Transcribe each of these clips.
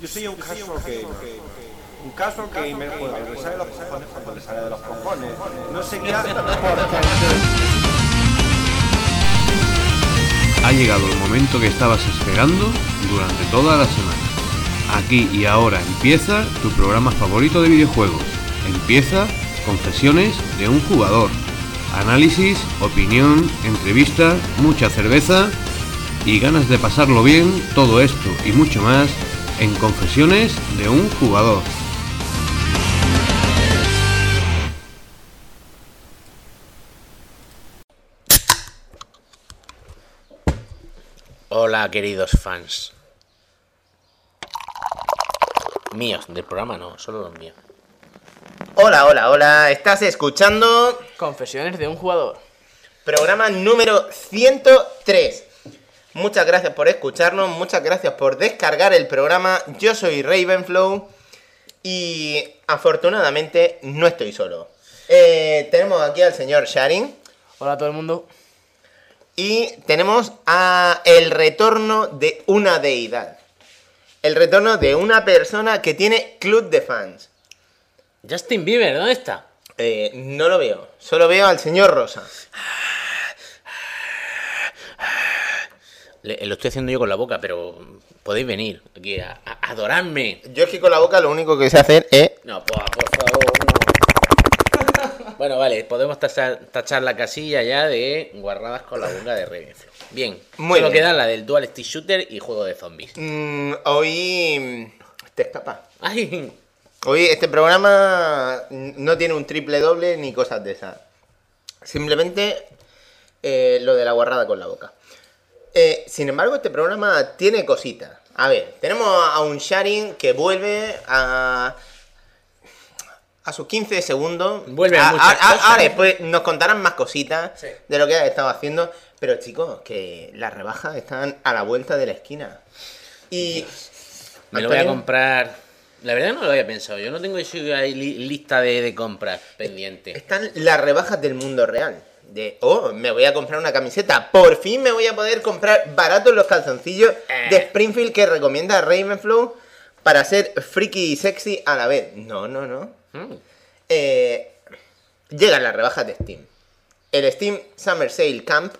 Yo soy un casual gamer. Un casual gamer juega lo que sale de los cojones cuando le sale de los cojones. No seguía porque... Ha llegado el momento que estabas esperando durante toda la semana. Aquí y ahora empieza tu programa favorito de videojuegos. Empieza Confesiones de un jugador. Análisis, opinión, entrevista, mucha cerveza y ganas de pasarlo bien, todo esto y mucho más en Confesiones de un jugador. Hola queridos fans. Míos, del programa no, solo los míos. Hola, hola, hola. Estás escuchando Confesiones de un jugador. programa número 103. Muchas gracias por escucharnos, muchas gracias por descargar el programa. Yo soy Ravenflow y afortunadamente no estoy solo. Eh, tenemos aquí al señor Sharing Hola a todo el mundo. y tenemos a el retorno de una deidad. El retorno de una persona que tiene club de fans. Justin Bieber, ¿dónde está? Eh, no lo veo, solo veo al señor Rosa. Le- lo estoy haciendo yo con la boca, pero podéis venir aquí a, a adorarme. Yo es que con la boca lo único que sé hacer es No, por, por favor, no. Bueno, vale, podemos tachar, tachar la casilla ya de guarradas con la boca de Ravenflow. Bien, Muy solo bien. queda la del Dual Stick Shooter y juego de zombies. Mm, hoy te escapa. Ay, Hoy este programa no tiene un triple doble ni cosas de esas. Simplemente eh, lo de la guarrada con la boca. Eh, sin embargo, este programa tiene cositas. A ver, tenemos a un Sharing que vuelve a. A sus 15 segundos. Vuelve a a, muchas a- a- cosas. ahora después nos contarán más cositas Sí. de lo que ha estado haciendo. Pero chicos, que las rebajas están a la vuelta de la esquina. Y. me lo voy a comprar. La verdad no lo había pensado. Yo no tengo eso ahí li- lista de, de compras pendiente. Están las rebajas del mundo real. De, oh, me voy a comprar una camiseta. Por fin me voy a poder comprar baratos los calzoncillos Eh. de Springfield que recomienda Ravenflow para ser friki y sexy a la vez. No, no, no. Mm. Eh, llegan las rebajas de Steam. El Steam Summer Sale Camp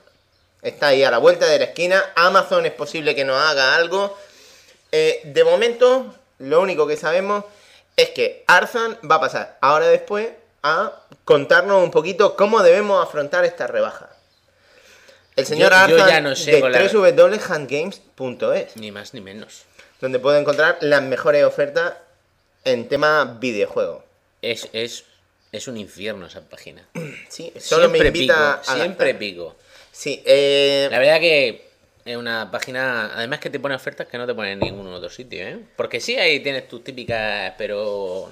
está ahí a la vuelta de la esquina. Amazon es posible que nos haga algo. Eh, de momento, lo único que sabemos es que Arzan va a pasar ahora después a contarnos un poquito cómo debemos afrontar esta rebaja. El señor Yo- yo ya no sé de con la- www.handgames.es, Ni más ni menos. donde puede encontrar las mejores ofertas en tema videojuego. Es, es, es un infierno esa página. Sí, solo me siempre invita pico, a siempre pico. Sí, eh, La verdad que es una página, además que te pone ofertas que no te pone en ningún otro sitio, ¿eh? Porque sí, ahí tienes tus típicas, pero...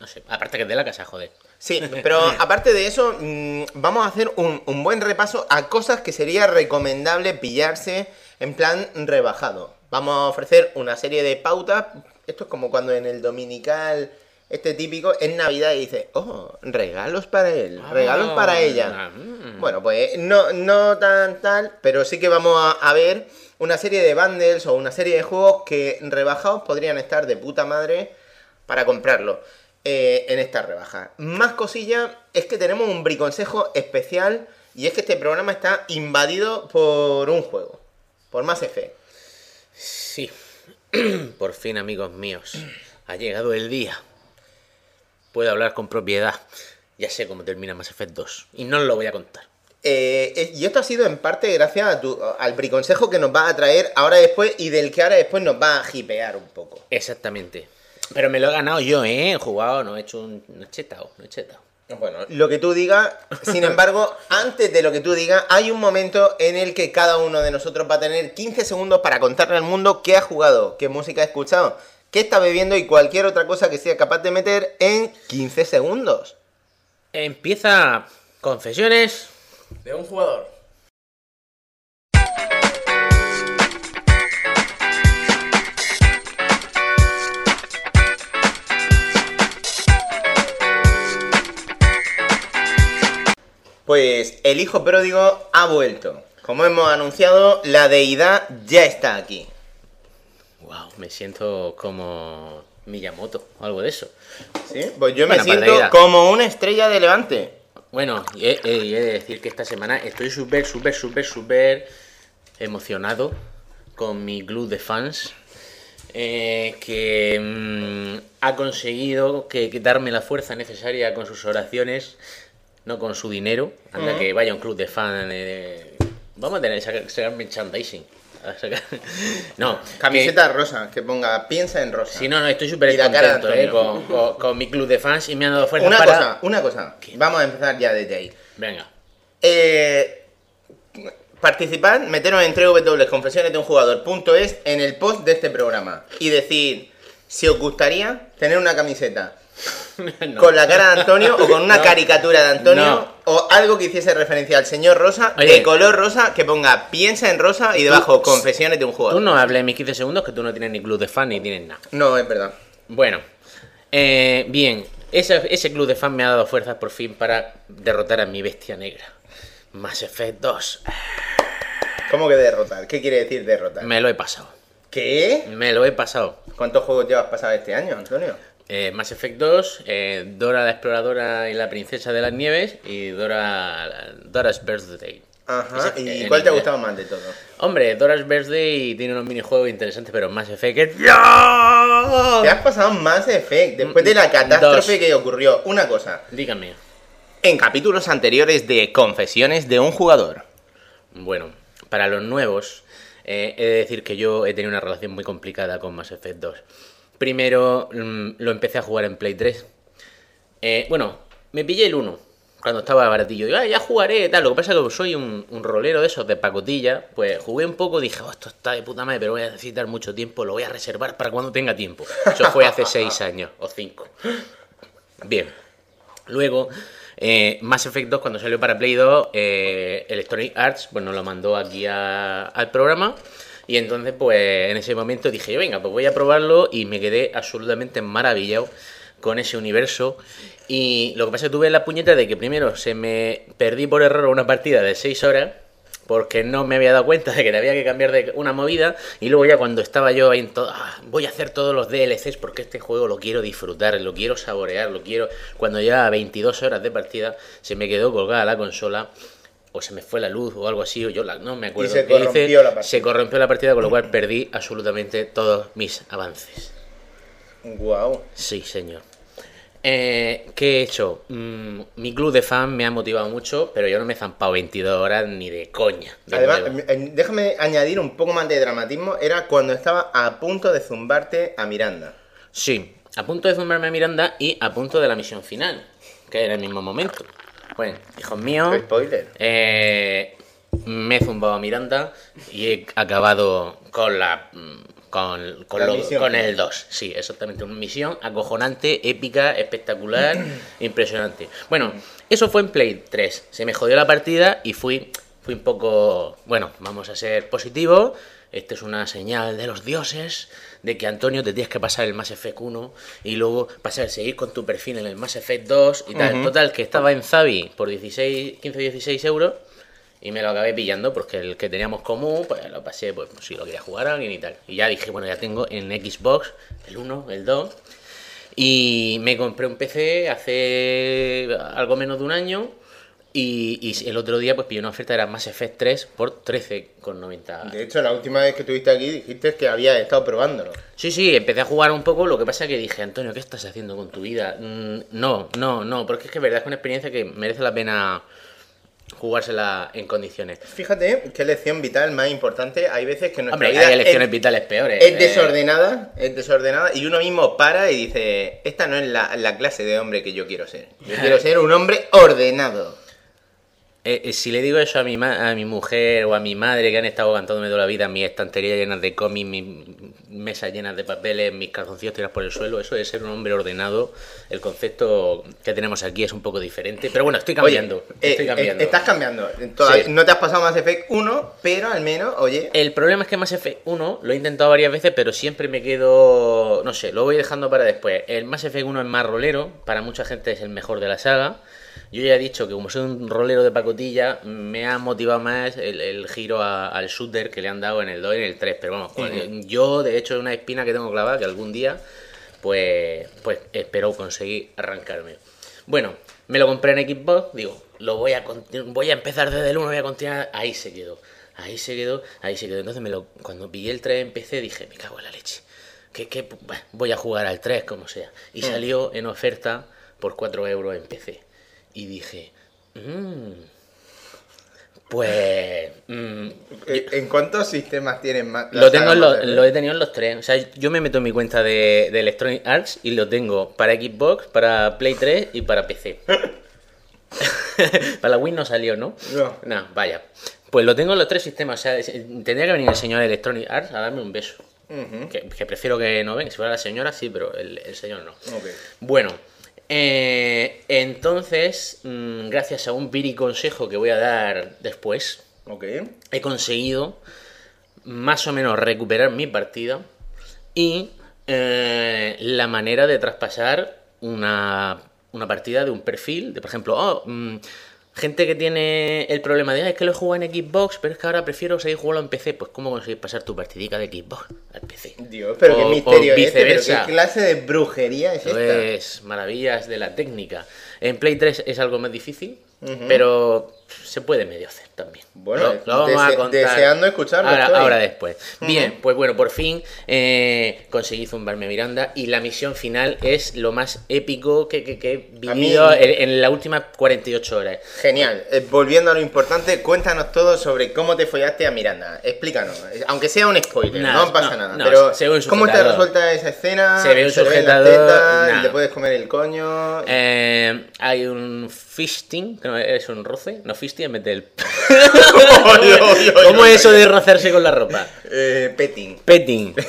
No sé, aparte que es de la casa, joder. Sí, pero aparte de eso, mm, vamos a hacer un, un buen repaso a cosas que sería recomendable pillarse en plan rebajado. Vamos a ofrecer una serie de pautas. Esto es como cuando en el dominical, este típico, en Navidad y dice, oh, regalos para él, regalos para ella. mm. Bueno, pues no, no tan tal, pero sí que vamos a, a ver una serie de bundles o una serie de juegos que rebajados podrían estar de puta madre para comprarlo eh, en esta rebaja. Más cosilla es que tenemos un briconsejo especial y es que este programa está invadido por un juego, por Mass Effect. Sí, por fin, amigos míos, ha llegado el día. Puedo hablar con propiedad. Ya sé cómo termina Mass Effect 2. Y no os lo voy a contar. Eh, eh, y esto ha sido en parte gracias a tu- al briconsejo que nos va a traer ahora después y del que ahora después nos va a hipear un poco. Exactamente. Pero me lo he ganado yo, ¿eh? He jugado, no he hecho un... No he chetado, no he chetado. Bueno, lo que tú digas, sin embargo, antes de lo que tú digas, hay un momento en el que cada uno de nosotros va a tener 15 segundos para contarle al mundo qué ha jugado, qué música ha escuchado, qué está bebiendo y cualquier otra cosa que sea capaz de meter en 15 segundos. Empieza Confesiones De un jugador. Pues el hijo pródigo ha vuelto. Como hemos anunciado, la deidad ya está aquí. Wow, me siento como Miyamoto o algo de eso. ¿Sí? Pues yo me siento como una estrella de Levante. Bueno, y he, he- y he de decir que esta semana estoy súper, súper, súper, súper emocionado con mi club de fans. eh, que mm, ha conseguido que, que darme la fuerza necesaria con sus oraciones, no con su dinero. Anda, que vaya un club de fans. eh, vamos a tener que sacar, sacar merchandising. a sacar- No, Camiseta rosa, que ponga piensa en rosa. que- Sí, no, no, estoy súper contento eh, Antonio. con, con- con mi club de fans y me han dado fuerza Una para. cosa, una cosa. Vamos a empezar ya desde ahí. Venga. Eh, participar, meteros en www.confesiones de un jugador.es en el post de este programa y decir si os gustaría tener una camiseta No. con la cara de Antonio o con una No. caricatura de Antonio No. o algo que hiciese referencia al señor Rosa Oye. de color rosa que ponga piensa en rosa y debajo confesiones de un Tú jugador. no hables mis 15 segundos que tú no tienes ni club de fan ni tienes nada. No, es verdad. Bueno, eh, bien, ese, ese club de fan me ha dado fuerzas por fin para derrotar a mi bestia negra. Mass Effect 2. ¿Cómo que derrotar? ¿Qué quiere decir derrotar? Me lo he pasado. ¿Qué? Me lo he pasado. ¿Cuántos juegos llevas pasado este año, Antonio? Eh, Mass Effect 2, eh, Dora la exploradora y la princesa de las nieves y Dora Dora's Birthday. Ajá. Ese- ¿Y en cuál te ha gustado más de todo? Hombre, Dora's Birthday tiene unos minijuegos interesantes, pero Mass Effect. ¡Ya! Te has pasado más Effect después de la catástrofe Dos. que ocurrió. Una cosa. Dígame. En capítulos anteriores de Confesiones de un jugador. Bueno, para los nuevos, eh, he de decir que yo he tenido una relación muy complicada con Mass Effect 2. Primero mm, lo empecé a jugar en Play 3. Eh, bueno, me pillé el 1 cuando estaba baratillo. Digo, ah, ya jugaré, tal. Lo que pasa es que soy un, un rolero de esos, de pacotilla. Pues jugué un poco, dije, oh, esto está de puta madre, pero voy a necesitar mucho tiempo, lo voy a reservar para cuando tenga tiempo. Eso fue hace 6 años o 5. Bien. Luego, eh, Mass Effect 2, cuando salió para Play 2, eh, Electronic Arts pues, nos lo mandó aquí a- al programa. Y entonces, pues en ese momento dije, yo, venga, pues voy a probarlo. Y me quedé absolutamente maravillado con ese universo. Y lo que pasa es que tuve la puñeta de que primero se me perdí por error una partida de 6 horas. Porque no me había dado cuenta de que había que cambiar de una movida. Y luego ya cuando estaba yo ahí en todo. "Ah, voy a hacer todos los DLCs porque este juego lo quiero disfrutar, lo quiero saborear, lo quiero. Cuando ya 22 horas de partida, se me quedó colgada la consola. O se me fue la luz o algo así, o yo la- no me acuerdo. se qué hice. corrompió la partida. Se corrompió la partida, con lo cual perdí absolutamente todos mis avances. Guau. Sí, señor. Eh, ¿Qué he hecho? Mm, mi club de fan me ha motivado mucho, pero yo no me he zampado 22 horas ni de coña. de Además, nuevo. eh, déjame añadir un poco más de dramatismo. Era cuando estaba a punto de zumbarte a Miranda. Sí, a punto de zumbarme a Miranda y a punto de la misión final, que era el mismo momento. Bueno, hijos míos, Spoiler. eh, me he zumbado a Miranda y he acabado con la con, con, La lo- misión con final. el 2. Sí, exactamente, una misión acojonante, épica, espectacular, impresionante. Bueno, eso fue en Play 3. Se me jodió la partida y fui, fui un poco, bueno, vamos a ser positivos. Esta es una señal de los dioses de que Antonio te tienes que pasar el Mass Effect 1 y luego pasar, seguir con tu perfil en el Mass Effect 2 y tal. Ujú. Total, que estaba en Zabi por 16, 15 o 16 euros y me lo acabé pillando porque el que teníamos común, pues lo pasé, pues si lo quería jugar a alguien y tal. Y ya dije, bueno, ya tengo en Xbox el 1, el 2. Y me compré un PC hace algo menos de un año. Y, y el otro día pues pillé una oferta, era Mass Effect 3 por 13,90. De hecho, la última vez que estuviste aquí dijiste que habías estado probándolo. Sí, sí, empecé a jugar un poco, lo que pasa es que dije, Antonio, ¿qué estás haciendo con tu vida? Mm, no, no, no, porque es que es verdad es una experiencia que merece la pena jugársela en condiciones. Fíjate qué lección vital más importante. Hay veces que nuestra Hombre, vida hay elecciones es, vitales peores. es eh. desordenada, es desordenada y uno mismo para y dice, esta no es la, la clase de hombre que yo quiero ser. Yo quiero ser un hombre ordenado. Eh, eh, si le digo eso a mi, ma- a mi mujer o a mi madre que han estado cantándome toda la vida, mis estanterías llenas de cómics, mis mesas llenas de papeles, mis calzoncillos tirados por el suelo, eso de ser un hombre ordenado, el concepto que tenemos aquí es un poco diferente. Pero bueno, estoy cambiando. Oye, estoy eh, cambiando. eh, estás cambiando. Todavía- Sí. No te has pasado Mass Effect 1, pero al menos, oye, El problema es que Mass Effect 1 lo he intentado varias veces, pero siempre me quedo. No sé, lo voy dejando para después. El Mass Effect 1 es más rolero, para mucha gente es el mejor de la saga. Yo ya he dicho que como soy un rolero de pacotilla, me ha motivado más el, el giro a- al shooter que le han dado en el 2 y en el 3. Pero vamos, yo de hecho es una espina que tengo clavada que algún día, pues, pues espero conseguir arrancarme. Bueno, me lo compré en Xbox, digo, lo voy a voy a empezar desde el 1, voy a continuar, ahí se quedó. Ahí se quedó, ahí se quedó. Entonces me lo, cuando pillé el 3 en PC dije, me cago en la leche. Que, que, voy a jugar al 3 como sea. Y salió en oferta por 4 euros en PC. Y dije, "Mm, pues... mm, Eh, ¿En cuántos sistemas tienen más? lo, tengo en los- lo he tenido en los tres. O sea, yo me meto en mi cuenta de, de Electronic Arts y lo tengo para Xbox, para Play 3 y para PC. para la Wii no salió, ¿no? No. vaya. Pues lo tengo en los tres sistemas. O sea, tendría que venir el señor Electronic Arts a darme un beso. Que, que prefiero que no venga. Si fuera la señora, sí, pero el, el señor no. Ok. Bueno, eh, entonces, mm, gracias a un piri consejo que voy a dar después, he conseguido más o menos recuperar mi partida y eh, la manera de traspasar una, una partida de un perfil, de por ejemplo, oh, mm, gente que tiene el problema de "Ah, es que lo he jugado en Xbox, pero es que ahora prefiero seguir jugando en PC, pues ¿cómo conseguir pasar tu partidica de Xbox al PC? Dios, pero O- qué misterio es este, pero qué clase de brujería es esta. es maravillas de la técnica. En Play 3 es algo más difícil, pero se puede medio hacer también. Bueno, Lo- lo vamos a dese- contar deseando escucharlo Ahora, después. Bien, pues bueno, por fin eh, conseguí zumbarme a Miranda y la misión final es lo más épico que, que- que he A mí- vivido en, en las últimas 48 horas. Genial. Eh, volviendo a lo importante, cuéntanos todo sobre cómo te follaste a Miranda. Explícanos. Eh, Aunque sea un spoiler, Nada, no pasa no, nada. no, pero, se ¿cómo te sujetador. resuelta esa escena? Se ve un las sujetador, y te puedes comer el coño. Eh, hay un fisting, es un roce, no fisting en vez del... ¿Cómo es eso de rozarse con la ropa? Eh, petting. Petting.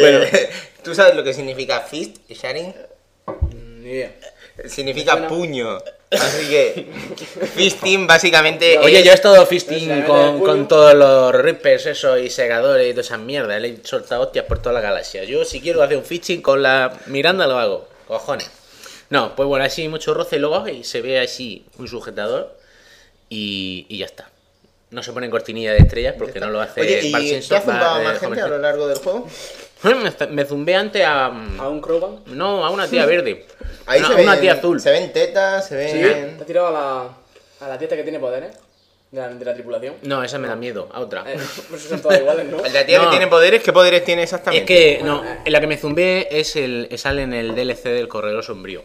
Bueno. ¿Tú sabes lo que significa fist, Sharing? Ni idea. Significa puño. Así que fisting básicamente Oye, es- yo he estado fisting con todos los rippers eso y segadores y todas esas mierdas. Le he soltado hostias por toda la galaxia. Yo si quiero hacer un fisting con la Miranda lo hago. Cojones. No, pues bueno, así mucho roce y luego y se ve así un sujetador y, y ya está. No se pone en cortinilla de estrellas porque no lo hace Oye, ¿y te ha zumbado va, eh, más gente a lo largo del juego? Me, zumbé antes a... ¿A un Krogan? No, a una tía verde. Ahí Una- se ven, una tía azul. Se ven tetas, se Sí, ven... te has tirado a la, a la tía que tiene poderes de la, de la tripulación. No, esa me da miedo. A otra. Eh, pues son todas iguales, ¿no? La tía No. que tiene poderes, ¿qué poderes tiene Es exactamente? que, no, en la que me zumbé es el, sale en el DLC del Corredor Sombrío.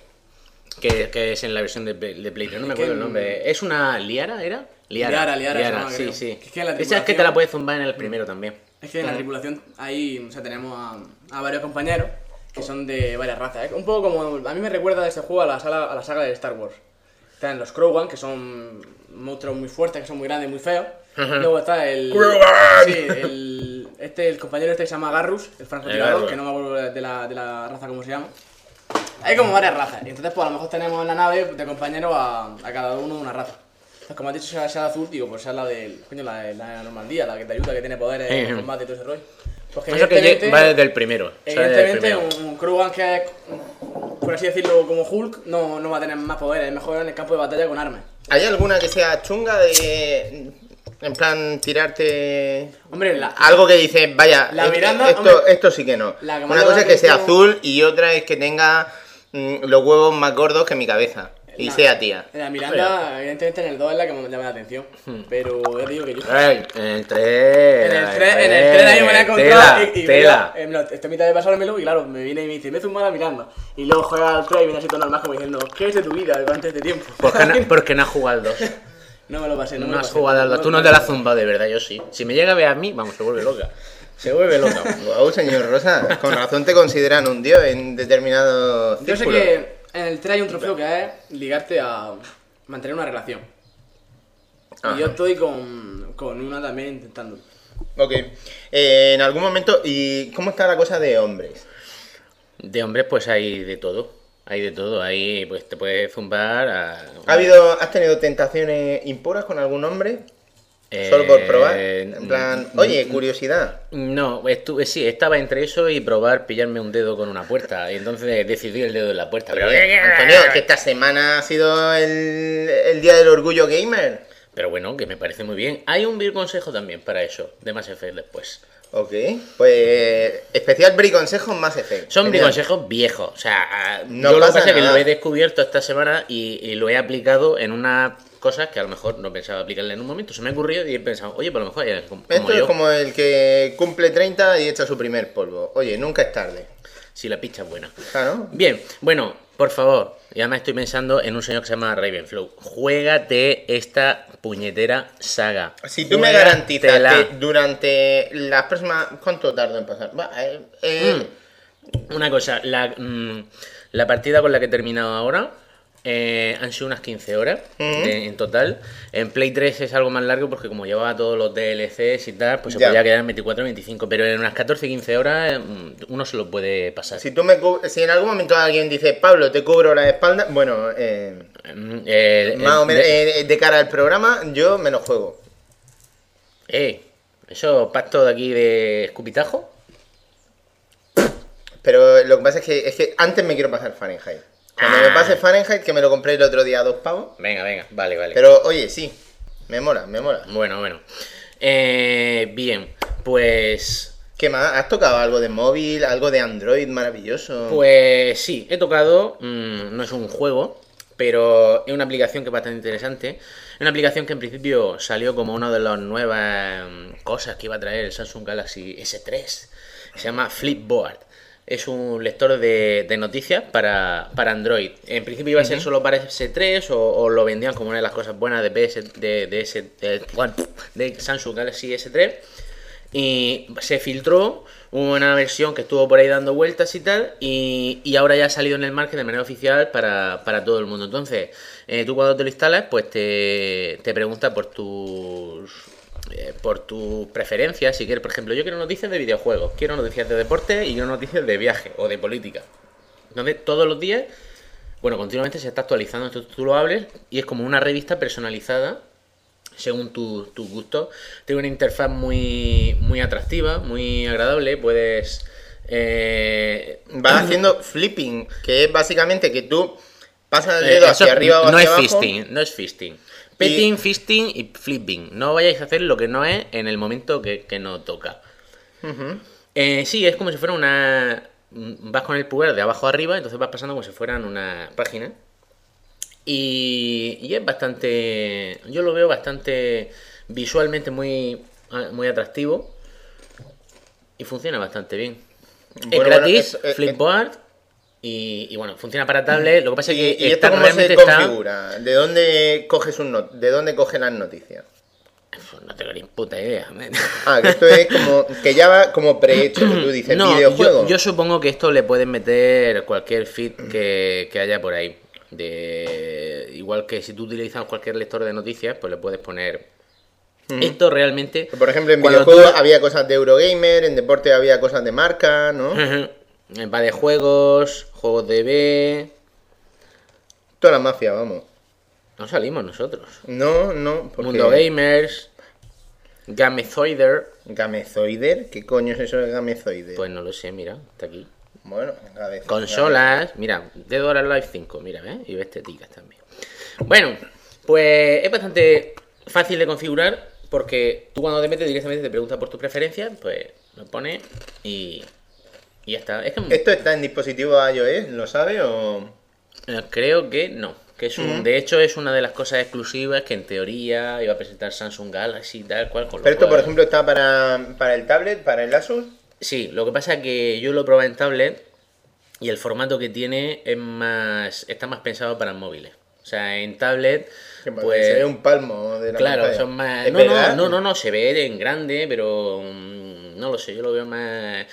Que, que es en la versión de, de Play 3, no me acuerdo el nombre. ¿Es una Liara, era? Liara, Liara, se llama, sí, creo. sí. Es que la Esa es que te tripulación- la puedes zumbar en el primero también. Es que en la tripulación ahí o sea, tenemos a, a varios compañeros que son de varias razas. ¿eh? Un poco como. A mí me recuerda este juego a la, sala, a la saga de Star Wars. Están los Krogan, que son monstruos muy fuertes, que son muy grandes, muy feos. Luego está el. Sí, el. Este, el compañero este que se llama Garrus, el francotirador, que no me acuerdo de la, de la raza cómo se llama. Hay como varias razas. Y entonces, pues a lo mejor tenemos en la nave de compañero a, a cada uno una raza. Pues como has dicho, sea, sea la azul, digo, pues sea la del. Coño, la de la Normandía, la que te ayuda, que tiene poderes en combate y todo ese rollo. Pues que Eso que evidentemente- lle- va desde el primero. Evidentemente, primero. un Krugan que es, por así decirlo, como Hulk, no, no va a tener más poderes. Es mejor en el campo de batalla con armas. ¿Hay alguna que sea chunga de... En plan, tirarte... Hombre, la, Algo que dices, vaya, La esto- Miranda, esto, hombre, esto sí que no. que Una cosa es que sea azul y otra es que tenga los huevos más gordos que mi cabeza. Y la- sea tía. La Miranda, evidentemente, en el 2 es la que me llama la atención. Hmm. Pero ya te digo que yo. Ay, en el 3. En el 3, en el 3 ahí me la he encontrado Tela, y, y tela. me lo- estoy a mitad de pasármelo y claro, me viene y me dice, me zumba la Miranda. Y luego juega al 3 y viene así todo normal como diciendo, ¿qué es de tu vida antes de tiempo? Porque no, porque no has jugado al 2. no me lo pasé, no, me No lo has pasé. jugado al 2. Tú no me te lo la has zumbado de verdad, yo sí. Si me llega a ver a mí, vamos, se vuelve loca. Se vuelve loca. Wow, señor Rosa, con razón te consideran un dios en determinado Yo sé círculo. que en el 3 hay un trofeo que es ligarte a mantener una relación. Ajá. Y yo estoy con, con una también intentando. Ok. Eh, en algún momento, ¿y cómo está la cosa de hombres? De hombres, pues hay de todo. Hay de todo. Ahí, pues te puedes zumbar a. ¿Ha habido, ¿Has tenido tentaciones impuras con algún hombre? Solo por probar. Eh, En plan, oye, curiosidad. No, estuve, sí, estaba entre eso y probar pillarme un dedo con una puerta. Y entonces decidí el dedo en la puerta. Pero, Oye, Antonio, que esta semana ha sido el, el día del orgullo gamer. pero bueno, que me parece muy bien. Hay un vir consejo también para eso, de Mass Effect después. Ok, pues especial briconsejos más efecto. Son consejos viejos. O sea, No yo lo que pasa es que lo he descubierto esta semana y, y lo he aplicado en unas cosas que a lo mejor no pensaba aplicarle en un momento. Se me ha ocurrido y he pensado, oye, por lo mejor hay como, como Esto yo. es como el que cumple 30 y echa su primer polvo. Oye, nunca es tarde. Si la pizza es buena. Claro. Bien, bueno, por favor, ya me estoy pensando en un señor que se llama Ravenflow. Juégate esta puñetera saga. Si tú me garantizas que durante las próximas... ¿Cuánto tardo en pasar? Va, eh, eh, Una cosa, la, mm, la partida con la que he terminado ahora eh, han sido unas 15 horas de- en total. En Play 3 es algo más largo porque como llevaba todos los DLCs y tal, pues se Ya. podía quedar en 24 25. Pero en unas 14-15 horas eh, mm, uno se lo puede pasar. Si tú me si en algún momento alguien dice, Pablo, te cubro la espalda, bueno, eh, Mm, eh, más o menos de- de cara al programa, yo me lo juego. eh, eso pacto de aquí de escupitajo. Pero lo que pasa es que, es que antes me quiero pasar Fahrenheit. Cuando Ah. me pase Fahrenheit, que me lo compré el otro día a dos pavos. Venga, venga, vale, vale. Pero oye, sí, me mola, me mola. Bueno, bueno. Eh, bien, pues. ¿Qué más? ¿Has tocado algo de móvil, algo de Android maravilloso? Pues sí, he tocado. mm, no es un juego, pero es una aplicación que es bastante interesante. Es una aplicación que en principio salió como una de las nuevas mm, cosas que iba a traer el Samsung Galaxy S3. Se llama Flipboard. Es un lector de, de noticias para, para Android. En principio iba a ser solo para S3 o, o lo vendían como una de las cosas buenas de, PS, de, de, S- de- de Samsung Galaxy S3. Y se filtró una versión que estuvo por ahí dando vueltas y tal, y, y ahora ya ha salido en el market de manera oficial para, para todo el mundo. Entonces, eh, tú cuando te lo instalas, pues te, te pregunta por tus eh, por tus preferencias. Si quieres, por ejemplo, yo quiero noticias de videojuegos, quiero noticias de deporte y quiero noticias de viaje o de política. Entonces, todos los días, bueno, continuamente se está actualizando. Entonces, tú lo hables y es como una revista personalizada según tus tu gustos. Tiene una interfaz muy, muy atractiva, muy agradable. Puedes. eh, Vas haciendo flipping, que es básicamente que tú pasas el eh, dedo eso hacia arriba o no hacia es abajo. fisting, no es fisting. Petting, fisting y flipping. No vayáis a hacer lo que no es en el momento que, que no toca. Eh, sí, es como si fuera una. Vas con el pulgar de abajo a arriba, entonces vas pasando como si fueran una página. Y, y es bastante. Yo lo veo bastante visualmente muy, muy atractivo. Y funciona bastante bien. es gratis, bueno, es- es- Flipboard. Y, y bueno, funciona para tablet. Lo que pasa es ¿Y, que y está, esto cómo se está- configura? ¿De dónde coges un not ¿De dónde coges las noticias? Pues no tengo ni puta idea. man. Ah, que esto es como que ya va como prehecho, que tú dices No, videojuego. yo, yo supongo que esto le pueden meter cualquier feed que, que haya por ahí. De igual que si tú utilizas cualquier lector de noticias, pues le puedes poner. Esto realmente. Por ejemplo, en videojuegos tú- había cosas de Eurogamer, en deporte había cosas de marca, ¿no? Va de juegos, juegos de B. Toda la mafia, vamos. No salimos nosotros. No, no, porque... Mundo Gamers, Gamezoider. Gamezoider, ¿qué coño es eso de Gamezoider? Pues no lo sé, mira, está aquí. Bueno, Gamezoider. Consolas, mira, Dead or Alive 5, mira, ¿eh? Y estéticas también. Bueno, pues es bastante fácil de configurar porque tú cuando te metes directamente te pregunta por tus preferencias, pues lo pones y, y ya está. Es que ¿Esto está en dispositivo iOS? ¿Lo sabe o...? eh, creo que no. Que es un, De hecho, es una de las cosas exclusivas que en teoría iba a presentar Samsung Galaxy tal cual. Con Pero esto, por ejemplo, está para, para el tablet, para el Asus. Sí, lo que pasa es que yo lo probé en tablet y el formato que tiene es más está más pensado para móviles. O sea, en tablet, Que parece pues un palmo de la claro, pantalla. son más ¿Es no, no, no, no, no, se ve en grande, pero mm, no lo sé, yo lo veo más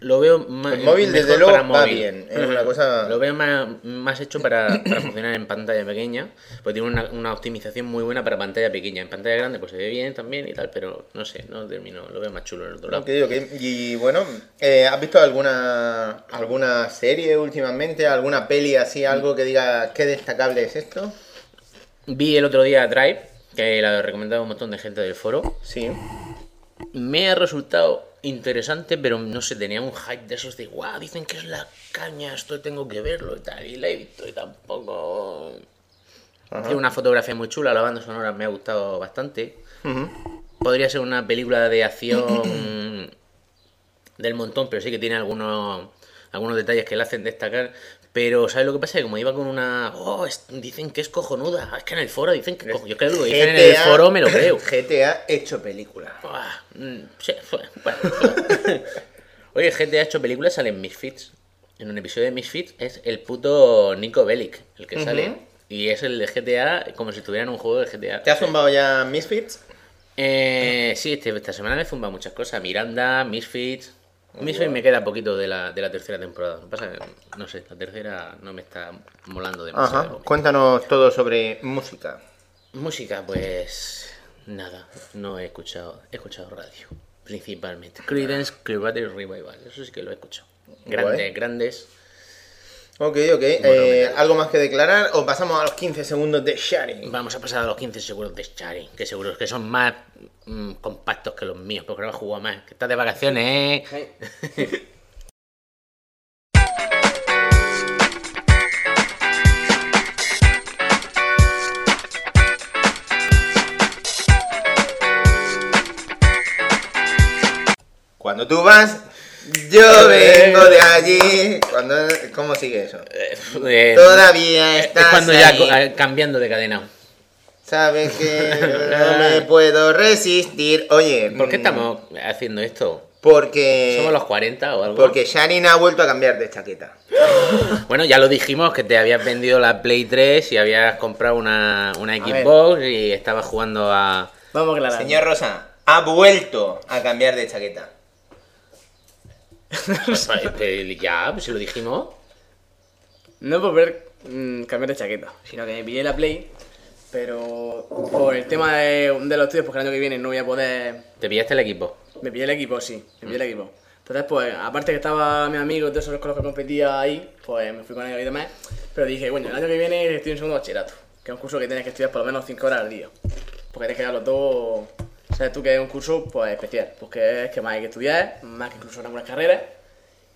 lo veo más El móvil, desde luego, para va bien, es una cosa- Lo veo más, más hecho para, para funcionar en pantalla pequeña, pues tiene una, una optimización muy buena para pantalla pequeña. En pantalla grande pues se ve bien también y tal, pero no sé, no termino, lo veo más chulo en el otro lado. Y bueno, eh, ¿has visto alguna alguna serie últimamente? ¿Alguna peli así, algo que diga qué destacable es esto? Vi el otro día Drive, que la he recomendado a un montón de gente del foro. Sí. Me ha resultado interesante, pero no sé, tenía un hype de esos de, guau, dicen que es la caña, esto tengo que verlo y tal, y la he visto y tampoco... Tiene una fotografía muy chula, la banda sonora me ha gustado bastante. Podría ser una película de acción del montón, pero sí que tiene algunos, algunos detalles que la hacen destacar. Pero, ¿sabes lo que pasa? Que como iba con una... Oh, es- dicen que es cojonuda. Es que en el foro dicen que... cojo- Yo creo que lo dicen en el foro, me lo creo. GTA hecho película. Buah, mm, sí, bueno. Oye, GTA hecho películas, salen Misfits. En un episodio de Misfits es el puto Nico Bellic el que sale. Y es el de GTA como si estuviera en un juego de GTA. ¿Te has zumbado ya Misfits? Eh, sí, este- esta semana me he zumbado muchas cosas. Miranda, Misfits. Misfits me queda poquito de la, de la tercera temporada. Lo que pasa es que, no sé, la tercera no me está molando demasiado. Ajá. Cuéntanos todo sobre música. Música, pues nada, no he escuchado, he escuchado radio, principalmente. Creedence Clearwater Revival, eso sí que lo he escuchado. Grandes, Guay. grandes. Ok, ok. Eh, ¿Algo más que declarar o pasamos a los 15 segundos de sharing? Vamos a pasar a los 15 seguros de Shari, que seguros que son más mm, compactos que los míos, porque no he jugado más. Que estás de vacaciones, ¿eh? Cuando tú vas, yo vengo de allí. Cuando, ¿Cómo sigue eso? Eh, Todavía es estás cuando ya ahí. eh, cambiando de cadena. Sabes que no me puedo resistir. Oye, ¿Por qué mm, estamos haciendo esto? Porque, ¿Somos los 40 o algo? porque Sharin ha vuelto a cambiar de chaqueta. Bueno, ya lo dijimos que te habías vendido la Play 3 y habías comprado una, una. Xbox y estabas jugando a... Vamos a aclarar. Señor Rosa, ha vuelto a cambiar de chaqueta. Ya, pues si lo dijimos. No por ver mm, cambiar de chaqueta, sino que me pillé la Play, pero por el tema de, de los estudios, porque el año que viene no voy a poder... Te pillaste el equipo. Me pillé el equipo, sí, me pillé el equipo. Entonces, pues, aparte que estaba mi amigo todos esos con los que competía ahí, pues me fui con ellos y demás. Pero dije, bueno, el año que viene estoy en segundo bachillerato, que es un curso que tienes que estudiar por lo menos 5 horas al día. Porque tienes que dar los dos... Sabes tú que es un curso, pues, especial, porque es que más hay que estudiar, más que incluso en algunas carreras.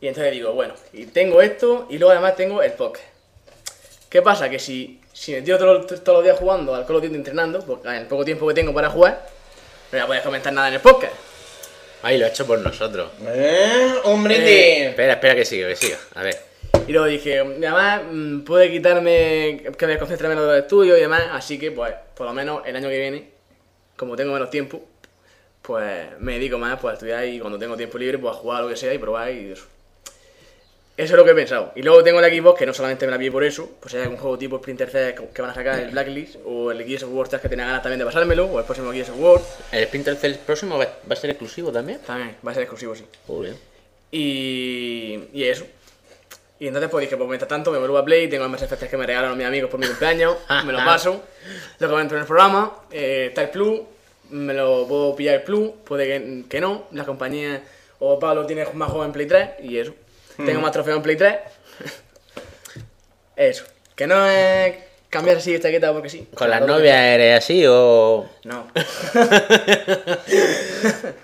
Y entonces digo, bueno, y tengo esto, y luego además tengo el poker. ¿Qué pasa? Que si, si me tiro todos los, todos los días jugando al Call of Duty entrenando, porque en el poco tiempo que tengo para jugar, no voy a poder comentar nada en el podcast. Ay, lo ha hecho por nosotros. ¿Eh? ¡Hombre! Eh, Espera, espera que siga, que siga. A ver. Y luego dije, y además mm, puede quitarme que me concentre menos de los estudios y demás, así que pues por lo menos el año que viene, como tengo menos tiempo, pues me dedico más pues, a estudiar y cuando tengo tiempo libre pues a jugar lo que sea y probar y eso. Eso es lo que he pensado. Y luego tengo el Xbox, que no solamente me la pillé por eso, pues hay algún juego tipo Splinter Cell que van a sacar, el Blacklist, o el Gears of War 3 que tenía ganas también de pasármelo, o el próximo Gears of War, ¿El Splinter Cell próximo va, a ser exclusivo también? también va a ser exclusivo, sí. Joder. Y, y eso. Y entonces pues dije, pues mientras tanto me vuelvo a Play, tengo Effect 3 que me regalaron mis amigos por mi cumpleaños, me lo paso, lo comento en el programa, eh, está el Plus, me lo puedo pillar el Plus, puede que, que no, la compañía o Pablo tiene más juegos en Play 3 y eso. Tengo más trofeos en Play 3. eso. Que no es cambiar así de chaqueta porque sí. ¿Con las novias eres así o...? que-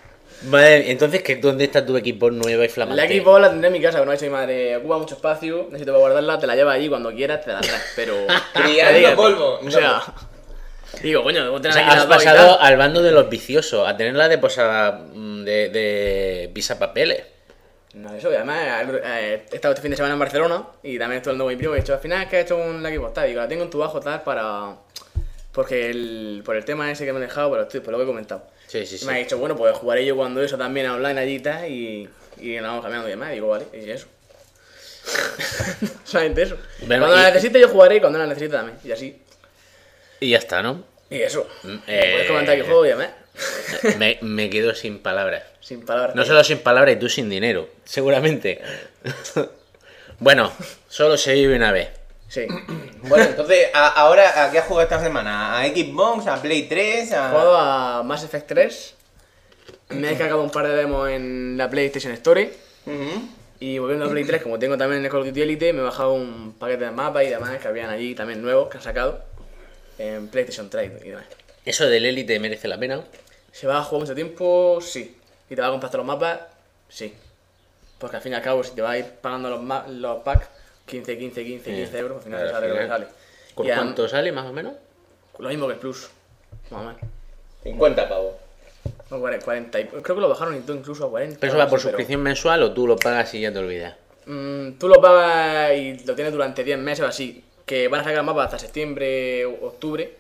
Vale, entonces, ¿qué, ¿dónde está tu equipo nueva y flamante? La Xbox la tendré en mi casa, pero no ha dicho mi madre, ocupa mucho espacio, necesito para guardarla, te la llevas allí cuando quieras, te la traes, pero... Criando polvo. O sea... Digo, coño, debo O tener sea, aquí has pasado al bando de los viciosos, a tenerla de posada mm, de, de pisapapeles. No, eso, y además eh, he estado este fin de semana en Barcelona y también estoy hablando con mi primo y he dicho, al final, ¿qué has hecho con la Xbox? Digo, la tengo en tu bajo, tal, para... Porque el, por el tema ese que me he dejado, pero estoy, por lo que he comentado. Sí, sí, sí. me ha dicho, bueno, pues jugaré yo cuando eso también online allí y y, nos vamos cambiando y demás. Digo, vale, y eso. Solamente eso. Bueno, cuando y- la necesite yo jugaré y cuando la necesite también, y así. Y ya está, ¿no? Y eso. Mm, Puedes eh, comentar que juego y demás. Me, me quedo sin palabras. Sin palabras. No solo sin palabras y tú sin dinero, seguramente. bueno, solo se vive una vez. Sí. Bueno, entonces, a- ahora, ¿a qué has jugado esta semana? ¿A Xbox? ¿A Play 3? He A... jugado a Mass Effect 3. Me he descargado un par de demos en la PlayStation Store. Ujú. Y volviendo a Play 3, como tengo también el Call of Duty Elite, me he bajado un paquete de mapas y demás que habían allí también nuevos que han sacado en PlayStation 3 y demás. ¿Eso del Elite merece la pena? ¿Se va a jugar mucho tiempo? Sí. ¿Y te va a comprar todos los mapas? Sí. Porque al fin y al cabo, si te vas a ir pagando los, ma- los packs, 15, 15, 15, 15 euros, al final te Claro, sale al lo que sale. ¿Con Y cuánto sale más o menos? Lo mismo que el Plus. Más o menos. 50 pavos. No, 40, 40 y- creo que lo bajaron incluso a 40. ¿Pero eso va por pero- suscripción mensual o tú lo pagas y ya te olvidas? Mm, tú lo pagas y lo tienes durante 10 meses o así. Que van a sacar mapas hasta septiembre o octubre.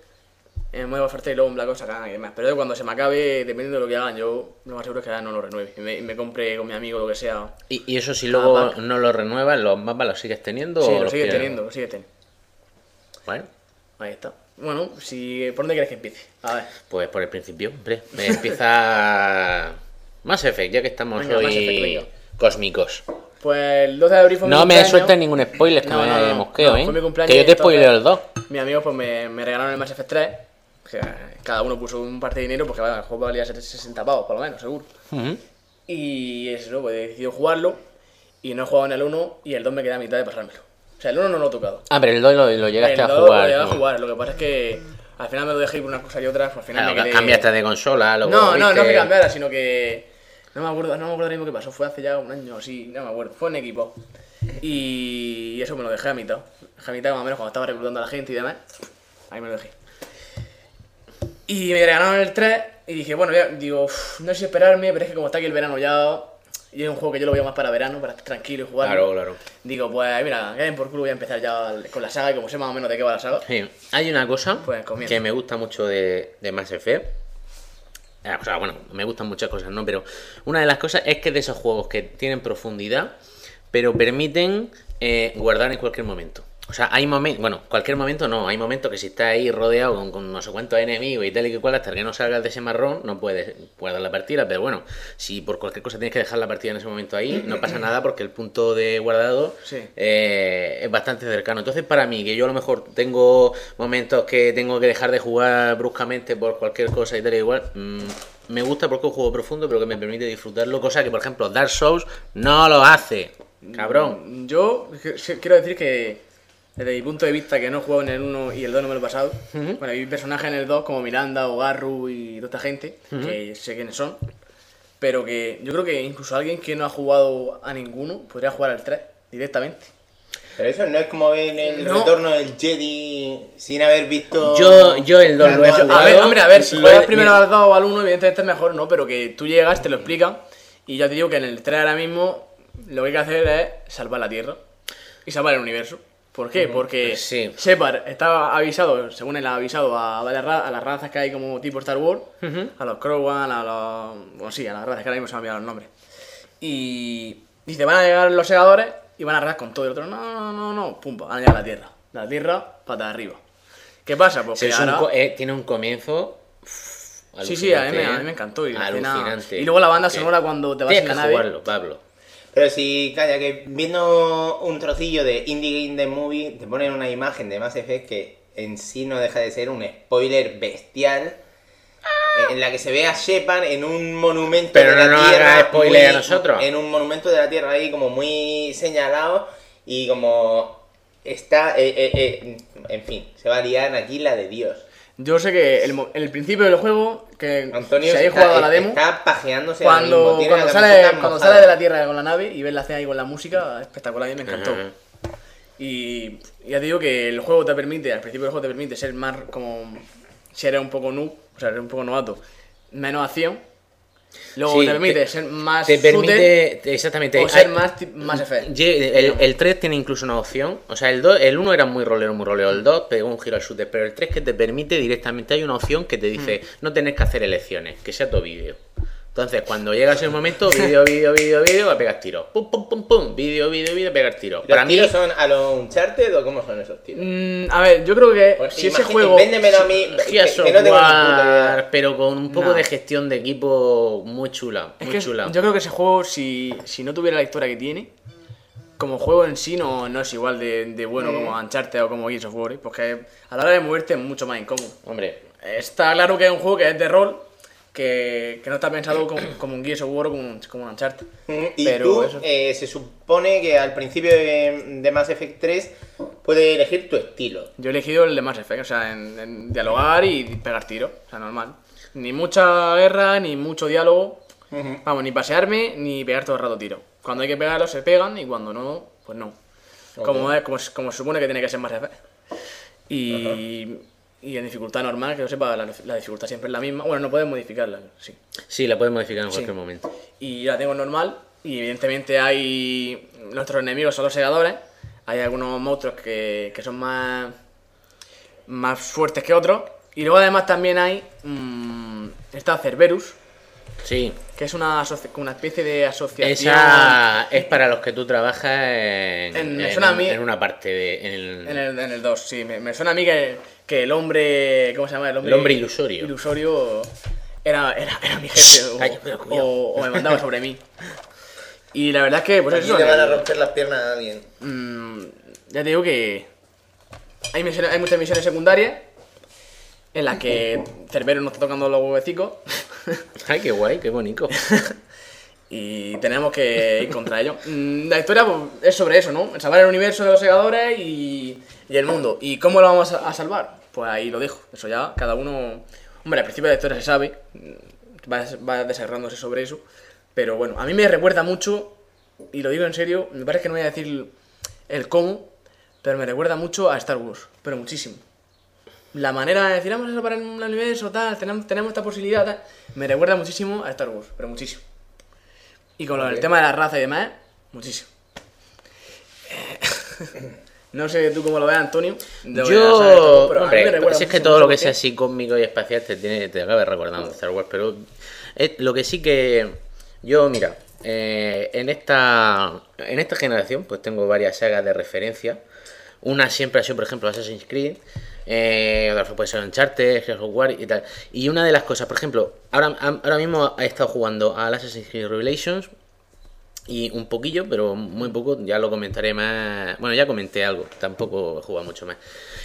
En modo oferta y luego en Black Ops sacarán y demás. Pero cuando se me acabe, dependiendo de lo que hagan, yo lo más seguro es que ahora no lo renueve. Y me, compre con mi amigo lo que sea. ¿Y, y eso si luego pack. no lo renuevas, los mapas los sigues teniendo Sí, o lo los sigue pierdes? teniendo, lo sigue teniendo. Bueno, Ahí está. Bueno, si, ¿por dónde quieres que empiece? A ver. pues por el principio, hombre. Me empieza Mass Effect, ya que estamos Venga, hoy Effect, cósmicos. Pues el 12 de abril fue mi No me sueltas ningún spoiler que No, me no, no, mosqueo, ¿eh? fue mi cumpleaños Que yo te spoileo el 2. Mis amigos pues me, me regalaron el Mass Effect 3. Que cada uno puso un parte de dinero porque bueno, el juego valía 60 pavos, por lo menos, seguro. Y eso, pues he decidido jugarlo. Y no he jugado en el 1 y el 2 me queda a mitad de pasármelo. O sea, el 1 no lo he tocado. Ah, pero el 2 lo, lo llegaste el a 2 jugar. lo llegué a jugar. Lo que pasa es que al final me lo dejé por unas cosas y otras. Pues al final Claro, me quedé... cambiaste de consola, luego No, no, no que cambiara, sino que. No me acuerdo, no me acuerdo ahora mismo qué pasó. Fue hace ya un año o así, no me acuerdo. Fue en equipo. Y eso me lo dejé a mitad. Dejé a mitad más o menos cuando estaba reclutando a la gente y demás. Ahí me lo dejé. Y me regalaron el 3 y dije, bueno, ya, digo, "Uf, no sé si esperarme, pero es que como está aquí el verano ya. Y es un juego que yo lo veo más para verano, para estar tranquilo y jugar. Claro, claro. Digo, pues mira, den por culo, voy a empezar ya con la saga y como sé más o menos de qué va la saga. Sí, Hay una cosa Pues que me gusta mucho de, de Mass Effect. Eh, O sea, bueno, me gustan muchas cosas, ¿no? Pero una de las cosas es que de esos juegos que tienen profundidad, pero permiten eh, guardar en cualquier momento. O sea, hay momentos, bueno, cualquier momento no, hay momentos que si estás ahí rodeado con, con no sé cuántos enemigos y tal y que cual, hasta que no salgas de ese marrón, no puedes guardar la partida, pero bueno, si por cualquier cosa tienes que dejar la partida en ese momento ahí, no pasa nada porque el punto de guardado Sí. eh, es bastante cercano. Entonces, para mí, que yo a lo mejor tengo momentos que tengo que dejar de jugar bruscamente por cualquier cosa y tal y igual, mm, me gusta porque es un juego profundo, pero que me permite disfrutarlo, cosa que, por ejemplo, Dark Souls no lo hace. Cabrón. Yo que- quiero decir que, desde mi punto de vista, que no he jugado en el 1 y el 2 no me lo he pasado, bueno, hay personajes en el 2 como Miranda o Garru y toda esta gente, que sé quiénes son, pero que yo creo que incluso alguien que no ha jugado a ninguno podría jugar al 3 directamente. Pero eso no es como ver el No. retorno del Jedi sin haber visto. Yo, yo el 2 lo he jugado. A ver, hombre, a ver, si juegas primero al 2 o al 1, evidentemente es mejor, ¿no? Pero que tú llegas, te lo explican, y ya te digo que en el 3 ahora mismo lo que hay que hacer es salvar la Tierra y salvar el universo. ¿Por qué? Porque sí. Shepard estaba avisado, según él ha avisado a, a las razas que hay como tipo Star Wars, a los Krogan, a los... Bueno, sí, a las razas que ahora mismo se me han olvidado los nombres. Y dice, van a llegar los segadores y van a arrasar con todo. Y el otro, no, no, no, no, pum, van a llegar a la Tierra. La Tierra, pata arriba. ¿Qué pasa? Pues un eh, tiene un comienzo. uff, Sí, sí, a mí, a mí me encantó. Y, Alucinante. y luego la banda sonora cuando te vas en la nave. jugarlo, Pablo. Pero si, calla, que viendo un trocillo de Indie Game The Movie, te ponen una imagen de Mass Effect que en sí no deja de ser un spoiler bestial. En la que se ve a Shepard en un monumento Pero de no la nos Tierra. spoiler a muy- nosotros. En un monumento de la Tierra ahí como muy señalado y como está... eh, eh, eh, en fin, se va a liar aquí la de Dios. Yo sé que el, el principio del juego, que Antonio si habéis está, jugado a la demo, está pajeándose cuando, cuando, sale, cuando sale de la Tierra con la nave y ves la escena ahí con la música, espectacular, a mí me encantó. Y ya te digo que el juego te permite, al principio del juego te permite ser más como. Si eres un poco noob, o sea, eres un poco novato, menos acción. Luego Sí, te permite te- ser más. Te shooter permite. Exactamente. o hay- ser más, más FF. El, el 3 tiene incluso una opción. O sea, el 2, el 1 era muy rolero, muy rolero. El 2 pegó un giro al shooter. Pero el 3 que te permite directamente. Hay una opción que te dice: Mm. no tenés que hacer elecciones, que sea todo vídeo. Entonces, cuando llega ese momento, vídeo, vídeo, vídeo, vídeo, a pegar tiros. Pum, pum, pum, pum. Vídeo, vídeo, vídeo, pegar tiros. ¿Los Para mí. tiros son a los Uncharted o cómo son esos tiros? Mm, a ver, yo creo que Pues si ese juego. Véndemelo a mí, que, que no tengo idea. pero con un poco de gestión de equipo muy chula. Es Muy que chula. yo creo que ese juego, si, si no tuviera la historia que tiene, como juego en sí no, no es igual de, de bueno como Uncharted o como Gears of War, ¿eh? porque a la hora de moverte es mucho más incómodo. Hombre, Está claro que es un juego que es de rol, que, que no está pensado como, como un Gears of War o como un, como un Uncharted. Y Pero tú, eso- eh, se supone que al principio de, de Mass Effect 3 puedes elegir tu estilo. Yo he elegido el de Mass Effect, o sea, en, en dialogar y pegar tiro, o sea, normal. Ni mucha guerra, ni mucho diálogo, vamos, ni pasearme, ni pegar todo el rato tiro. Cuando hay que pegarlos se pegan y cuando no, pues no. Como, es, como, como se supone que tiene que ser Mass Effect. Y, y en dificultad normal, que yo sepa, la, la dificultad siempre es la misma. Bueno, no puedes modificarla, sí. Sí, la puedes modificar en Sí. cualquier momento. Y la tengo normal. Y evidentemente hay. Nuestros enemigos son los segadores. Hay algunos monstruos que, que son más. más fuertes que otros. Y luego además también hay. mm, está Cerberus, Sí, que es una, una especie de asociación. esa es para los que tú trabajas en, En- me en- suena a mí- en una parte de... En el, En el, en el 2, sí. Me, me suena a mí que, que el hombre. ¿Cómo se llama? El hombre, El hombre ilusorio. Ilusorio era, era, era mi jefe. o, me mandaba sobre mí. Y la verdad es que, pues Aquí eso. le van a el- romper las piernas a alguien. Mm, ya te digo que hay, misiones- hay muchas misiones secundarias en las que Cerbero nos está tocando los huevecicos Ay, qué guay, qué bonito. y tenemos que ir contra ellos. Mm, La historia pues, es sobre eso, ¿no? Salvar el universo de los segadores y, y el mundo. ¿Y cómo lo vamos a, a salvar? Pues ahí lo dejo. Eso ya, cada uno... Hombre, al principio de la historia se sabe, va, va desarrollándose sobre eso. Pero bueno, a mí me recuerda mucho, y lo digo en serio, me parece que no voy a decir el cómo, pero me recuerda mucho a Star Wars, pero muchísimo. La manera de decir, vamos a salvar el universo, tal, tenemos, tenemos esta posibilidad, tal, me recuerda muchísimo a Star Wars, pero muchísimo. Y con lo del tema de la raza y demás, muchísimo. Eh, no sé tú cómo lo ves, Antonio. Yo, todo, pero a mí me hombre, si es que todo lo que sea así cósmico y espacial te, tiene, te acaba recordando Star Wars, pero es- lo que sí que yo, mira, eh, en esta en esta generación pues tengo varias sagas de referencia. Una siempre ha sido, por ejemplo, Assassin's Creed, eh, puede ser Uncharted, Gears of War y tal. Y una de las cosas, por ejemplo, ahora, ahora mismo he estado jugando al Assassin's Creed Revelations, y un poquillo, pero muy poco, ya lo comentaré más. Bueno, ya comenté algo, tampoco he jugado mucho más.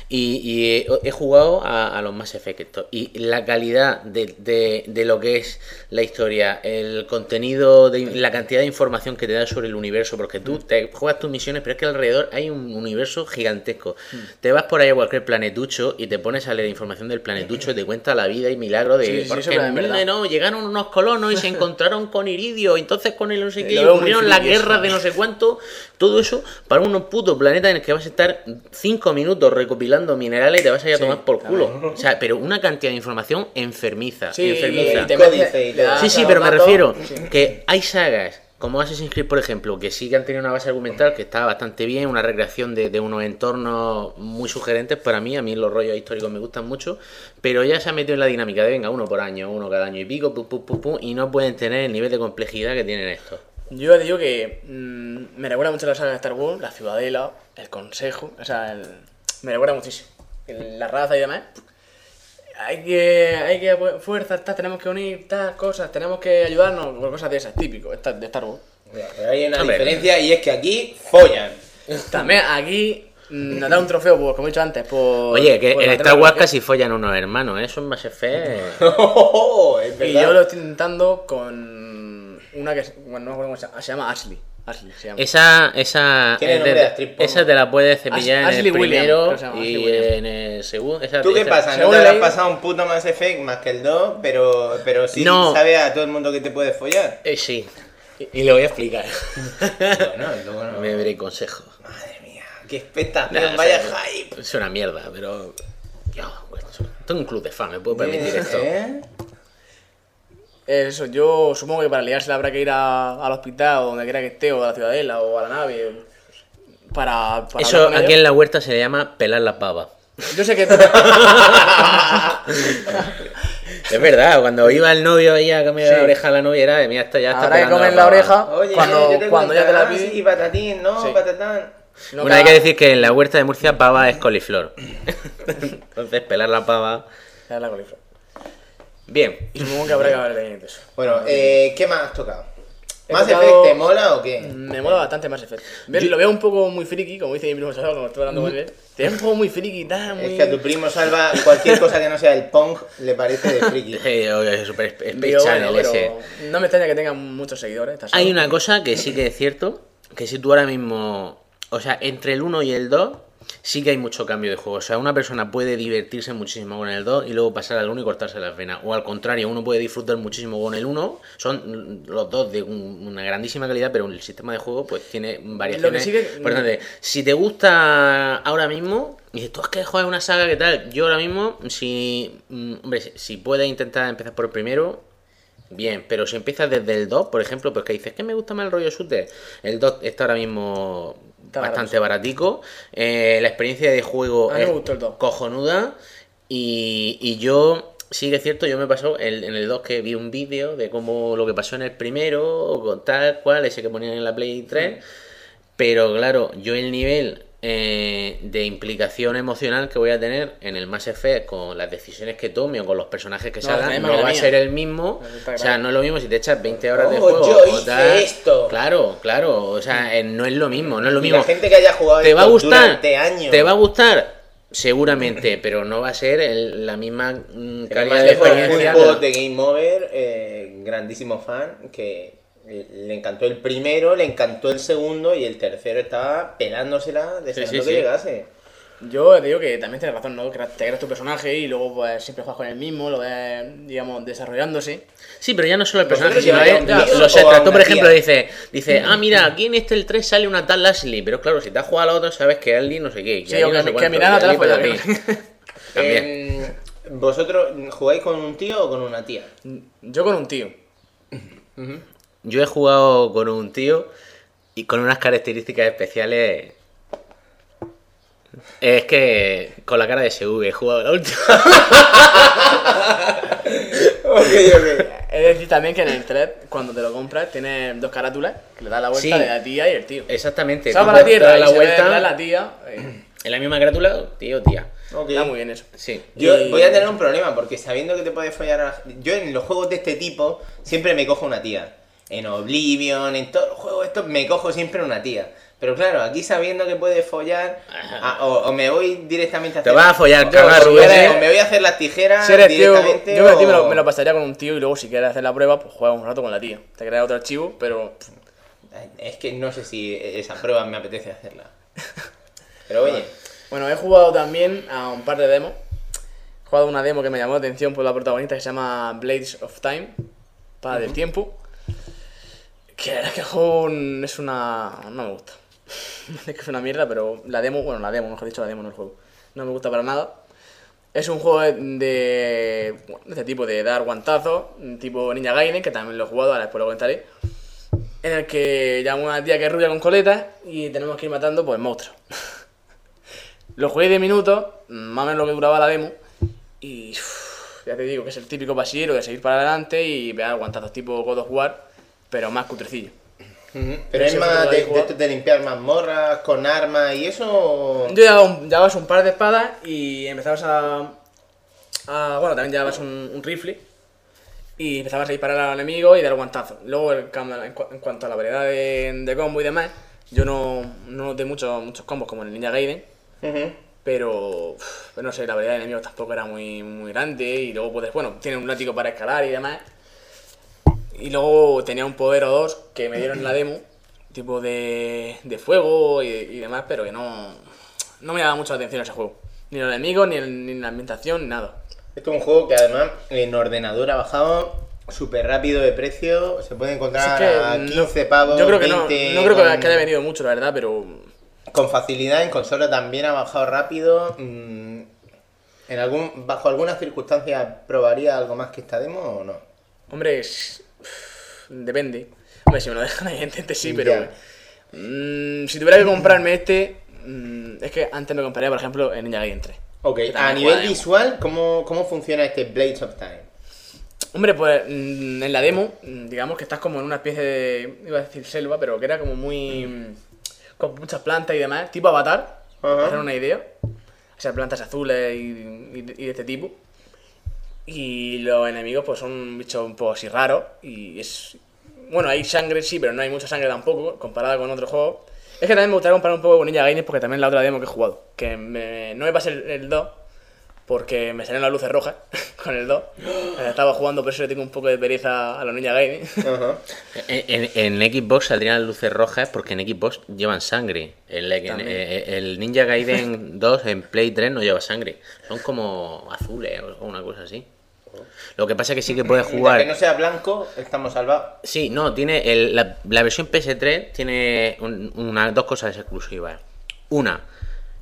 Y, y he, he jugado a, a los más efectos. Y la calidad de, de- de lo que es la historia, el contenido, de, la cantidad de información que te da sobre el universo, porque tú te juegas tus misiones, pero es que alrededor hay un universo gigantesco. Te vas por ahí a cualquier planetucho y te pones a leer información del planetucho y te cuenta la vida y milagro de. Sí, sí, porque no, llegaron unos colonos y se encontraron con Iridio, entonces con el no sé qué, Friki eso. guerras de no sé cuánto, todo eso para unos putos planetas en el que vas a estar cinco minutos recopilando minerales y te vas a ir a Sí, tomar por culo. O sea, pero una cantidad de información enfermiza, Sí, enfermiza. y te y Sí, pero me datos. refiero Sí. que hay sagas como Assassin's Creed, por ejemplo, que sí que han tenido una base argumental que está bastante bien, una recreación de, de unos entornos muy sugerentes para mí, a mí los rollos históricos me gustan mucho, pero ya se ha metido en la dinámica de venga, uno por año, uno cada año y pico, pum, pum, pum, pum, y no pueden tener el nivel de complejidad que tienen estos. Yo digo que mm, me recuerda mucho la saga de Star Wars, la Ciudadela, el Consejo, o sea, el- me recuerda muchísimo. El- La raza y demás. Hay que, hay que fu- fuerzas, tenemos que unir tal, cosas, tenemos que ayudarnos, por cosas de esas, típico, de Star Wars. Mira, pero hay una Hombre. diferencia y es que aquí follan. También aquí mm, nos da un trofeo, por, como he dicho antes, por... Oye, que por en Star Wars casi follan unos hermanos, ¿eh? eso es más es Y yo lo estoy intentando con una que, bueno, no me acuerdo cómo se llama, se llama Ashley. Ashley se llama. Esa, esa, Tiene es nombre de- de actriz porno. esa te la puedes cepillar Ash- en Ashley el primero creo que se llama, Ashley y en el segundo. esa- ¿Tú qué esa- pasa? No según te le has pasado un puto Mass Effect más que el 2, pero, pero sí No. sabes a todo el mundo que te puedes follar. Eh, sí, y, y lo voy a explicar. Bueno, luego no. Me veré consejo. Madre mía, qué expectación, Nah, vaya o sea, hype. Es una mierda, pero. Yo, pues, tengo un club de fan, me puedo permitir esto. ¿Eh? Eso, yo supongo que para liársela habrá que ir a- al hospital o donde quiera que esté, o a la ciudadela, o a la nave, para, para Eso aquí ellos. en la huerta se le llama pelar la pava. Yo sé que... Es verdad, cuando iba el novio ahí a cambiar Sí. la oreja a la novia era de mira, esta ya está Habrá que comer la pava". oreja Oye, cuando, yo te cuando ya te la pide. Sí, patatín, no, Sí. patatán. No Bueno, hay que decir que en la huerta de Murcia pava es coliflor. Entonces, pelar la pava. Ya la coliflor. Bien. Y supongo que habrá que hablar de eso. Bueno, eh, ¿qué más has tocado? he ¿Más tocado- Effect te mola o qué? Me mola bastante más Effect. Ve- Lo veo un poco muy friki, como dice mi primo Salva, como estoy hablando con él. Te un poco muy friki y tal, muy... Es que a tu primo Salva cualquier cosa que no sea el Pong le parece de friki. Sp- Space Digo, bueno, ese. no me extraña que tengan muchos seguidores. Hay una cosa que sí que es cierto, que si tú ahora mismo, o sea, entre el 1 y el 2, sí que hay mucho cambio de juego. O sea, una persona puede divertirse muchísimo con el 2 y luego pasar al 1 y cortarse las venas. O al contrario, uno puede disfrutar muchísimo con el 1. Son los dos de un- una grandísima calidad, pero el sistema de juego pues tiene variaciones. sí que- importantes. Si te gusta ahora mismo, y dices, tú es que juegas una saga, ¿qué tal? Yo ahora mismo, si, mm, hombre, si, si puedes intentar empezar por el primero, Bien, pero si empiezas desde el 2, por ejemplo, pues que dices que me gusta más el rollo shooter, el 2 está ahora mismo Está bastante baratico, eh, la experiencia de juego A mí me es gustó el 2. cojonuda. Y, y yo, sí que es cierto, yo me pasó el- en el 2 que vi un vídeo de cómo lo que pasó en el primero, con tal cual, ese que ponían en la Play 3, pero claro, yo el nivel eh, de implicación emocional que voy a tener en el Mass Effect con las decisiones que tome o con los personajes que No, salgan no va a ser el mismo. O sea, no es lo mismo si te echas 20 horas de Oh, juego. yo o hice tal. esto. Claro, claro. O sea, eh, no es lo mismo, no es lo Y mismo. la gente que haya jugado ¿Te va a esto gustar? durante años. ¿Te va a gustar? Seguramente, pero no va a ser el- la misma mm, calidad de experiencia. un juego de- Game Over, eh, grandísimo fan, que le encantó el primero, le encantó el segundo y el tercero estaba pelándosela deseando Sí, sí, que sí. llegase. Yo te digo que también tienes razón, ¿no? Que te creas tu personaje y luego pues siempre juegas con el mismo, lo ves, digamos, desarrollándose. Sí, pero ya no solo el personaje, ¿Vosotros sino a tío los a. Tú, por ejemplo, tía? dices, dice, ah, mira, aquí en este el 3 sale una tal Ashley, pero claro, si te has jugado a la otra, sabes que Ashley no sé qué. Sí, o no que- sé que y te la follas, ti. También. Eh, ¿Vosotros jugáis con un tío o con una tía? Yo con un tío. Yo he jugado con un tío y con unas características especiales. Es que con la cara de SV he jugado la última. ok, ok. Es decir también que en el 3, cuando te lo compras, tienes dos carátulas que le das la vuelta Sí. de la tía y el tío. Exactamente. Se va tú para la tierra y la se vuelta detrás la tía. eh, en la misma carátula, tío, tía. Está muy bien eso. Sí. Yo Y- voy a tener un problema porque sabiendo que te puedes follar a la... Yo en los juegos de este tipo siempre me cojo una tía. En Oblivion, en todos los juegos estos me cojo siempre una tía. Pero claro, aquí sabiendo que puedes follar, a- o, o me voy directamente a Te hacer... vas a follar, o- cagar, o, Rubén, me- ¿eh? o me voy a hacer las tijeras Si eres tío, directamente yo a ti me o- lo, me lo pasaría con un tío y luego si quieres hacer la prueba, pues juegas un rato con la tía. Te creas otro archivo, pero Es que no sé si esa prueba me apetece hacerla. Pero oye, Bueno, he jugado también a un par de demos. He jugado una demo que me llamó la atención por la protagonista que se llama Blades of Time, para del tiempo. Que es que el juego es una. no me gusta. es que es una mierda, pero la demo, bueno, la demo, mejor dicho, la demo no el juego. No me gusta para nada. Es un juego de, de este tipo de dar guantazos, tipo Ninja Gaiden, que también lo he jugado, ahora después lo comentaré. En el que llamo a una tía que es rubia con coletas y tenemos que ir matando pues monstruos. Lo jugué 10 minutos, más o menos lo que duraba la demo. Y uff, ya te digo que es el típico pasillero de seguir para adelante y pegar guantazos tipo God of War, pero más cutrecillo. pero es más de, de de limpiar mazmorras con armas y eso... Yo llevaba un, llevabas un par de espadas y empezabas a. a- bueno, también llevabas un, un rifle. Y empezabas a disparar al enemigo y dar guantazos. Luego, el en, cu- en cuanto a la variedad de, de combo y demás, yo no, no noté muchos muchos combos como en el Ninja Gaiden. Uf, pero no sé, la variedad de enemigos tampoco era muy, muy grande. Y luego puedes, bueno, tiene un látigo para escalar y demás. Y luego tenía un poder o dos que me dieron en la demo, tipo de, de fuego y, y demás, pero que no, no me daba mucha atención a ese juego. Ni los enemigos, ni, el- ni la ambientación, ni nada. Esto es un juego que además en ordenador ha bajado súper rápido de precio. Se puede encontrar es que a no- 15 pavos. Yo creo que no, 20, no creo que, con, que haya venido mucho, la verdad, pero con facilidad. En consola también ha bajado rápido. Mm, En algún, bajo algunas circunstancias probaría algo más que esta demo o no. Hombre, es- depende. Hombre, si me lo dejan evidentemente sí, pero... Ya. mm, si tuviera que comprarme este, mm, es que antes me compraría, por ejemplo, el Ninja Gaiden 3. Ok, a nivel juega visual, ¿cómo, ¿cómo funciona este Blades of Time? Hombre, pues mm, en la demo, mm, digamos que estás como en una especie de. iba a decir selva, pero que era como muy. mm, con muchas plantas y demás, tipo avatar, para Ajá. hacer una idea. O sea, plantas azules y, y de- y de este tipo. Y los enemigos, pues son bichos un poco así raros. Y es Bueno, hay sangre, sí, pero no hay mucha sangre tampoco, comparada con otros juegos. Es que también me gustaría comparar un poco con Ninja Gaiden porque también la otra demo que he jugado. Que me- no me pasé el, el 2 porque me salieron las luces rojas con el 2. Eh, Estaba jugando, por eso le tengo un poco de pereza a los Ninja Gaiden. Ajá. En, en- en Xbox saldrían las luces rojas porque en Xbox llevan sangre. El, en- eh, el Ninja Gaiden 2 en Play 3 no lleva sangre. Son como azules o una cosa así. Lo que pasa es que sí que puedes Mientras jugar. que no sea blanco, estamos salvados. Sí, no, tiene el- la, la versión PS3 tiene un- una, dos cosas exclusivas. Una,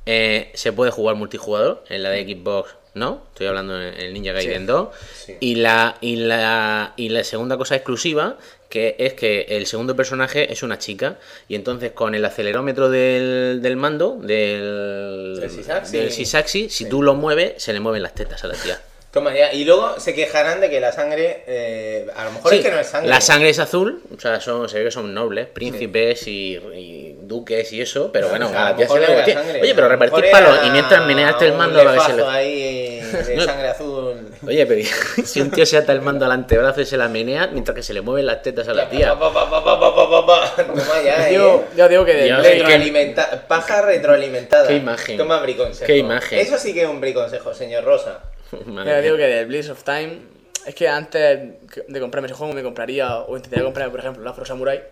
eh, se puede jugar multijugador, en la de Xbox no, estoy hablando en el Ninja Gaiden 2. sí. Y, la, y, la, y la segunda cosa exclusiva, que es que el segundo personaje es una chica, y entonces con el acelerómetro del, del mando, del, Del del Sysaxi, si tú lo mueves, se le mueven las tetas a la tía. Toma ya. Y luego se quejarán de que la sangre. eh, a lo mejor Sí, es que no es sangre. La sangre es azul, o sea, son, se ve que son nobles, príncipes y, y duques y eso, pero bueno, O sea, a a la lo tía se le sangre, Oye, pero a repartir palos y mientras meneaste el mando que se le. ahí de sangre azul. Oye, pero si un tío se ata el mando al antebrazo y se la menea mientras que se le mueven las tetas a la tía. Pa, pa, pa, pa, pa, pa, pa, pa. Toma ya, Yo, eh. yo digo que de Retroalimenta- Paja retroalimentada. Qué imagen. Toma briconsejo. Qué imagen. Eso sí que es un briconsejo, señor Rosa. Yo digo que de Blitz of Time, es que antes de comprarme ese juego me compraría, o intentaría comprarme, por ejemplo, el Afro Samurai,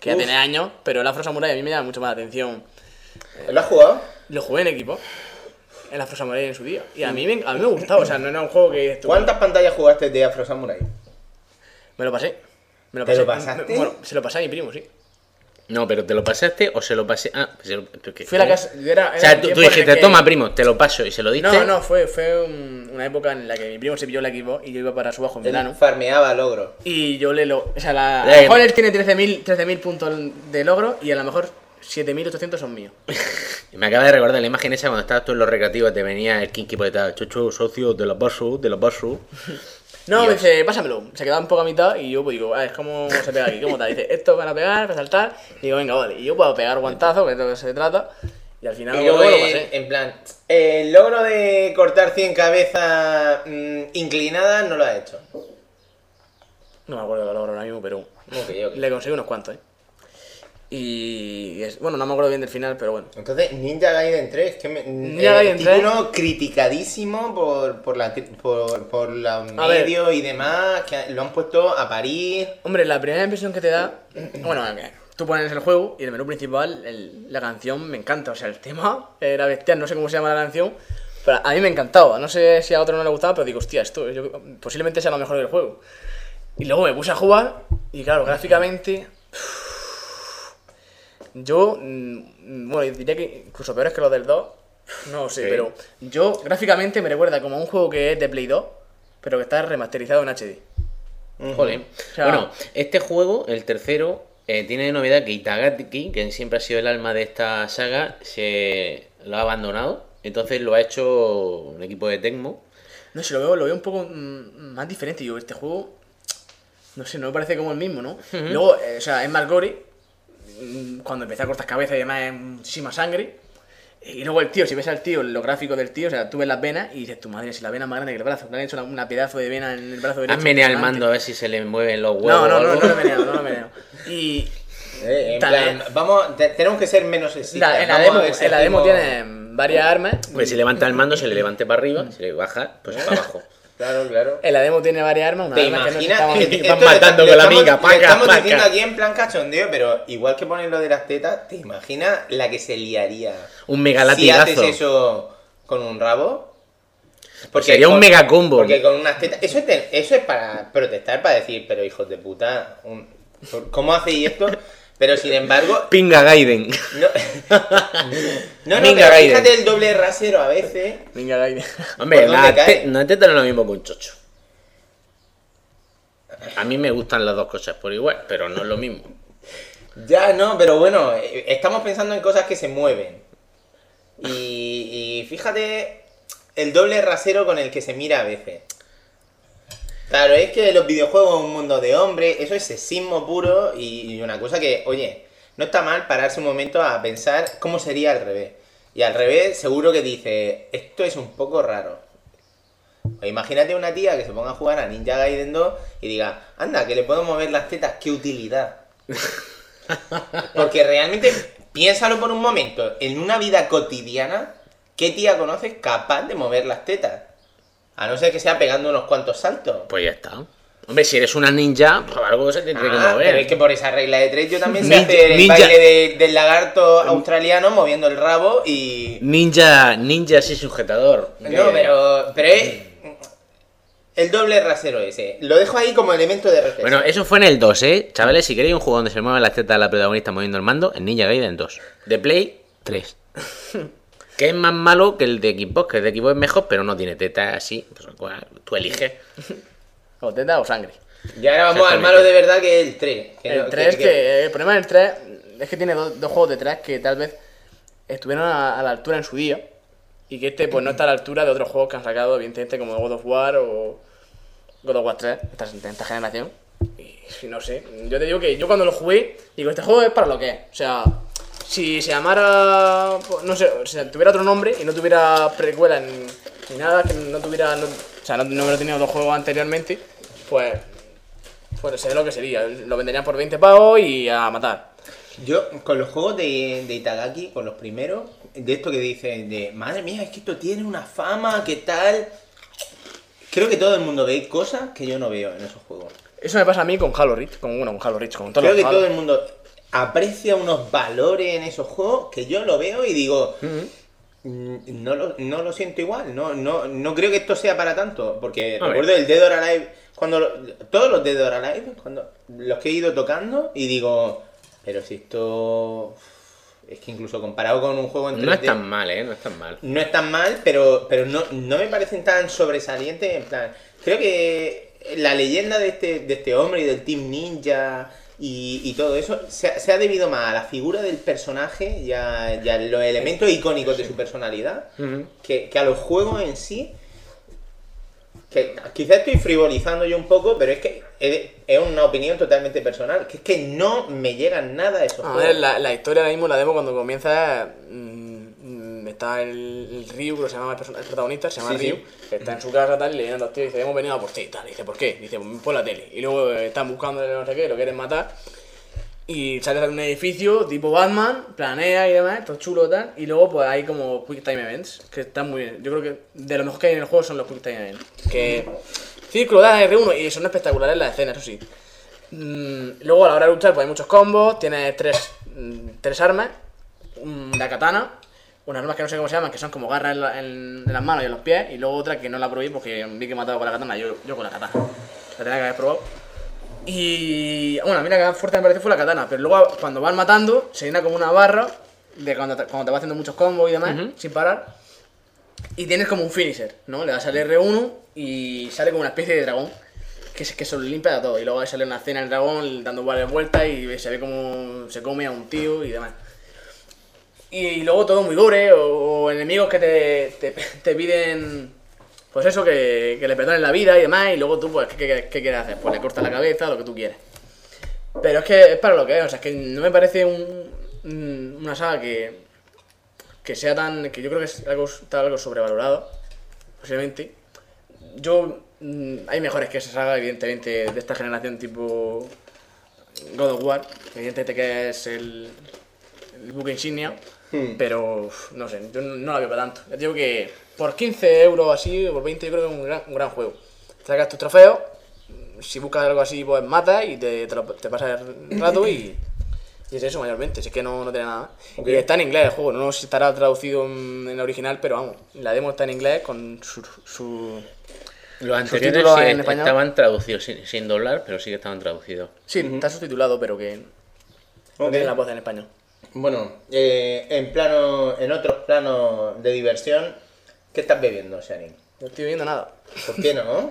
que ya tiene años, pero el Afro Samurai a mí me llama mucho más la atención. ¿Lo has jugado? Lo jugué en equipo, el Afro Samurai en su día, y a mí me, a mí me gustaba, o sea, no era un juego que... tú, ¿Cuántas pantallas jugaste de Afro Samurai? Me lo pasé. Me lo ¿Te pasé. lo pasaste? Bueno, se lo pasé a mi primo, sí. No, pero ¿te lo pasaste o se lo pasé? Ah, pues se lo-. Fui a la casa... yo Era, O era sea, tú, dijiste, que- toma, primo, te lo paso y se lo diste. No, no, fue, fue un- una época en la que mi primo se pilló el equipo y yo iba para su bajo en verano. Farmeaba logro. Y yo le lo. O sea, la, a Eh, lo mejor él tiene 13.000 13.000 puntos de logro y a lo mejor 7.800 son míos. Y Me acaba de recordar la imagen esa cuando estabas tú en los recreativos, te venía el Kinky por detrás, chucho, socio, de la paso, de la paso. No, me dice, pásamelo. Se quedaba un poco a mitad y yo pues digo, ah, es como se pega aquí, ¿cómo tal? Dice, esto van a pegar, para saltar. Y digo, venga, vale. Y yo puedo pegar guantazo, que es de lo que se trata. Y al final Y luego lo pasé. en plan, el logro de cortar 100 cabezas mm, inclinadas no lo has hecho. No me acuerdo del logro ahora mismo, pero Ok, ok. le conseguí unos cuantos, ¿eh? Y es, bueno, no me acuerdo bien del final, pero bueno. Entonces, Ninja Gaiden 3, que me, Ninja eh, Gaiden 3. título criticadísimo por, por la por, por la A ver. medio y demás, que lo han puesto a parir. Hombre, la primera impresión que te da. Bueno, que tú pones el juego y el menú principal, el- la canción me encanta. O sea, el tema era bestial, no sé cómo se llama la canción. Pero a mí me encantaba. No sé si a otro no le gustaba, pero digo, hostia, esto yo- posiblemente sea lo mejor del juego. Y luego me puse a jugar y, claro, gráficamente. Yo, mm, bueno, diría que incluso peores que los del 2. No sé, Sí. pero yo gráficamente me recuerda como a un juego que es de Play 2, pero que está remasterizado en HD. Joder. O sea- bueno, este juego, el tercero, eh, tiene de novedad que Itagaki, que siempre ha sido el alma de esta saga, se lo ha abandonado. Entonces lo ha hecho un equipo de Tecmo. No sé, lo veo, lo veo un poco mm, más diferente. Yo, este juego, no sé, no me parece como el mismo, ¿no? Luego, eh, o sea, es más gore. Mm, Cuando empecé a cortar cabezas y demás, es muchísima sangre. Y luego el tío, si ves al tío, lo gráfico del tío, o sea, tú ves las venas y dices, tu madre, si la vena es más grande que el brazo. Le han hecho una, una pedazo de vena en el brazo derecho. Has meneado el mando a ver si se le mueven los huevos. No, no, no, lo he meneado, no lo he meneado. Y Eh, en También. plan, vamos, te- tenemos que ser menos la- en la demo, si en la demo tiene varias armas. Pues si levanta el mando, se le levante para arriba, se le baja, pues para abajo. Claro, claro. En la demo tiene varias armas, una ¿Te arma que no se imaginas? Van le- matando con la estamos- miga, le paca, Estamos paca. diciendo aquí en plan cachondeo, pero igual que ponen lo de las tetas, ¿te imaginas la que se liaría? Un mega Si haces eso con un rabo. Sería un mega combo. Porque con unas tetas. Eso es, de- eso es para protestar, para decir, pero hijos de puta, un- ¿cómo hacéis esto? Pero sin embargo, Pinga Gaiden. no, no, no Venga, pero Gaiden. fíjate el doble rasero a veces. Venga, Gaiden. Hombre, ¿Por dónde la, te- no es lo mismo que un chocho. A mí me gustan las dos cosas por igual, pero no es lo mismo. Ya, no, pero bueno, eh, estamos pensando en cosas que se mueven. Y, y fíjate el doble rasero con el que se mira a veces. Claro, es que los videojuegos es un mundo de hombres, eso es sexismo puro y, y una cosa que, oye, no está mal pararse un momento a pensar cómo sería al revés. Y al revés seguro que dice, esto es un poco raro. O imagínate una tía que se ponga a jugar a Ninja Gaiden 2 y diga, anda, que le puedo mover las tetas, qué utilidad. Porque realmente, piénsalo por un momento, en una vida cotidiana, ¿qué tía conoces capaz de mover las tetas? A no ser que sea pegando unos cuantos saltos. Pues ya está. Hombre, si eres una ninja, pues algo se tendría que Ah, mover. pero es que por esa regla de tres yo también sé hacer el ninja- baile de- del lagarto australiano moviendo el rabo y... Ninja, ninja sí sujetador. No, pero, pero es el doble rasero ese. Lo dejo ahí como elemento de reflexión. Bueno, eso fue en el 2, ¿eh? Chavales, si queréis un juego donde se mueven las tetas de la protagonista moviendo el mando, en Ninja Gaiden 2. De Play, 3. que es más malo que el de Xbox, que el de Xbox es mejor, pero no tiene tetas así. Pues, bueno, tú eliges. O teta o sangre. y ahora vamos al malo de verdad que es el 3. El 3 que, el problema del 3 es que tiene dos, dos juegos detrás que tal vez estuvieron a, a la altura en su día y que este pues no está a la altura de otros juegos que han sacado, evidentemente, como God of War o God of War 3, esta, de esta generación. Y no sé, yo te digo que yo cuando lo jugué, digo, este juego es para lo que es. O sea, si se llamara, pues, no sé, si tuviera otro nombre y no tuviera precuela ni, ni nada, que no tuviera, no- o sea, no, no hubiera tenido dos juegos anteriormente, pues, pues sería lo que sería. Lo venderían por 20 pavos y a matar. Yo, con los juegos de, de Itagaki, con los primeros, de esto que dice, de madre mía, es que esto tiene una fama, ¿qué tal? Creo que todo el mundo ve cosas que yo no veo en esos juegos. Eso me pasa a mí con Halo Reach, con, bueno, con Halo Reach, con todos Creo los que Halo. todo el mundo aprecia unos valores en esos juegos que yo lo veo y digo, mm, no, lo, no lo siento igual, no, no, no creo que esto sea para tanto, porque A ver. recuerdo el Dead or Alive, cuando todos los Dead or Alive, cuando los que he ido tocando y digo, pero si esto es que incluso comparado con un juego en No es 3D, tan mal, ¿eh? No es tan mal. no es tan mal, pero, pero no, no me parecen tan sobresalientes. En plan, creo que la leyenda de este, de este hombre y del Team Ninja y, y todo eso se, ha- se ha debido más a la figura del personaje y a, y a los elementos icónicos de su personalidad que, que a los juegos en sí. Que quizás estoy frivolizando yo un poco, pero es que es, una opinión totalmente personal. Que es que no me llegan nada esos A juegos. ver, la, la historia ahora mismo, la demo cuando comienza, mm, está el, el Ryu, que se llama el, protagonista, se llama Sí, Ryu, que está en su casa tal, y le vienen dos tíos y dice, hemos venido a por ti, tal, y dice, ¿por qué? Dice, por la tele. Y luego eh, están buscando no sé qué, lo quieren matar, y sale de un edificio tipo Batman, planea y demás, todo chulo y tal, y luego pues hay como Quick Time Events, que están muy bien. Yo creo que de lo mejor que hay en el juego son los Quick Time Events. Que círculo, da R1 y son espectaculares las escenas, eso sí. Mm, luego a la hora de luchar pues hay muchos combos, tienes tres, mm, tres armas, la katana, unas armas que no sé cómo se llaman, que son como garras en, la- en- en las manos y en los pies, y luego otra que no la probé porque vi que mataba con la katana, yo, yo con la katana. La tenía que haber probado. Y bueno, mira que más fuerte me pareció fue la katana, pero luego cuando vas matando se llena como una barra de cuando te, cuando te vas haciendo muchos combos y demás, sin parar. Y tienes como un finisher, ¿no? Le das al R1 y sale como una especie de dragón que se, que se lo limpia de todo. Y luego sale una escena del dragón dando varias vueltas y se ve como se come a un tío y demás. Y, luego todo muy gore o, o enemigos que te, te, piden, pues eso, que, que le perdonen la vida y demás. Y luego tú, pues, ¿qué, qué, qué quieres hacer? Pues le cortas la cabeza, lo que tú quieres. Pero es que es para lo que es, o sea, es que no me parece un, un- una saga que, que sea tan. que yo creo que es algo, está algo sobrevalorado, posiblemente. Yo. mm, hay mejores que esa saga, evidentemente, de esta generación, tipo. God of War, evidentemente que es el, el buque insignia, pero uf, no sé, yo no, no la veo para tanto. Ya digo que por 15 euros así, por 20, yo creo que es un gran, un gran juego. Sacas tus trofeos, si buscas algo así, pues matas y te, te, lo- te pasas el rato y, y es eso mayormente, si es que no, no tiene nada más. Ok. Y está en inglés el juego, no sé si estará traducido en, el original, pero vamos, la demo está en inglés con su... su... Los anteriores sí en estaban traducidos sin, sin doblar, pero sí que estaban traducidos. Sí, está subtitulado, pero que no Ok. tiene la voz en español. Bueno, eh, en plano, en otros planos de diversión, ¿qué estás bebiendo, Sharin? No estoy viendo nada. ¿Por qué no?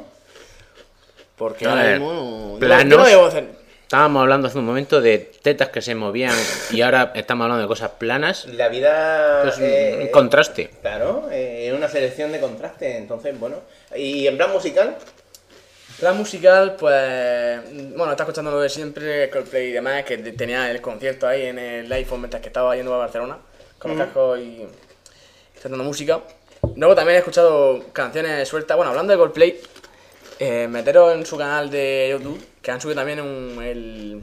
Porque A ahora ver, mismo no... yo- planos. yo no debo hacer... Estábamos hablando hace un momento de tetas que se movían y ahora estamos hablando de cosas planas. La vida Es un, eh, un contraste. Claro, eh, es una selección de contrastes, entonces, bueno. ¿Y en plan musical? Plan musical, pues. Bueno, está escuchando lo de siempre, Coldplay y demás, que te- tenía el concierto ahí en el iPhone mientras que estaba yendo a Barcelona, con los cascos y. cantando música. Luego también he escuchado canciones sueltas. Bueno, hablando de Coldplay, eh, meteros en su canal de YouTube, que han subido también un- el,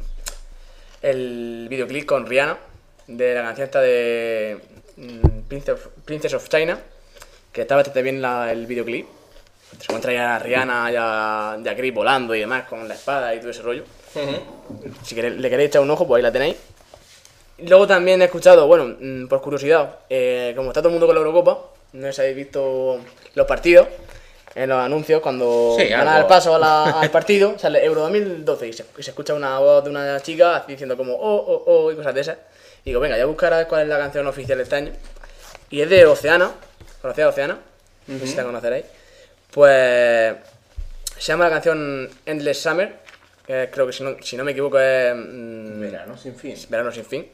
el videoclip con Rihanna, de la canción esta de mm, Princess of, Princess of China, que está bastante bien la- el videoclip. Se encuentra ya a Rihanna y a, y a Chris volando y demás con la espada y todo ese rollo. Si queréis- le queréis echar un ojo, pues ahí la tenéis. Luego también he escuchado, bueno, mm, por curiosidad, eh, como está todo el mundo con la Eurocopa, no sé si habéis visto los partidos, en los anuncios, cuando Sí, algo. dar paso a la- al partido, sale Euro 2012 y se, y se escucha una voz de una chica diciendo como oh, oh, oh y cosas de esas. Y digo, venga, ya buscar a ver cuál es la canción oficial de este año. Y es de Oceana, ¿conocéis a Oceana? No sé si la conoceréis. Pues se llama la canción Endless Summer, que creo que si no, si no me equivoco es... mm, Verano sin fin. Verano sin fin.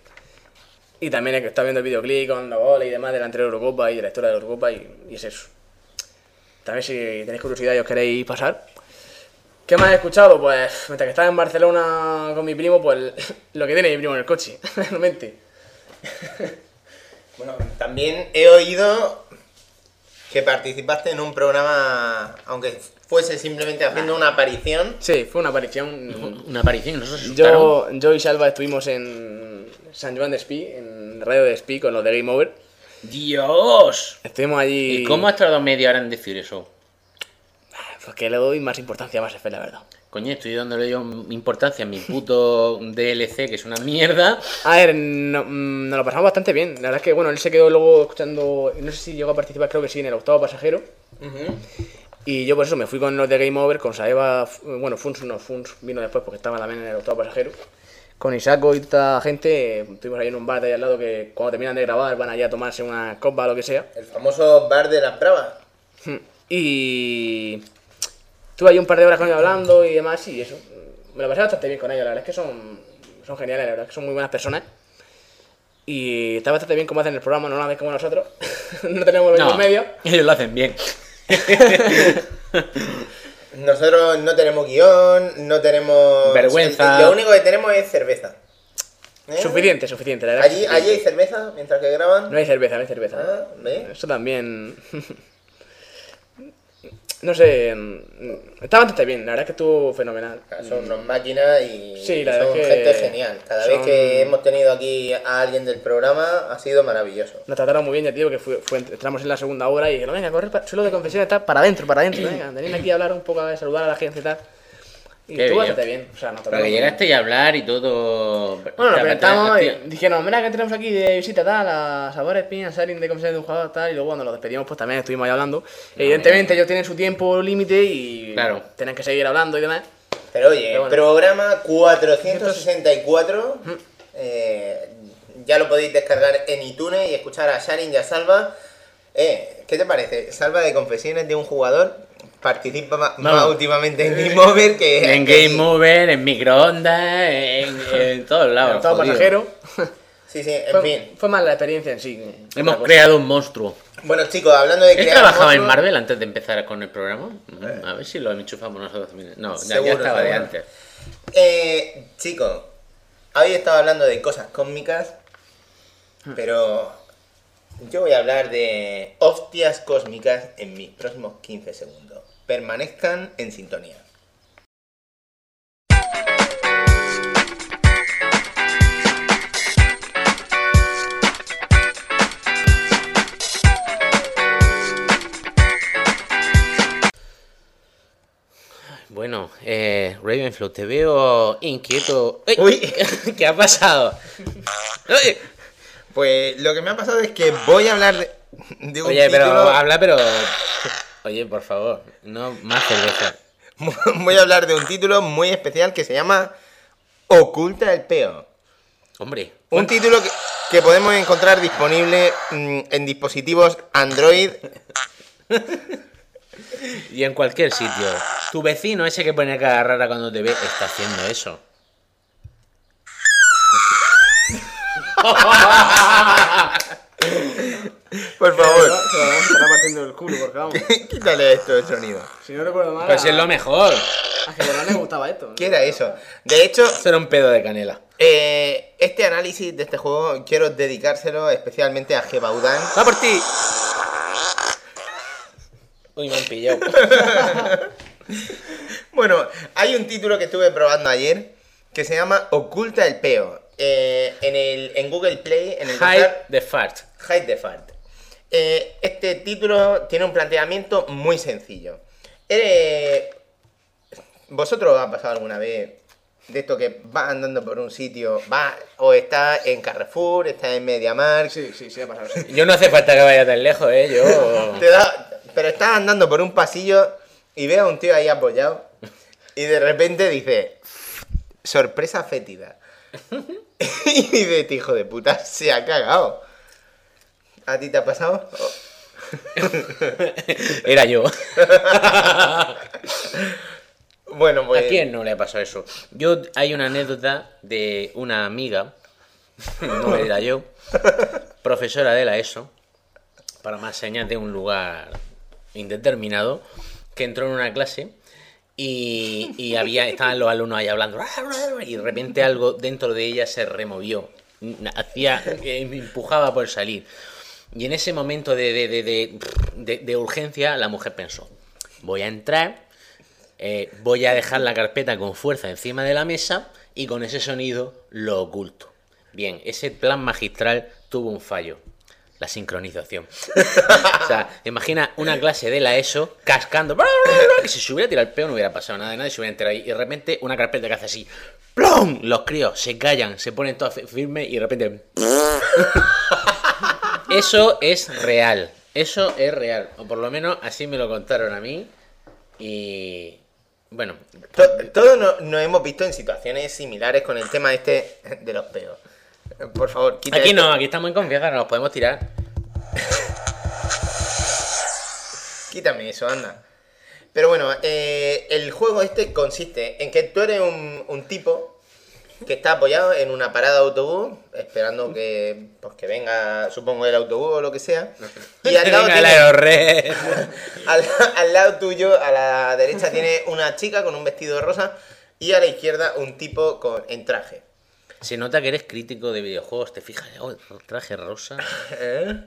Y también he que está viendo el videoclip con los goles y demás de la anterior Eurocopa y de la historia de la Eurocopa y, y es eso. También si tenéis curiosidad y os queréis pasar. ¿Qué más he escuchado? Pues mientras que estaba en Barcelona con mi primo, pues lo que tiene mi primo en el coche, realmente. Bueno, también he oído que participaste en un programa, aunque fuese simplemente haciendo una aparición. Sí, fue una aparición. Una aparición, nos asustaron. Yo, yo y Salva estuvimos en San Juan de Espí, en Radio de Espí con los de Game Over. ¡Dios! Estuvimos allí. ¿Y cómo has tardado media hora en decir eso? Porque le doy más importancia a Mass Effect, la verdad. Coño, estoy dándole yo importancia a mi puto DLC, que es una mierda. A ver, no- mm, nos lo pasamos bastante bien. La verdad es que, bueno, él se quedó luego escuchando. No sé si llegó a participar, creo que sí, en el octavo pasajero. Y yo por eso me fui con los de Game Over, con Saeva. Bueno, Funs no, Funs vino después porque estaba también en el octavo pasajero. Con Isaco y esta gente, estuvimos ahí en un bar de ahí al lado que cuando terminan de grabar van allá a tomarse una copa o lo que sea. El famoso bar de las bravas. Y. Estuve ahí un par de horas con ellos hablando y demás, y eso. Me lo pasé bastante bien con ellos, la verdad es que son, son geniales, la verdad es que son muy buenas personas. Y está bastante bien cómo hacen el programa, no la vez como nosotros. no tenemos los mismos medios. ellos lo hacen bien. Nosotros no tenemos guion, no tenemos... Vergüenza. Lo único que tenemos es cerveza. ¿Eh? Suficiente, suficiente, la verdad. Allí, que allí hay suficiente. cerveza mientras que graban. No hay cerveza, no hay cerveza. Ah, ¿ve? Eso también. no sé. mm, Está bastante bien, la verdad es que estuvo fenomenal. Son unos máquinas y Sí, la son que gente genial. Cada son- vez que hemos tenido aquí a alguien del programa ha sido maravilloso. Nos trataron muy bien, ya tío, que fue, fue- entramos en la segunda hora y dijeron, venga, correr, pa- suelo de confesiones, está para adentro, para adentro, venga, venid aquí a hablar un poco, a saludar a la gente y tal. Y Qué estuvo bien. bastante bien. O sea, nos Para trataron que llegaste y a hablar y todo. Bueno, nos presentamos y dijeron, mira que tenemos aquí de visita tal, a Sabores Piña, Sarin de confesiones de un jugador tal, y luego cuando los despedimos pues también estuvimos ahí hablando. Evidentemente ellos tienen su tiempo límite y Claro. tienen que seguir hablando y demás. Pero oye, Pero bueno. programa 464. eh, ya lo podéis descargar en iTunes y escuchar a Sharin y a Salva. Eh, ¿Qué te parece? Salva de confesiones de un jugador. Participa más, últimamente en Game Over que. En que- Game Over, en microondas, en, en todos lados. Todo jodido. pasajero. Sí, sí, en fue, fin. fue más la experiencia en sí. Hemos creado un monstruo. Bueno, chicos, hablando de ¿Él crear trabajaba en Marvel antes de empezar con el programa? Mm, A ver si lo enchufamos nosotros también. No, ya, ya Seguro, estaba de antes. Eh, chicos, habéis estado hablando de cosas cósmicas, Hmm. pero yo voy a hablar de hostias cósmicas en mis próximos 15 segundos. Permanezcan en sintonía. Bueno, eh, Ravenflow, te veo inquieto. ¡Ey! Uy. ¿Qué ha pasado? Pues lo que me ha pasado es que voy a hablar de, de un Oye, pero habla, pero. Oye, por favor, no más cerveza. voy a hablar de un título muy especial que se llama Oculta el peo. Hombre, Un título que, que podemos encontrar disponible mm, en dispositivos Android y en cualquier sitio. Tu vecino, ese que pone cara rara cuando te ve, está haciendo eso. Por favor, Se lo vamos a estar partiendo el culo, porque vamos. quítale esto del sonido. Si no recuerdo mal. Pues es lo mejor. A Gerolán le gustaba esto. ¿Qué era eso? De hecho, Eso era un pedo de canela. eh, este análisis de este juego quiero dedicárselo especialmente a Gebaudan. ¡Va por ti! Uy, me han pillado. Bueno, hay un título que estuve probando ayer que se llama Oculta el peo. Eh, en, el, en Google Play, en el Hide the fart. Hide the Fart. Eh, este título tiene un planteamiento muy sencillo. Eh, ¿Vosotros os ha pasado alguna vez de esto que vas andando por un sitio, va o está en Carrefour, está en MediaMarkt, Sí, sí, sí, ha pasado. Yo no hace falta que vaya tan lejos, ¿eh? Yo... te da, pero estás andando por un pasillo y ves a un tío ahí apoyado y de repente dice, sorpresa fétida. y dice, este hijo de puta, se ha cagado. ¿A ti te ha pasado? Era yo. Bueno, pues... ¿A quién no le ha pasado eso? Yo, hay una anécdota de una amiga, no era yo, profesora de la ESO, para más señas de un lugar indeterminado, que entró en una clase y, y había, estaban los alumnos ahí hablando y de repente algo dentro de ella se removió, hacía, me empujaba por salir. Y en ese momento de, de, de, de- de- de urgencia, la mujer pensó, voy a entrar, eh, voy a dejar la carpeta con fuerza encima de la mesa y con ese sonido lo oculto. Bien, ese plan magistral tuvo un fallo. La sincronización. o sea, imagina una clase de la ESO cascando. Que si se hubiera tirado el peo no hubiera pasado nada, nadie se hubiera enterado. Y de repente una carpeta que hace así. ¡Plum! Los críos se callan, se ponen todos fi- firmes y de repente. Eso es real. Eso es real. O por lo menos así me lo contaron a mí. Y. Bueno, To- Todos no- nos hemos visto en situaciones similares con el tema este de los peos. Por favor, quita aquí esto. no, aquí estamos en confianza, nos podemos tirar. Quítame eso, anda. Pero bueno, eh, el juego este consiste en que tú eres un, un tipo que está apoyado en una parada de autobús, esperando que, pues, que venga, supongo, el autobús o lo que sea. Y al lado, tiene- al, al lado tuyo, a la derecha, tiene una chica con un vestido rosa y a la izquierda un tipo con, en traje. Se nota que eres crítico de videojuegos, te fijas, oh, traje rosa. ¿Eh?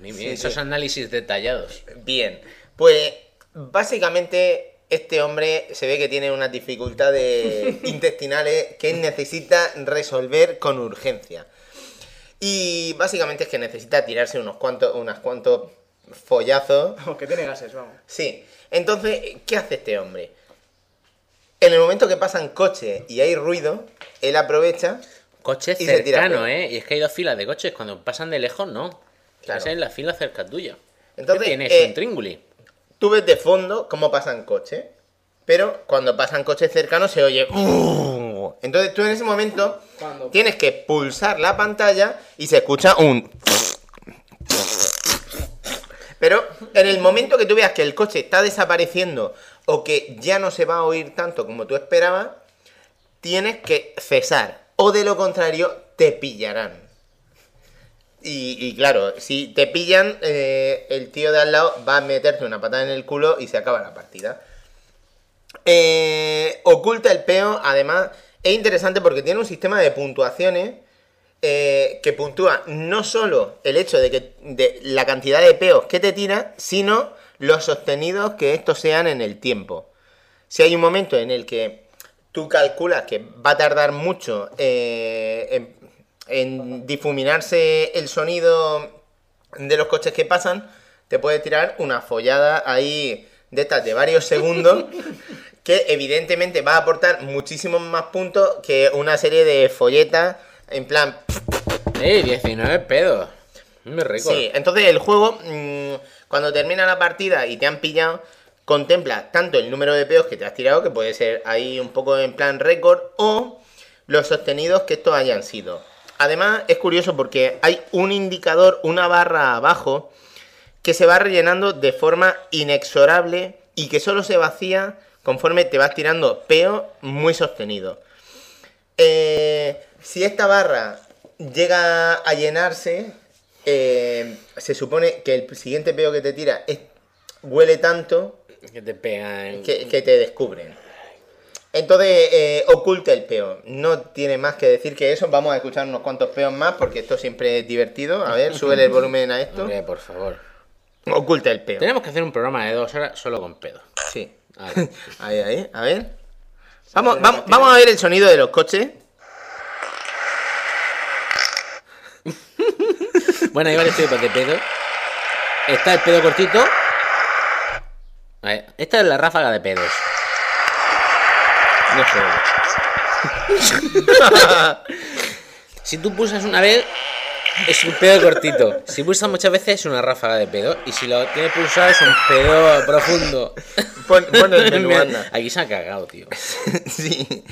Ni- Sí, esos sí. análisis detallados. Bien, pues básicamente este hombre se ve que tiene unas dificultades intestinales que necesita resolver con urgencia. Y básicamente es que necesita tirarse unos cuantos, unos cuantos follazos. Que tiene gases, vamos. Sí, entonces, ¿qué hace este hombre? En el momento que pasan coches y hay ruido, él aprovecha. Coches Y se tira cercanos, peo. ¿eh? Y es que hay dos filas de coches, cuando pasan de lejos, no. Claro. Esa es la fila cerca tuya. Entonces, ¿Qué tienes? eh, ¿Un tringuli? Tú ves de fondo cómo pasan coches, pero cuando pasan coches cercanos se oye. "Uh". Entonces tú en ese momento Cuando- tienes que pulsar la pantalla y se escucha un. Pero en el momento que tú veas que el coche está desapareciendo o que ya no se va a oír tanto como tú esperabas, tienes que cesar. O de lo contrario, te pillarán. Y, claro, si te pillan, eh, el tío de al lado va a meterte una patada en el culo y se acaba la partida. Eh, oculta el peo, además, es interesante porque tiene un sistema de puntuaciones eh, que puntúa no solo el hecho de que de la cantidad de peos que te tira, sino los sostenidos que estos sean en el tiempo. Si hay un momento en el que tú calculas que va a tardar mucho en, en difuminarse el sonido de los coches que pasan, te puede tirar una follada ahí de estas de varios segundos que evidentemente va a aportar muchísimos más puntos que una serie de folletas en plan ¡Eh! 19 pedos. Muy rico. Sí, entonces el juego, mm, cuando termina la partida y te han pillado, contempla tanto el número de peos que te has tirado, que puede ser ahí un poco en plan récord, o los sostenidos que estos hayan sido. Además, es curioso porque hay un indicador, una barra abajo, que se va rellenando de forma inexorable y que solo se vacía conforme te vas tirando peo muy sostenido. Eh, si esta barra llega a llenarse, eh, se supone que el siguiente peo que te tira es- huele tanto Que te pegan. que, que te descubren. Entonces, eh, oculta el peo. No tiene más que decir que eso. Vamos a escuchar unos cuantos peos más porque esto siempre es divertido. A ver, sube el volumen a esto. Hombre, por favor. Oculta el peo. Tenemos que hacer un programa de dos horas solo con pedo. Sí. Ahí, ahí, a ver. Vamos, vamos, vamos a ver el sonido de los coches. Bueno, hay varios tipos de pedo. Está el pedo cortito. A ver, esta es la ráfaga de pedos. No sé. Si tú pulsas una vez, es un pedo cortito. Si pulsas muchas veces, es una ráfaga de pedo. Y si lo tienes pulsado, es un pedo profundo. Pon, pon el menú, anda. Aquí se ha cagado, tío. sí.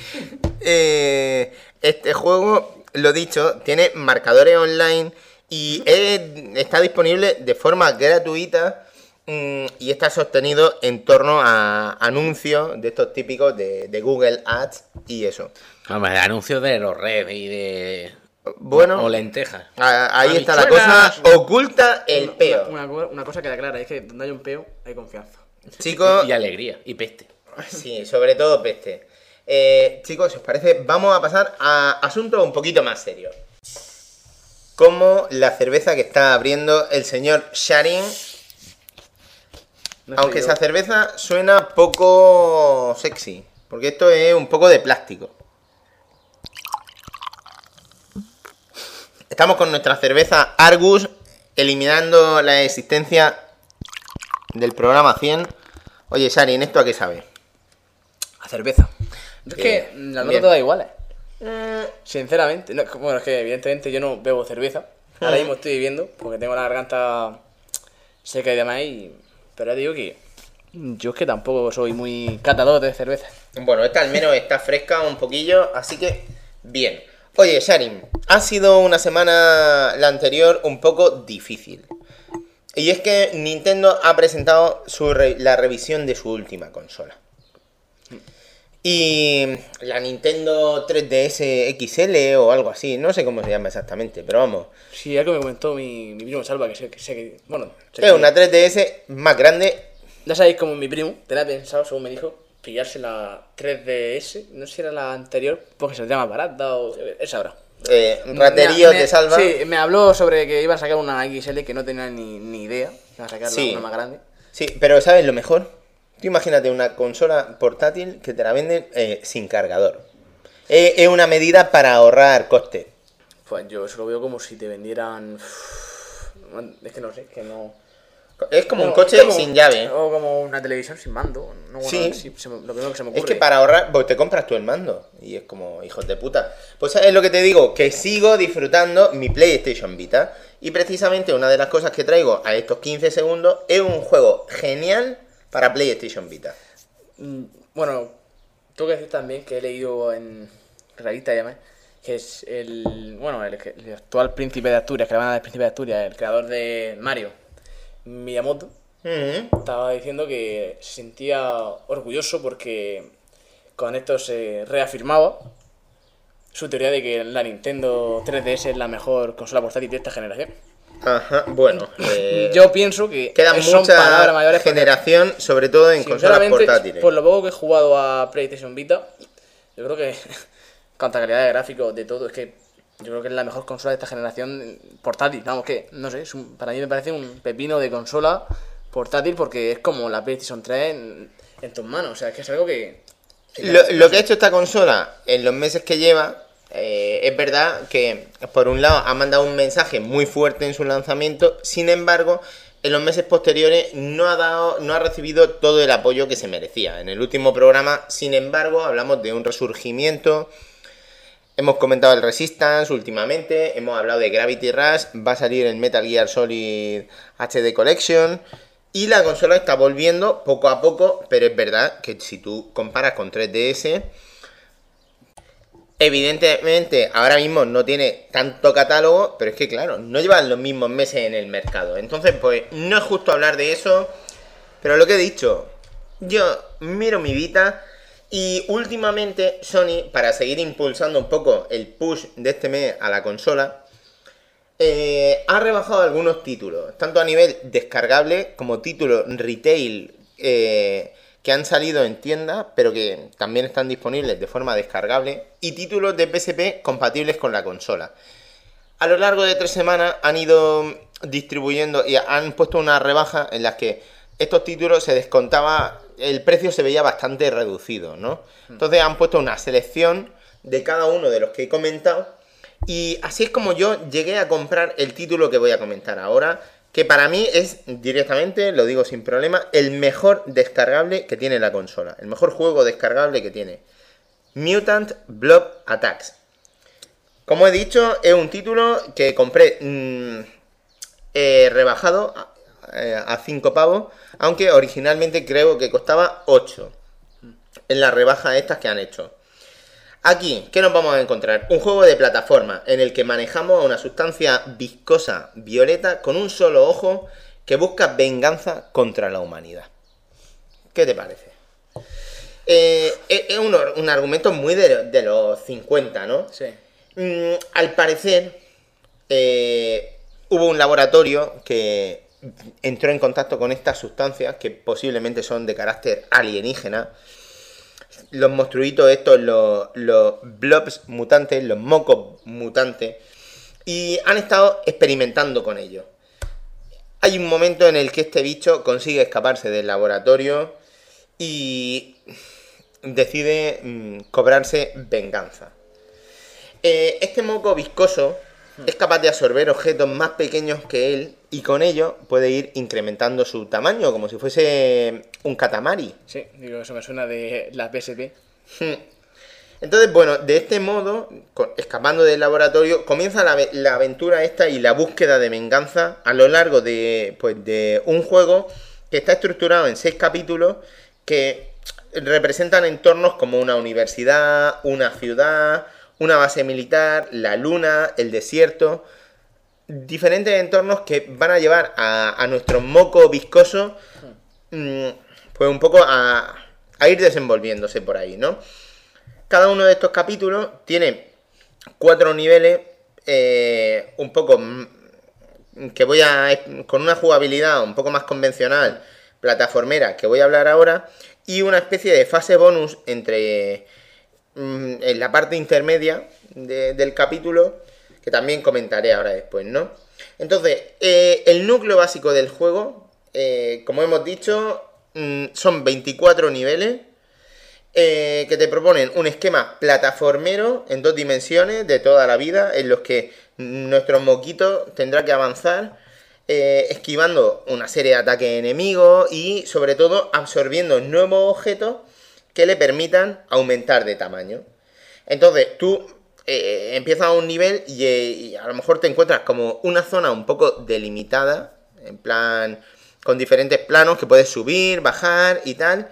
Eh, este juego, lo dicho, tiene marcadores online y es- está disponible de forma gratuita y está sostenido en torno a anuncios de estos típicos de, de Google Ads y eso. Vamos, anuncios de los red y de. Bueno, O lentejas. a- ahí está la cosa. Oculta el Una- peo. Una, una, una cosa queda clara, es que donde hay un peo, hay confianza. Chicos, Y alegría. Y peste. Sí, sobre todo peste. Eh, chicos, si os parece, vamos a pasar a asuntos un poquito más serios. Como la cerveza que está abriendo el señor Sharin. No Aunque esa cerveza suena poco sexy. Porque esto es un poco de plástico. Estamos con nuestra cerveza Argus, eliminando la existencia del programa 100. Oye, Sharin, ¿esto a qué sabe? A cerveza. Es que mm, las bien. noto todas iguales. Sinceramente, no, bueno, es que evidentemente yo no bebo cerveza. Ahora mismo estoy bebiendo porque tengo la garganta seca y demás. Y... Pero digo que yo es que tampoco soy muy catador de cerveza. Bueno, esta al menos está fresca un poquillo, así que bien. Oye, Sharin, ha sido una semana la anterior un poco difícil. Y es que Nintendo ha presentado su la revisión de su última consola. Y la Nintendo 3DS XL o algo así, no sé cómo se llama exactamente, pero vamos. Sí, algo me comentó mi, mi primo Salva, que sé que, sé que bueno, sé Es que- una 3DS más grande. Ya sabéis como mi primo, tenía pensado, según me dijo, pillarse la 3DS, no sé si era la anterior, porque se le llama barata o... Esa ahora. eh, raterío Me- me- de salva. Sí, me habló sobre que iba a sacar una XL que no tenía ni, ni idea. Iba a sacar Sí. una más grande. Sí, pero ¿sabes lo mejor? Tú imagínate una consola portátil que te la venden eh, sin cargador. Eh, es una medida para ahorrar coste. Pues yo eso lo veo como si te vendieran... Es que no sé, que no... Es como un coche es como- sin llave. O como una televisión sin mando. No, bueno, Sí. sí, se me- lo primero que se me ocurre. Es que para ahorrar, pues te compras tú el mando. Y es como, hijos de puta. Pues es lo que te digo, que sigo disfrutando mi PlayStation Vita. Y precisamente una de las cosas que traigo a estos 15 segundos es un juego genial para PlayStation Vita. Mm, Bueno, tengo que decir también que he leído en revista demás que es el, bueno, el, actual príncipe de Asturias, que le van a dar el príncipe de Asturias, el creador de Mario, Miyamoto, Ujú. estaba diciendo que se sentía orgulloso porque con esto se reafirmaba su teoría de que la Nintendo 3DS es la mejor consola portátil de esta generación. Ajá, bueno. eh, Yo pienso que Queda son mucha palabras mayores porque- generación, sobre todo en consolas portátiles. por lo poco que he jugado a PlayStation Vita, yo creo que cuanta calidad de gráficos, de todo, es que yo creo que es la mejor consola de esta generación portátil. Vamos, que no sé, un- para mí me parece un pepino de consola portátil porque es como la PlayStation 3 en, en tus manos. O sea, es que es algo que. Lo, lo que ha hecho esta consola en los meses que lleva, eh, es verdad que por un lado ha mandado un mensaje muy fuerte en su lanzamiento, sin embargo, en los meses posteriores no ha dado, no ha recibido todo el apoyo que se merecía. En el último programa, sin embargo, hablamos de un resurgimiento. Hemos comentado el Resistance últimamente, hemos hablado de Gravity Rush, va a salir el Metal Gear Solid HD Collection. Y la consola está volviendo poco a poco, pero es verdad que si tú comparas con 3DS, evidentemente ahora mismo no tiene tanto catálogo, pero es que claro, no llevan los mismos meses en el mercado. Entonces, pues no es justo hablar de eso, pero lo que he dicho, yo miro mi Vita y últimamente Sony, para seguir impulsando un poco el push de este mes a la consola, eh, ha rebajado algunos títulos, tanto a nivel descargable como títulos retail eh, que han salido en tiendas, pero que también están disponibles de forma descargable, y títulos de PSP compatibles con la consola. a lo largo de tres semanas han ido distribuyendo y han puesto una rebaja en las que estos títulos se descontaba, el precio se veía bastante reducido, ¿no? Entonces han puesto una selección de cada uno de los que he comentado y así es como yo llegué a comprar el título que voy a comentar ahora, que para mí es directamente, lo digo sin problema, el mejor descargable que tiene la consola, el mejor juego descargable que tiene. Mutant Blob Attacks. Como he dicho, es un título que compré mm, eh, rebajado a 5 pavos, aunque originalmente creo que costaba 8 en la rebaja estas que han hecho. Aquí, ¿qué nos vamos a encontrar? Un juego de plataforma en el que manejamos a una sustancia viscosa violeta con un solo ojo que busca venganza contra la humanidad. ¿Qué te parece? Eh, es un, un argumento muy de, de los 50, ¿no? Sí. Mm, al parecer, eh, hubo un laboratorio que entró en contacto con estas sustancias que posiblemente son de carácter alienígena. Los monstruitos estos, los, los blobs mutantes, los mocos mutantes, y han estado experimentando con ellos. Hay un momento en el que este bicho consigue escaparse del laboratorio y decide mm, cobrarse venganza. Eh, este moco viscoso es capaz de absorber objetos más pequeños que él y con ello puede ir incrementando su tamaño, como si fuese un catamari. Sí, digo, eso me suena de las PSP. Entonces, bueno, de este modo, escapando del laboratorio, comienza la, la aventura esta y la búsqueda de venganza a lo largo de, pues, de un juego que está estructurado en seis capítulos que representan entornos como una universidad, una ciudad, una base militar, la luna, el desierto, diferentes entornos que van a llevar a, nuestro moco viscoso mm, pues un poco a, ir desenvolviéndose por ahí, ¿no? Cada uno de estos capítulos tiene cuatro niveles eh, un poco mm, que voy a con una jugabilidad un poco más convencional, plataformera, que voy a hablar ahora, y una especie de fase bonus entre en la parte intermedia de- del capítulo, que también comentaré ahora después, ¿no? Entonces, eh, el núcleo básico del juego, eh, como hemos dicho, mm, son 24 niveles eh, que te proponen un esquema plataformero en dos dimensiones de toda la vida, en los que nuestro moquito tendrá que avanzar esquivando una serie de ataques enemigos y sobre todo absorbiendo nuevos objetos que le permitan aumentar de tamaño. Entonces tú eh, empiezas a un nivel y, eh, y a lo mejor te encuentras como una zona un poco delimitada, en plan con diferentes planos que puedes subir, bajar y tal.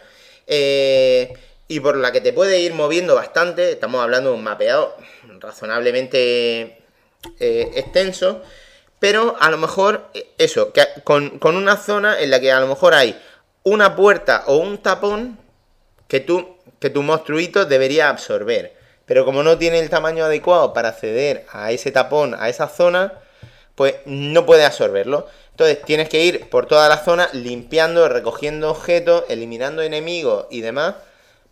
eh, y por la que te puede ir moviendo bastante. Estamos hablando de un mapeado razonablemente eh, extenso. Pero a lo mejor, eh, eso, que con, con una zona en la que a lo mejor hay una puerta o un tapón que tú, que tu monstruito debería absorber. Pero como no tiene el tamaño adecuado para acceder a ese tapón, a esa zona, pues no puede absorberlo. Entonces tienes que ir por toda la zona limpiando, recogiendo objetos, eliminando enemigos y demás,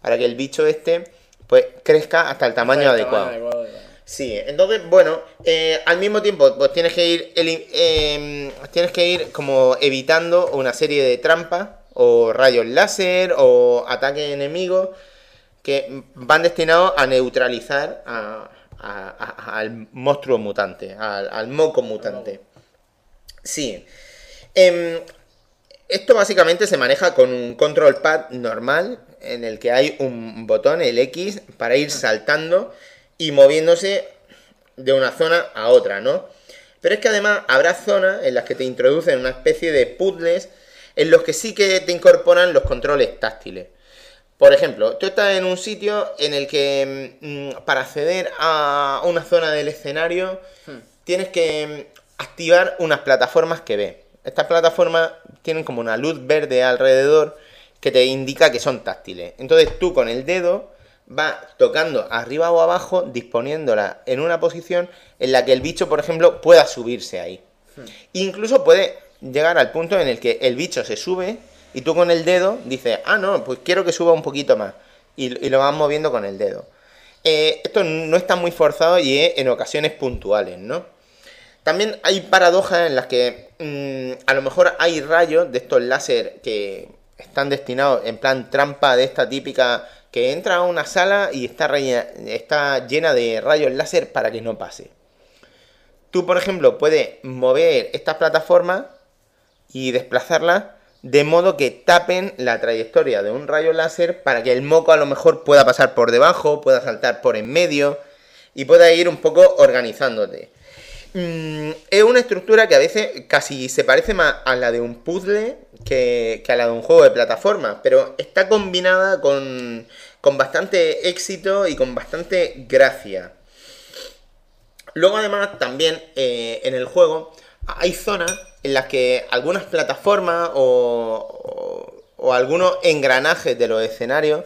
para que el bicho este pues crezca hasta el tamaño El adecuado. adecuado. Sí, entonces, bueno, eh, al mismo tiempo, pues tienes que ir eh, tienes que ir como evitando una serie de trampas o rayos láser o ataques enemigos que van destinados a neutralizar a- a- a- al monstruo mutante, al, al moco mutante. Sí. Em, esto básicamente se maneja con un control pad normal en el que hay un botón, el X, para ir saltando y moviéndose de una zona a otra, ¿no? Pero es que además habrá zonas en las que te introducen una especie de puzzles en los que sí que te incorporan los controles táctiles. Por ejemplo, tú estás en un sitio en el que mm, para acceder a una zona del escenario tienes que mm, activar unas plataformas que ves. Estas plataformas tienen como una luz verde alrededor que te indica que son táctiles. Entonces tú con el dedo vas tocando arriba o abajo, disponiéndola en una posición en la que el bicho, por ejemplo, pueda subirse ahí. Incluso puede llegar al punto en el que el bicho se sube y tú con el dedo dices, ah, no, pues quiero que suba un poquito más. Y, lo vas moviendo con el dedo. Eh, esto no está muy forzado y es en ocasiones puntuales, ¿no? También hay paradojas en las que mm, a lo mejor hay rayos de estos láser que están destinados en plan trampa de esta típica que entra a una sala y está, está llena de rayos láser para que no pase. Tú, por ejemplo, puedes mover estas plataformas y desplazarlas de modo que tapen la trayectoria de un rayo láser para que el moco a lo mejor pueda pasar por debajo, pueda saltar por en medio y pueda ir un poco organizándote. Mm, es una estructura que a veces casi se parece más a la de un puzzle que, que a la de un juego de plataforma, pero está combinada con, con bastante éxito y con bastante gracia. Luego además también eh, en el juego hay zonas en las que algunas plataformas o, o- o algunos engranajes de los escenarios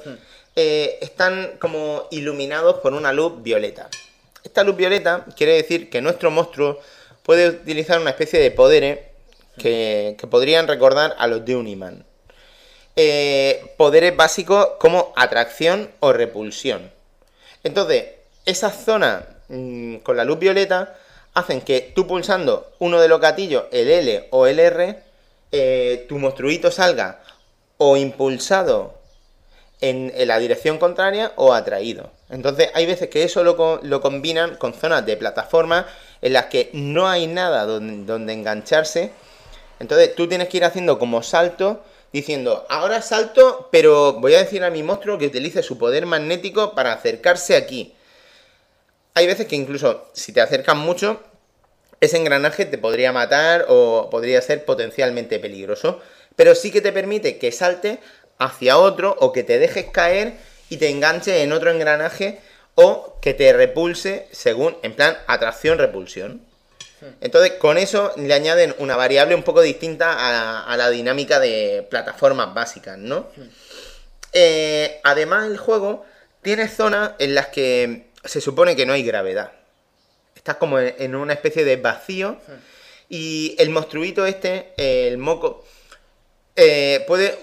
eh, están como iluminados por una luz violeta. Esta luz violeta quiere decir que nuestro monstruo puede utilizar una especie de poderes que, que podrían recordar a los de un imán. Eh, poderes básicos como atracción o repulsión. Entonces, esas zonas mm, con la luz violeta hacen que tú pulsando uno de los gatillos, el L o el R, eh, tu monstruito salga o impulsado en, la dirección contraria o atraído. Entonces hay veces que eso lo, lo combinan con zonas de plataforma en las que no hay nada donde, donde engancharse. Entonces tú tienes que ir haciendo como salto, diciendo, ahora salto, pero voy a decir a mi monstruo que utilice su poder magnético para acercarse aquí. Hay veces que incluso si te acercan mucho, ese engranaje te podría matar o podría ser potencialmente peligroso. Pero sí que te permite que salte hacia otro o que te dejes caer y te enganche en otro engranaje o que te repulse según, en plan, atracción-repulsión. Entonces, con eso le añaden una variable un poco distinta a, a la dinámica de plataformas básicas, ¿no? Eh, además, el juego tiene zonas en las que se supone que no hay gravedad. Estás como en una especie de vacío y el monstruito este, el moco, eh, puede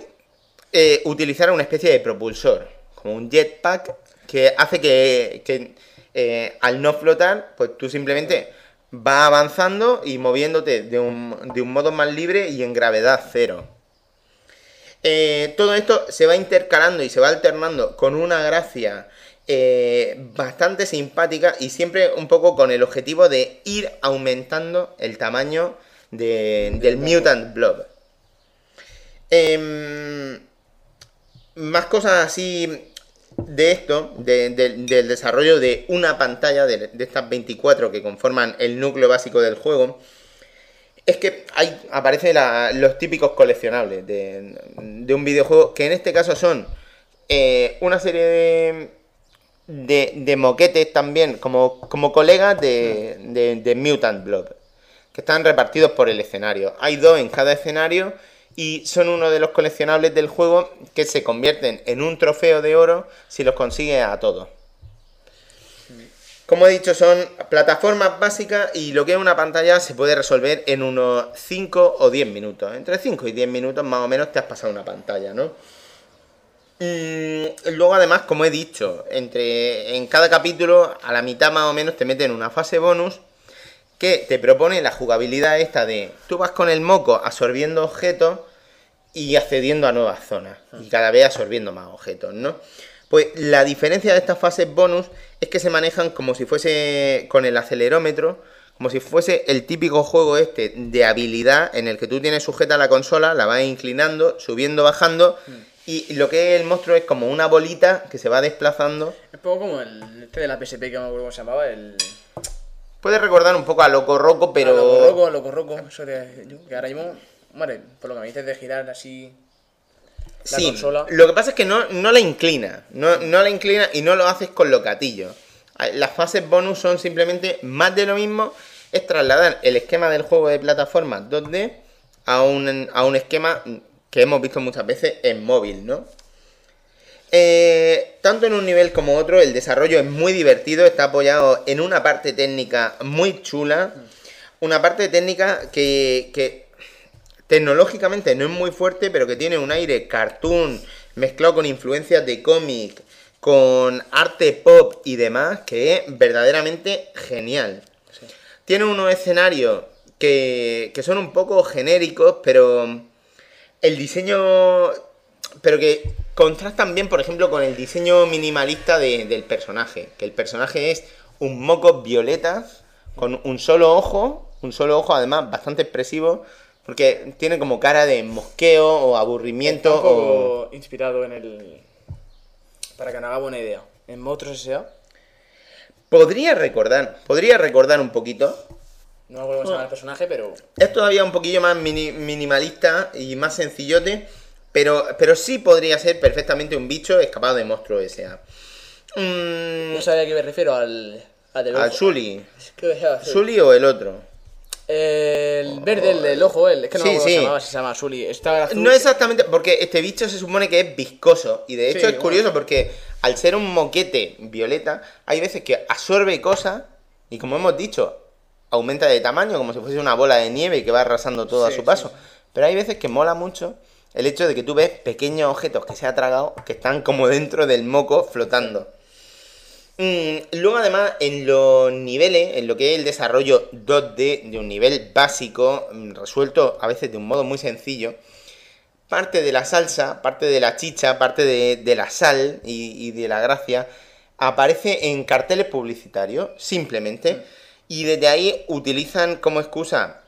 eh, utilizar una especie de propulsor, como un jetpack, que hace que, que, eh, al no flotar, pues tú simplemente vas avanzando y moviéndote de un, de un modo más libre y en gravedad cero. Todo esto se va intercalando y se va alternando con una gracia eh, bastante simpática y siempre un poco con el objetivo de ir aumentando el tamaño de- del Mutant Blob. Em, más cosas así de esto, de- de- del desarrollo de una pantalla de, de estas 24 que conforman el núcleo básico del juego, es que hay, aparecen la- los típicos coleccionables de, de un videojuego, que en este caso son eh, una serie de, de, de moquetes también, como, como colegas de, de, de Mutant Blob, que están repartidos por el escenario. Hay dos en cada escenario y son uno de los coleccionables del juego que se convierten en un trofeo de oro si los consigues a todos. Como he dicho, son plataformas básicas y lo que es una pantalla se puede resolver en unos 5 o 10 minutos. Entre 5 y 10 minutos más o menos te has pasado una pantalla, ¿no? Mm, luego además, como he dicho, entre en cada capítulo a la mitad más o menos te meten una fase bonus que te propone la jugabilidad esta de tú vas con el moco absorbiendo objetos y accediendo a nuevas zonas y cada vez absorbiendo más objetos, ¿no? Pues la diferencia de estas fases bonus es que se manejan como si fuese con el acelerómetro, como si fuese el típico juego este de habilidad en el que tú tienes sujeta la consola, la vas inclinando, subiendo, bajando y lo que es el monstruo es como una bolita que se va desplazando. Es un poco como el este de la PSP que no me acuerdo cómo se llamaba, el. Puede recordar un poco a Loco Roco, pero... Ah, Loco Roco, Loco Roco, eso de. yo, Que ahora mismo. Vale, por lo que me dices de girar así. La sí, consola. lo que pasa es que no, no la inclina, no, no la inclina y no lo haces con los gatillos. Las fases bonus son simplemente más de lo mismo, es trasladar el esquema del juego de plataforma 2D a un, a un esquema que hemos visto muchas veces en móvil, ¿no? Eh, tanto en un nivel como otro, el desarrollo es muy divertido, está apoyado en una parte técnica muy chula, una parte técnica que, que tecnológicamente no es muy fuerte, pero que tiene un aire cartoon mezclado con influencias de cómic, con arte pop y demás, que es verdaderamente genial. tiene unos escenarios que, que son un poco genéricos, pero el diseño. Pero que contrastan bien, por ejemplo, con el diseño minimalista de- del personaje. Que el personaje es un moco violeta con un solo ojo, un solo ojo además bastante expresivo, porque tiene como cara de mosqueo o aburrimiento un o... poco inspirado en el. Para que nos haga buena idea. En Monstruos S.A. Podría recordar, podría recordar un poquito. No me acuerdo cómo se llama el personaje, pero. Es todavía un poquillo más mini- minimalista y más sencillote, pero, pero sí podría ser perfectamente un bicho escapado de monstruo S.A. Mm, No sabía a qué me refiero al. Al del al Sully. ¿Sully o el otro? El verde, el del ojo, el. Es que no Sí, me se llamaba, se llama Sully. Está azul. No exactamente, porque este bicho se supone que es viscoso. Y de hecho Sí, es bueno. curioso porque al ser un moquete violeta, hay veces que absorbe cosas y como hemos dicho, aumenta de tamaño como si fuese una bola de nieve que va arrasando todo a su paso. sí. Pero hay veces que mola mucho el hecho de que tú ves pequeños objetos que se ha tragado que están como dentro del moco flotando. Mm, luego además en los niveles, en lo que es el desarrollo 2D de un nivel básico, mm, resuelto a veces de un modo muy sencillo, parte de la salsa, parte de la chicha, parte de, de la sal y, y de la gracia aparece en carteles publicitarios, simplemente, y desde ahí utilizan como excusa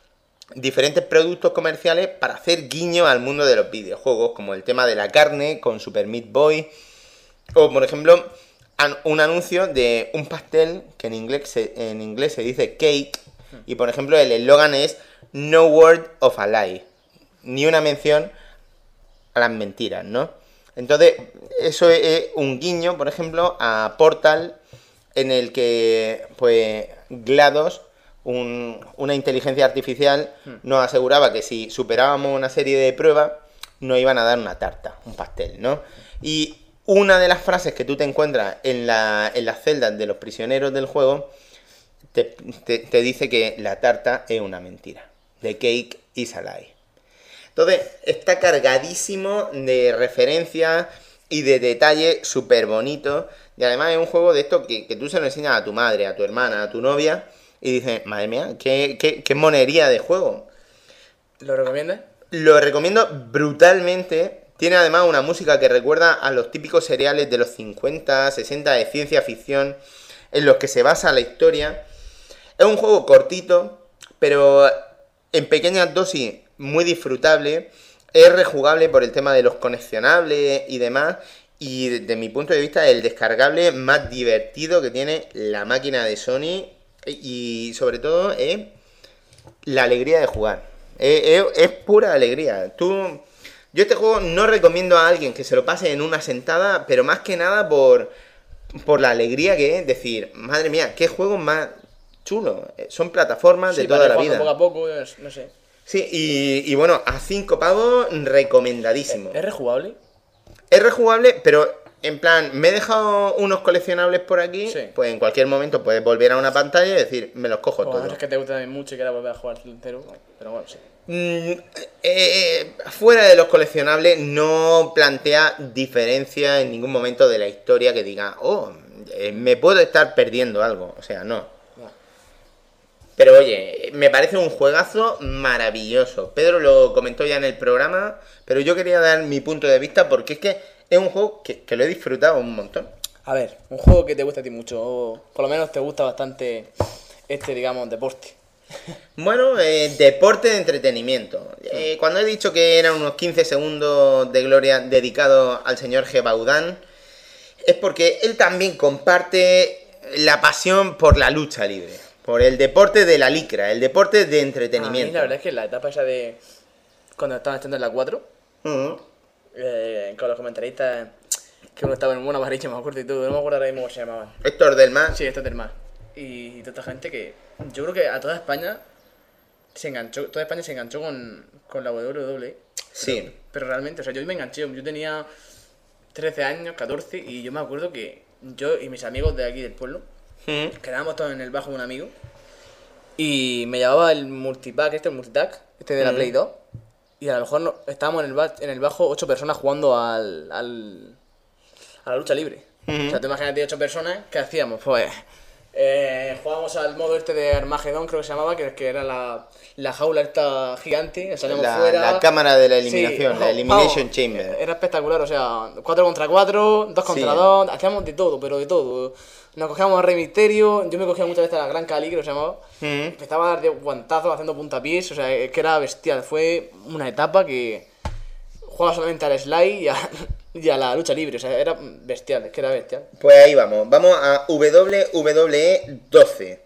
diferentes productos comerciales para hacer guiño al mundo de los videojuegos, como el tema de la carne con Super Meat Boy, o por ejemplo un anuncio de un pastel que en inglés se, en inglés se dice cake, y por ejemplo el eslogan es No word of a lie, ni una mención a las mentiras, ¿no? Entonces, eso es, es un guiño, por ejemplo, a Portal, en el que, pues, GLaDOS, un- una inteligencia artificial, nos aseguraba que si superábamos una serie de pruebas, nos iban a dar una tarta, un pastel, ¿no? Y una de las frases que tú te encuentras en, la, en las celdas de los prisioneros del juego, te, te- te dice que la tarta es una mentira. The cake is a lie. Entonces, está cargadísimo de referencias y de detalles súper bonitos. Y además es un juego de esto que, que tú se lo enseñas a tu madre, a tu hermana, a tu novia. Y dices, madre mía, qué, qué, qué monería de juego. ¿Lo recomiendas? Lo recomiendo brutalmente. Tiene además una música que recuerda a los típicos seriales de los 50, 60 de ciencia ficción, en los que se basa la historia. Es un juego cortito, pero en pequeñas dosis muy disfrutable. Es rejugable por el tema de los conexionables y demás. Y desde mi punto de vista, el descargable más divertido que tiene la máquina de Sony. Y sobre todo es la alegría de jugar. Es, es- es pura alegría. Tú, yo este juego no recomiendo a alguien que se lo pase en una sentada, pero más que nada por, por la alegría que es decir, madre mía, qué juego más chulo. Eh, Son plataformas de toda la vida. Poco a poco, no sé. Sí, y, y bueno, a 5 pavos, recomendadísimo. ¿Es rejugable? Es rejugable, pero en plan, me he dejado unos coleccionables por aquí, Sí. pues en cualquier momento puedes volver a una pantalla y decir, me los cojo no todos. ser que te también mucho y quieras volver a jugar entero. Pero bueno, sí. Mm, eh, fuera de los coleccionables no plantea diferencia en ningún momento de la historia que diga, oh, eh, me puedo estar perdiendo algo. O sea, no. Pero oye, me parece un juegazo maravilloso. Pedro lo comentó ya en el programa, pero yo quería dar mi punto de vista porque es que es un juego que, que lo he disfrutado un montón. A ver, un juego que te gusta a ti mucho, o por lo menos te gusta bastante este, digamos, deporte. Bueno, eh, deporte de entretenimiento. Eh, cuando he dicho que eran unos 15 segundos de gloria dedicados al señor Gebaudán, es porque él también comparte la pasión por la lucha libre, por el deporte de la licra, el deporte de A mí entretenimiento. la verdad es que la etapa esa de cuando estaban estando en la 4, Ujú. eh, con los comentaristas, que uno estaba en una varilla, me acuerdo y todo, no me acuerdo ahora mismo cómo se llamaban. Héctor del Mar. Sí, es del mar. Y toda esta gente que yo creo que a toda España se enganchó, toda España se enganchó con, con la WWE. Sí. Pero realmente, o sea, yo me enganché, yo tenía 13 años, 14, y yo me acuerdo que yo y mis amigos de aquí del pueblo, Quedábamos todos en el bajo de un amigo, y me llevaba el multipack, este, el multitac, este de la Mm. Play 2, y a lo mejor no- estábamos en el, ba- en el bajo ocho personas jugando al, al, a la lucha libre. O sea, tú imagínate ocho personas, ¿qué hacíamos? Pues Eh, jugábamos al modo este de Armagedón, creo que se llamaba, que, que era la, la jaula esta gigante. Salíamos La, fuera. la cámara de la Sí, eliminación, la Elimination vamos. Chamber. Era espectacular, o sea, 4 contra 4, 2 contra Sí. 2, hacíamos de todo, pero de todo. Nos cogíamos a Rey Misterio, yo me cogía muchas veces a la Gran Cali, creo que se llamaba. Mm. Empezaba a dar de guantazos haciendo puntapiés, o sea, es que era bestial. Fue una etapa que jugaba solamente al Sly y a, y a la lucha libre, o sea, era bestial, es que era bestial. Pues ahí vamos, vamos a WWE 12.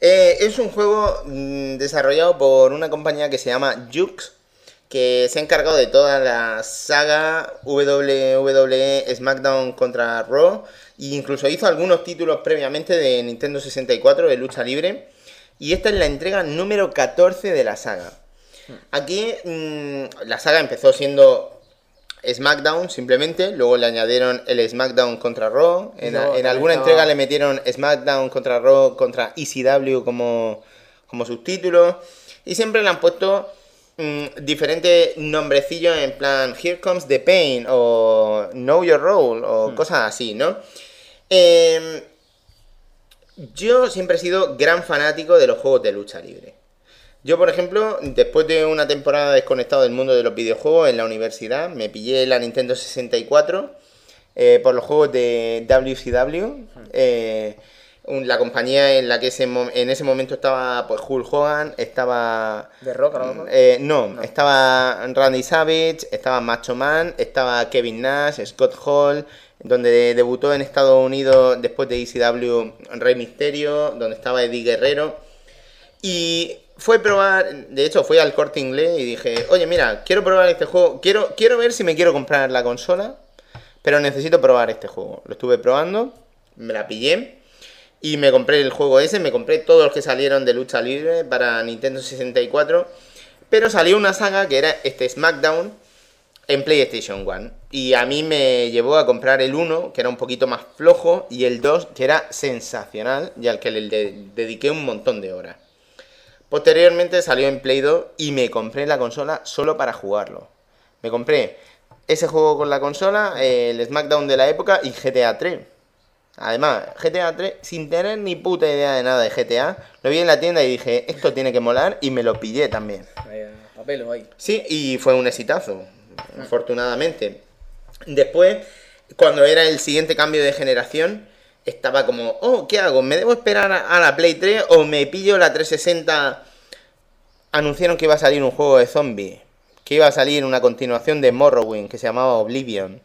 Eh, es un juego mm, desarrollado por una compañía que se llama Jux, que se ha encargado de toda la saga WWE SmackDown contra Raw, e incluso hizo algunos títulos previamente de Nintendo 64 de lucha libre, y esta es la entrega número 14 de la saga. Aquí mm, la saga empezó siendo SmackDown simplemente, luego le añadieron el SmackDown contra Raw, en, alguna estaba- entrega le metieron SmackDown contra Raw contra ECW como, como subtítulo, y siempre le han puesto mm, diferentes nombrecillos en plan Here Comes the Pain o Know Your Role o cosas así, ¿no? Em, yo siempre he sido gran fanático de los juegos de lucha libre. Yo, por ejemplo, después de una temporada desconectado del mundo de los videojuegos en la universidad, me pillé la Nintendo 64 eh, por los juegos de WCW. eh, la compañía en la que ese en ese momento estaba pues, Hulk Hogan, estaba... ¿De Rock, lo mejor? eh, no, estaba Randy Savage, estaba Macho Man, estaba Kevin Nash, Scott Hall, donde debutó en Estados Unidos después de ECW Rey Misterio, donde estaba Eddie Guerrero. Y fue probar, de hecho fui al corte inglés y dije, oye mira, quiero probar este juego, quiero, quiero ver si me quiero comprar la consola, pero necesito probar este juego. Lo estuve probando, me la pillé y me compré el juego ese, me compré todos los que salieron de lucha libre para Nintendo 64, pero salió una saga que era este SmackDown en PlayStation 1. Y a mí me llevó a comprar el 1, que era un poquito más flojo, y el 2, que era sensacional, y al que le de- dediqué un montón de horas. Posteriormente salió en Play 2 y me compré la consola solo para jugarlo. Me compré ese juego con la consola, el SmackDown de la época y GTA 3. Además, GTA 3, sin tener ni puta idea de nada de GTA, lo vi en la tienda y dije, esto tiene que molar y me lo pillé también. Papel ahí. Sí, y fue un exitazo, afortunadamente. Después, cuando era el siguiente cambio de generación, estaba como, oh, ¿qué hago? ¿Me debo esperar a, la Play 3 o me pillo la 360? Anunciaron que iba a salir un juego de zombies, que iba a salir una continuación de Morrowind que se llamaba Oblivion.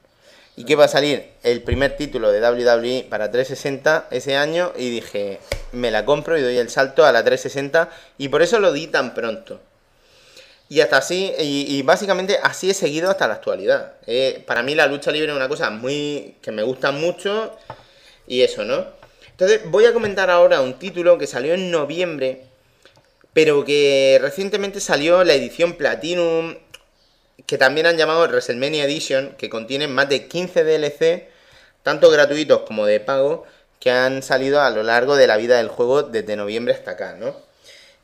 Y que iba a salir el primer título de WWE para 360 ese año y dije, me la compro y doy el salto a la 360 y por eso lo di tan pronto. Y hasta así, y, y básicamente así he seguido hasta la actualidad. Eh, para mí la lucha libre es una cosa muy que me gusta mucho y eso, ¿no? Entonces voy a comentar ahora un título que salió en noviembre, pero que recientemente salió la edición Platinum, que también han llamado WrestleMania Edition, que contiene más de 15 DLC, tanto gratuitos como de pago, que han salido a lo largo de la vida del juego desde noviembre hasta acá, ¿no?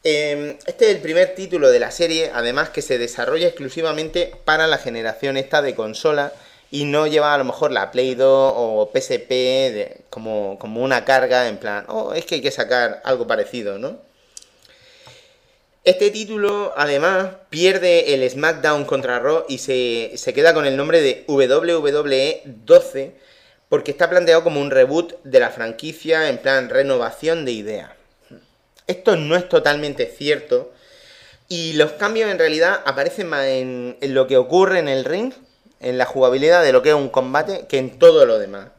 Eh, este es el primer título de la serie, además que se desarrolla exclusivamente para la generación esta de consola y no lleva a lo mejor la Play 2 o PSP como, como una carga en plan, oh, es que hay que sacar algo parecido, ¿no? Este título además pierde el SmackDown contra Raw y se, se queda con el nombre de WWE 12 porque está planteado como un reboot de la franquicia en plan renovación de ideas. Esto no es totalmente cierto. Y los cambios en realidad aparecen más en lo que ocurre en el ring, en la jugabilidad de lo que es un combate, que en todo lo demás.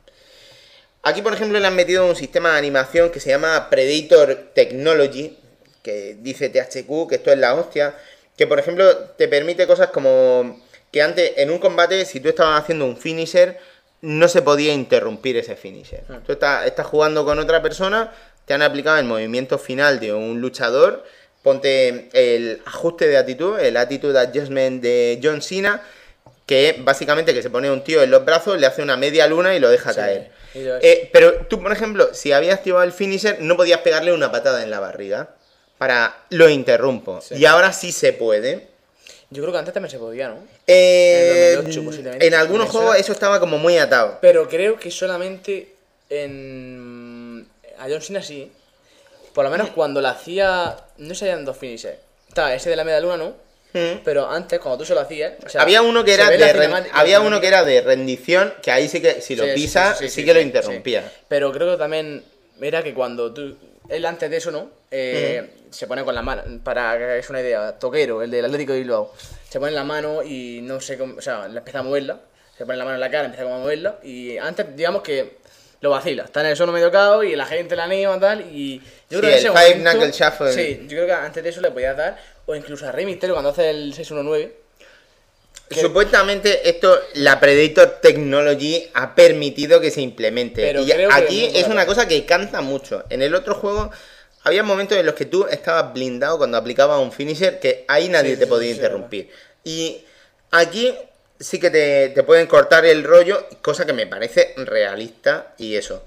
Aquí, por ejemplo, le han metido un sistema de animación que se llama Predator Technology, que dice THQ, que esto es la hostia, que por ejemplo te permite cosas como que antes en un combate, si tú estabas haciendo un finisher, no se podía interrumpir ese finisher. Tú estás, estás jugando con otra persona, te han aplicado el movimiento final de un luchador, ponte el ajuste de actitud, el attitude adjustment de John Cena, que es básicamente que se pone un tío en los brazos, le hace una media luna y lo deja Sí, caer. lo- Eh, pero tú, por ejemplo, si habías activado el finisher, no podías pegarle una patada en la barriga. Para lo interrumpo. Sí. Y ahora sí se puede. Yo creo que antes también se podía, ¿no? Eh, En 2008 posiblemente. en algunos juegos eso estaba como muy atado. Pero creo que solamente en a John Cena sí. Por lo menos cuando la hacía. No sé, eran dos finishes. Está ese de la media luna, ¿no? Mm. Pero antes, cuando tú se lo hacías. o sea, había uno que era de había uno que era de rendición, que ahí sí que si lo Sí, sí, pisas, sí, sí, sí, sí, que lo interrumpía. Pero creo que también era que cuando tú. Él antes de eso, ¿no? Eh, Se pone con la mano. Para que es una idea. Toquero, el del Atlético de Bilbao. Se pone en la mano y no sé cómo. O sea, le empieza a moverla. Se pone la mano en la cara, empieza como a moverla. Y antes, digamos que. Lo vacila, está en el suelo medio cao y la gente la anima y tal. Y yo Sí, creo que en el ese Five momento- Knuckle Shuffle. Sí, yo creo que antes de eso le podías dar. O incluso a Rey cuando hace el 619. que- Supuestamente esto, la Predator Technology ha permitido que se implemente. Pero y aquí es una cosa que canta mucho. En el otro juego había momentos en los que tú estabas blindado cuando aplicabas un finisher que ahí nadie Sí, te podía sí, sí, interrumpir. Y aquí sí que te, te pueden cortar el rollo, cosa que me parece realista y eso.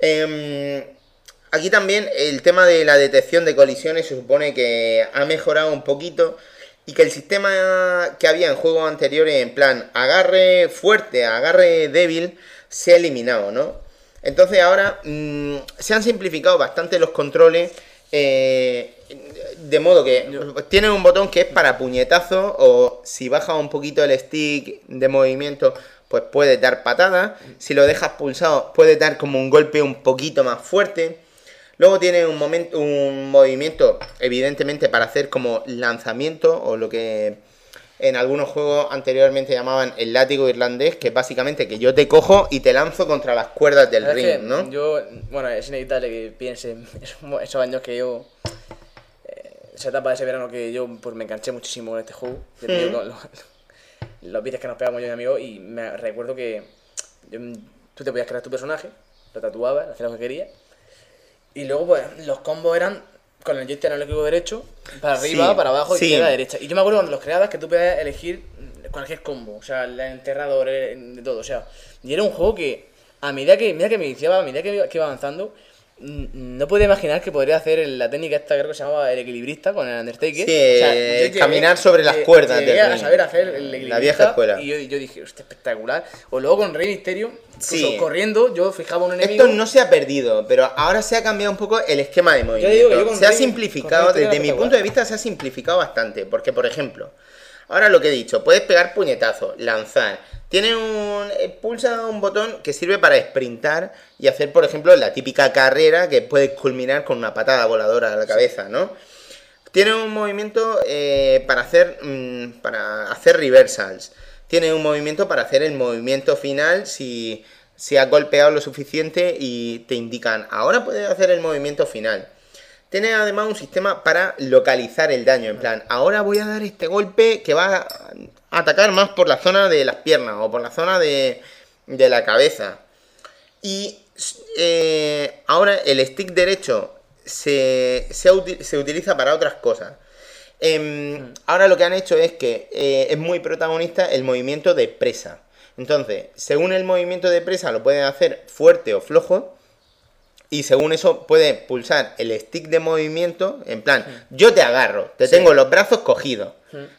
Em, aquí también el tema de la detección de colisiones se supone que ha mejorado un poquito y que el sistema que había en juegos anteriores en plan agarre fuerte, agarre débil, se ha eliminado, ¿no? Entonces ahora mm, se han simplificado bastante los controles. eh, de modo que tienen un botón que es para puñetazo o si bajas un poquito el stick de movimiento pues puedes dar patadas. Si lo dejas pulsado puedes dar como un golpe un poquito más fuerte. Luego tiene un, momento, un movimiento evidentemente para hacer como lanzamiento o lo que en algunos juegos anteriormente llamaban el látigo irlandés, que es básicamente que yo te cojo y te lanzo contra las cuerdas del ring, ¿no? Yo, bueno, es inevitable que piense en esos, esos años que yo. Esa etapa de ese verano que yo pues, me enganché muchísimo en este juego. Mm. con los, los vídeos que nos pegamos yo y mi amigo, y me recuerdo que yo- tú te podías crear tu personaje, lo tatuabas, hacías lo que querías. Y luego, pues, los combos eran con el joystick analógico derecho, para arriba, Sí, para abajo, sí. izquierda, derecha. Y yo me acuerdo cuando los creabas que tú podías elegir cualquier combo, o sea, el enterrador, eh, de todo, o sea. Y era un juego que, a medida que, medida que me iniciaba, a medida que iba, que iba avanzando, no podía imaginar que podría hacer la técnica esta, creo que se llamaba el equilibrista con el Undertaker. Sí, O sea, yo llegué- caminar sobre las cuerdas Llegué a saber hacer el equilibrista. La vieja escuela. Y yo, yo dije, hostia, espectacular. O luego con Rey Mysterio, incluso Sí. corriendo, yo fijaba un enemigo. Esto no se ha perdido, pero ahora se ha cambiado un poco el esquema de movimiento. digo que yo con se ha simplificado, desde mi punto de vista, se ha simplificado bastante. Porque, por ejemplo, ahora lo que he dicho, puedes pegar puñetazos, lanzar. Tiene un. eh, pulsa un botón que sirve para sprintar y hacer, por ejemplo, la típica carrera que puedes culminar con una patada voladora a la cabeza, ¿no? Tiene un movimiento eh, para hacer mm, para hacer reversals. Tiene un movimiento para hacer el movimiento final si, si has golpeado lo suficiente y te indican ahora puedes hacer el movimiento final. Tiene además un sistema para localizar el daño. En plan, ahora voy a dar este golpe que va a atacar más por la zona de las piernas o por la zona de, de la cabeza. Y eh, ahora el stick derecho se, se, utiliza para otras cosas. Em, Ahora lo que han hecho es que eh, es muy protagonista el movimiento de presa. Entonces, según el movimiento de presa lo pueden hacer fuerte o flojo. Y según eso puede pulsar el stick de movimiento, en plan, yo te agarro, te tengo los brazos cogidos.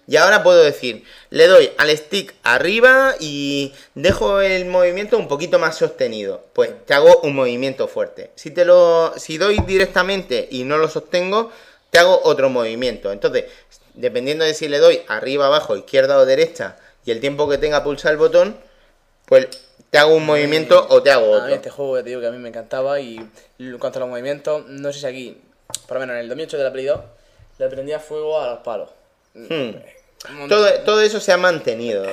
Y ahora puedo decir, le doy al stick arriba y dejo el movimiento un poquito más sostenido. Pues te hago un movimiento fuerte. Si te lo si doy directamente y no lo sostengo, te hago otro movimiento. Entonces, dependiendo de si le doy arriba, abajo, izquierda o derecha y el tiempo que tenga pulsar el botón, pues te hago un movimiento o te hago A mí otro. este juego, te digo que a mí me encantaba y en cuanto a los movimientos, no sé si aquí, por lo menos en el 2008 de la Play 2, le prendía fuego a los palos. Hmm. Todo, todo eso se ha mantenido.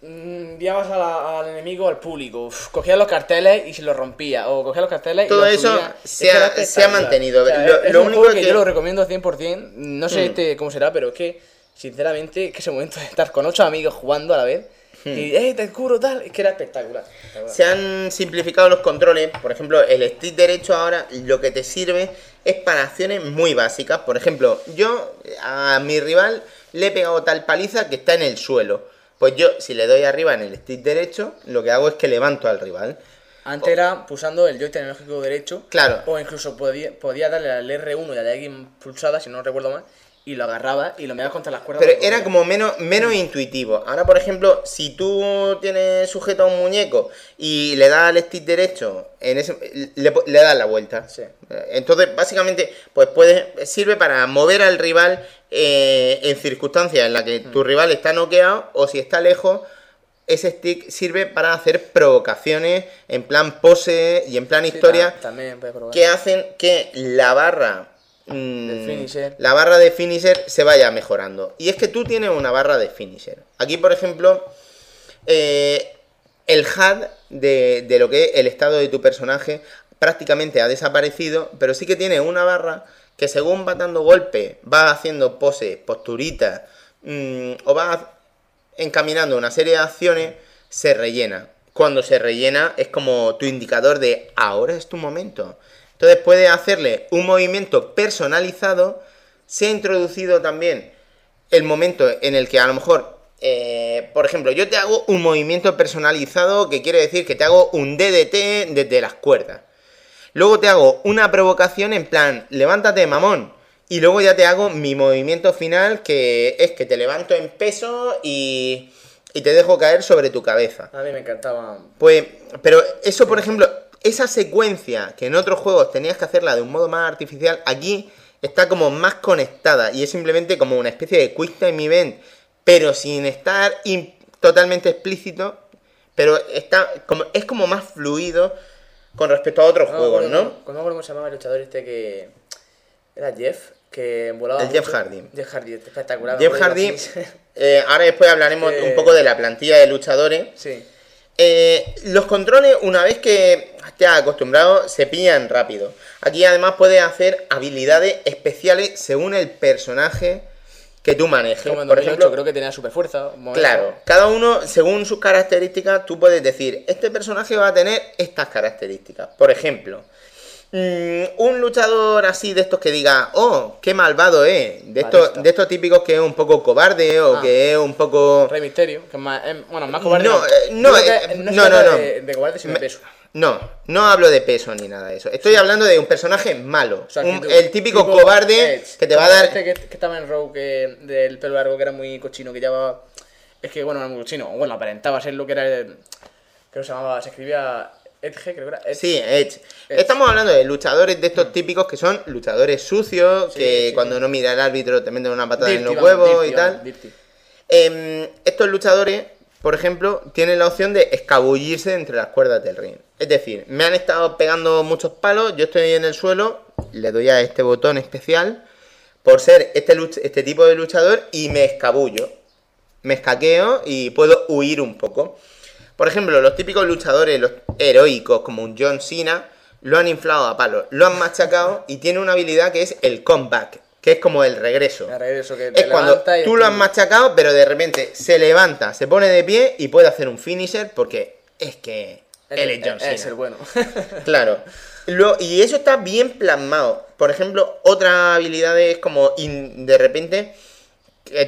Mm, Enviabas la- al enemigo al público, uf, cogía los carteles y se los rompía, o cogía los carteles Todo y los eso subía. se ha- se ha mantenido. O sea, Lo- es lo un único juego que, que- yo lo recomiendo 100%, no sé Hmm. este cómo será, pero es que, sinceramente, es que ese momento de estar con ocho amigos jugando a la vez, Hmm. y, hey, te cubro tal, es que era espectacular. espectacular. Se han simplificado los controles. Por ejemplo, el stick derecho ahora lo que te sirve es para acciones muy básicas. Por ejemplo, yo a mi rival le he pegado tal paliza que está en el suelo. Pues yo, si le doy arriba en el stick derecho, lo que hago es que levanto al rival. Antes era pulsando el joystick analógico derecho. Claro. O incluso podía, podía darle al R1 y a la X pulsada, si no recuerdo mal. Y lo agarrabas y lo mirabas contra las cuerdas. Pero era como menos, menos intuitivo. Ahora, por ejemplo, si tú tienes sujeto a un muñeco y le das al stick derecho, en ese, le, le das la vuelta. Sí. Entonces, básicamente, pues puede, sirve para mover al rival eh, en circunstancias en las que tu rival está noqueado o si está lejos. Ese stick sirve para hacer provocaciones en plan pose y en plan Sí, historia ta- también puedes que hacen que la barra mm, la barra de finisher se vaya mejorando y es que tú tienes una barra de finisher aquí por ejemplo eh, el HUD de, de lo que es el estado de tu personaje prácticamente ha desaparecido pero sí que tiene una barra que según va dando golpes va haciendo poses posturitas mm, o va encaminando una serie de acciones se rellena. Cuando se rellena es como tu indicador de ahora es tu momento. Entonces puedes hacerle un movimiento personalizado. Se ha introducido también el momento en el que a lo mejor, eh, por ejemplo, yo te hago un movimiento personalizado que quiere decir que te hago un DDT desde las cuerdas. Luego te hago una provocación en plan, levántate mamón. Y luego ya te hago mi movimiento final que es que te levanto en peso y, y te dejo caer sobre tu cabeza. A mí me encantaba. Pues, pero eso, por ejemplo, esa secuencia que en otros juegos tenías que hacerla de un modo más artificial, aquí está como más conectada y es simplemente como una especie de quick time event, pero sin estar totalmente explícito, pero está como, es como más fluido con respecto a otros juegos, me ¿no? No me acuerdo cómo se llamaba el luchador este que. Era Jeff, que volaba. El Jeff. Hardy. Jeff Hardy, espectacular. Jeff Hardy, eh, ahora después hablaremos Eh, un poco de la plantilla de luchadores. sí. Eh, los controles, una vez que te has acostumbrado, se pillan rápido. Aquí además puedes hacer habilidades especiales según el personaje que tú manejes. Como en Por 2008 ejemplo, creo que tenía super fuerza. claro, cada uno, según sus características, tú puedes decir, este personaje va a tener estas características. Por ejemplo, mm, un luchador así de estos que diga, oh, qué malvado es. De estos, de estos típicos que es un poco cobarde o Ah. que es un poco... Rey Misterio, que es más, es- bueno, más cobarde. No, eh, Yo no, creo que eh, no, no, no. De, de cobarde, sino de Me- peso. No, no hablo de peso ni nada de eso. Estoy hablando de un personaje malo. O sea, Un- actitud. el típico Tipo cobarde Edge. que te va a dar. Este que, que estaba en Rogue, que, del pelo largo, que era muy cochino, que llevaba. Es que, bueno, no era muy cochino. Bueno, aparentaba ser lo que era. el- Creo que se llamaba. Se escribía Edge, creo que era. Edge. Sí, Edge. Edge. Estamos hablando de luchadores de estos típicos que son luchadores sucios, Sí, que sí. cuando no mira el árbitro te meten una patada en los huevos dirty, y tal. Em, estos luchadores, por ejemplo, tienen la opción de escabullirse entre las cuerdas del ring. Es decir, me han estado pegando muchos palos, yo estoy en el suelo, le doy a este botón especial por ser este, este tipo de luchador y me escabullo. Me escaqueo y puedo huir un poco. Por ejemplo, los típicos luchadores, los heroicos, como un John Cena, lo han inflado a palos, lo han machacado y tiene una habilidad que es el comeback, que es como el regreso. El regreso que te Es cuando y tú lo has machacado, pero de repente se levanta, se pone de pie y puede hacer un finisher porque es que él es John Cena. Es el bueno. Claro. Lo- y eso está bien plasmado. Por ejemplo, otra habilidad es como in- de repente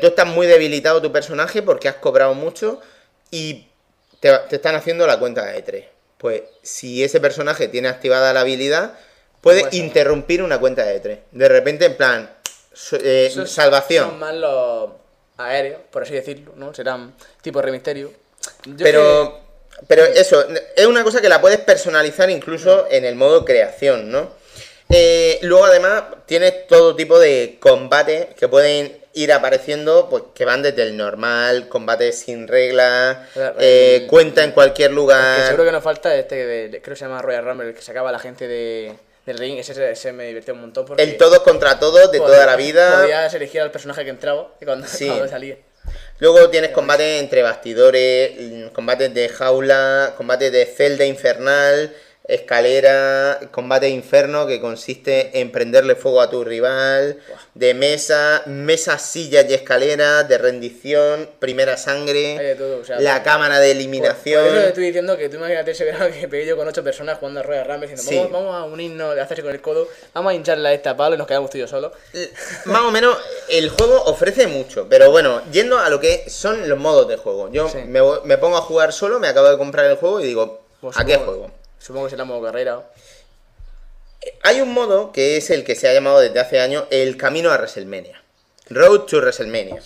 tú estás muy debilitado tu personaje porque has cobrado mucho y te, te están haciendo la cuenta de tres. Pues si ese personaje tiene activada la habilidad, puede interrumpir una cuenta de tres. De repente, en plan, eh, Esos salvación. Son más los aéreos, por así decirlo, ¿no? Serán tipo Rey Misterio. Yo Pero, pero eso, es una cosa que la puedes personalizar incluso en el modo creación, ¿no? Eh, luego además tienes todo tipo de combates que pueden ir apareciendo, pues que van desde el normal, combate sin reglas, eh, cuenta en cualquier que lugar. seguro que nos falta este, creo que se llama Royal Rumble, el que sacaba a la gente de, del ring. Ese, ese me divirtió un montón porque. El todos contra todos de podía- toda la vida. Podías elegir al personaje que entraba y cuando, Sí. cuando salía. Luego tienes combates entre bastidores, mm, combates de jaula, combates de celda infernal, escalera, combate inferno que consiste en prenderle fuego a tu rival, de mesa, mesas, sillas y escaleras, de rendición, primera sangre, de todo, o sea, la por- cámara de Por, por eliminación. eso estoy diciendo que tú imagínate ese verano que pegué yo con ocho personas jugando a Royal Rumble diciendo, Sí. vamos, vamos a unirnos, de hacerse con el codo, vamos a hincharle a esta palo y nos quedamos tú y yo solos. Más o menos el juego ofrece mucho, pero bueno, yendo a lo que son los modos de juego. Yo Sí. me, me pongo a jugar solo, me acabo de comprar el juego y digo, Pues ¿a qué juego? Supongo que será modo carrera. Hay un modo que es el que se ha llamado desde hace años el camino a WrestleMania. Road to WrestleMania.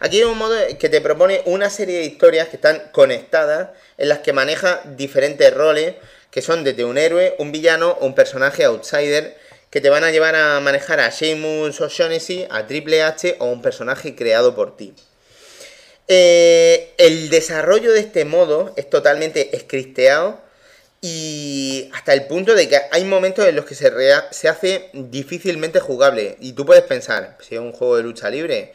Aquí hay un modo que te propone una serie de historias que están conectadas, en las que maneja diferentes roles, que son desde un héroe, un villano o un personaje outsider, que te van a llevar a manejar a Sheamus O'Shaughnessy, a Triple H o un personaje creado por ti. Eh, el desarrollo de este modo es totalmente scripteado y hasta el punto de que hay momentos en los que se, rea- se hace difícilmente jugable. Y tú puedes pensar, si es un juego de lucha libre.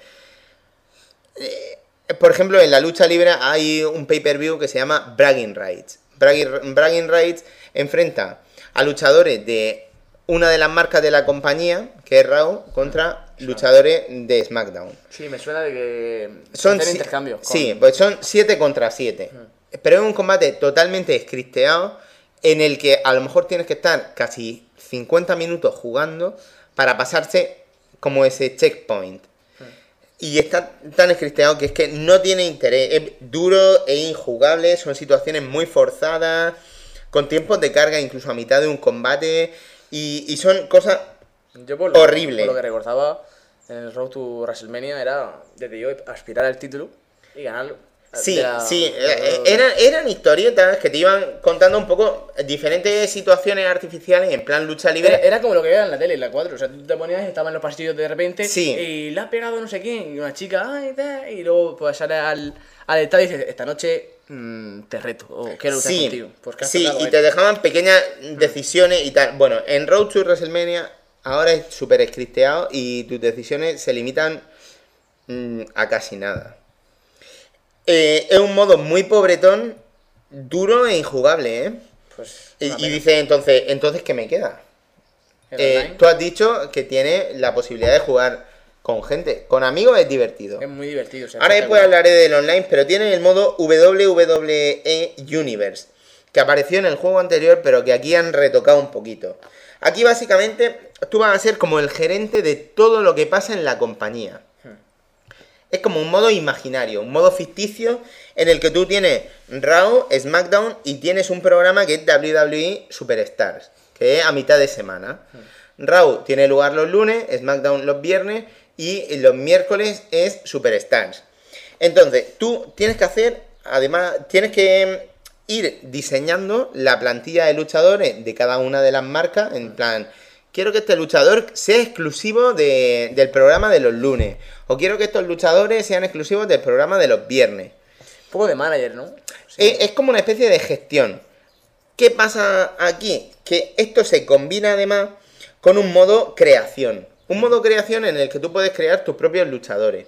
Eh, por ejemplo, en la lucha libre hay un pay-per-view que se llama Bragging Rights. Bragging, Bragging Rights enfrenta a luchadores de una de las marcas de la compañía, que es Raw, contra luchadores de SmackDown. Sí, me suena de que Son intercambios. con- Sí, pues son 7 contra 7. Pero es un combate totalmente scripteado en el que a lo mejor tienes que estar casi 50 minutos jugando para pasarse como ese checkpoint. Y está tan scripteado que es que no tiene interés. Es duro e injugable, son situaciones muy forzadas, con tiempos de carga incluso a mitad de un combate. Y, y son cosas Yo por lo, Horrible. por lo que recordaba en el Road to WrestleMania era desde yo aspirar al título y ganarlo. Sí, la- sí, la- eh, eran, eran historietas que te iban contando un poco diferentes situaciones artificiales en plan lucha libre. Era, era como lo que veía en la tele, en la 4. O sea, tú te ponías y estaba en los pasillos de repente Sí. y le ha pegado no sé quién, y una chica, ay, tal", y luego pues sale al, al estadio y dices, esta noche mm, te reto, o quiero luchar sí, contigo. Pues sí, y te dejaban pequeñas decisiones y tal. Bueno, en Road to WrestleMania ahora es súper scripteado y tus decisiones se limitan mm, a casi nada. Eh, es un modo muy pobretón, duro e injugable, ¿eh? Pues, Y, y dice entonces, entonces, ¿qué me queda? Eh, tú has dicho que tiene la posibilidad de jugar con gente. Con amigos es divertido. es muy divertido. o sea, Ahora después hablaré del online, pero tiene el modo WWE Universe, que apareció en el juego anterior, pero que aquí han retocado un poquito. Aquí básicamente tú vas a ser como el gerente de todo lo que pasa en la compañía. Es como un modo imaginario, un modo ficticio en el que tú tienes Raw, SmackDown y tienes un programa que es WWE Superstars, que es a mitad de semana. Raw tiene lugar los lunes, SmackDown los viernes y los miércoles es Superstars. Entonces, tú tienes que hacer, además, tienes que ir diseñando la plantilla de luchadores de cada una de las marcas, en plan, quiero que este luchador sea exclusivo de- del programa de los lunes, o quiero que estos luchadores sean exclusivos del programa de los viernes. Un poco de manager, ¿no? Sí. Es, es como una especie de gestión. ¿Qué pasa aquí? Que esto se combina además con un modo creación. Un modo creación en el que tú puedes crear tus propios luchadores.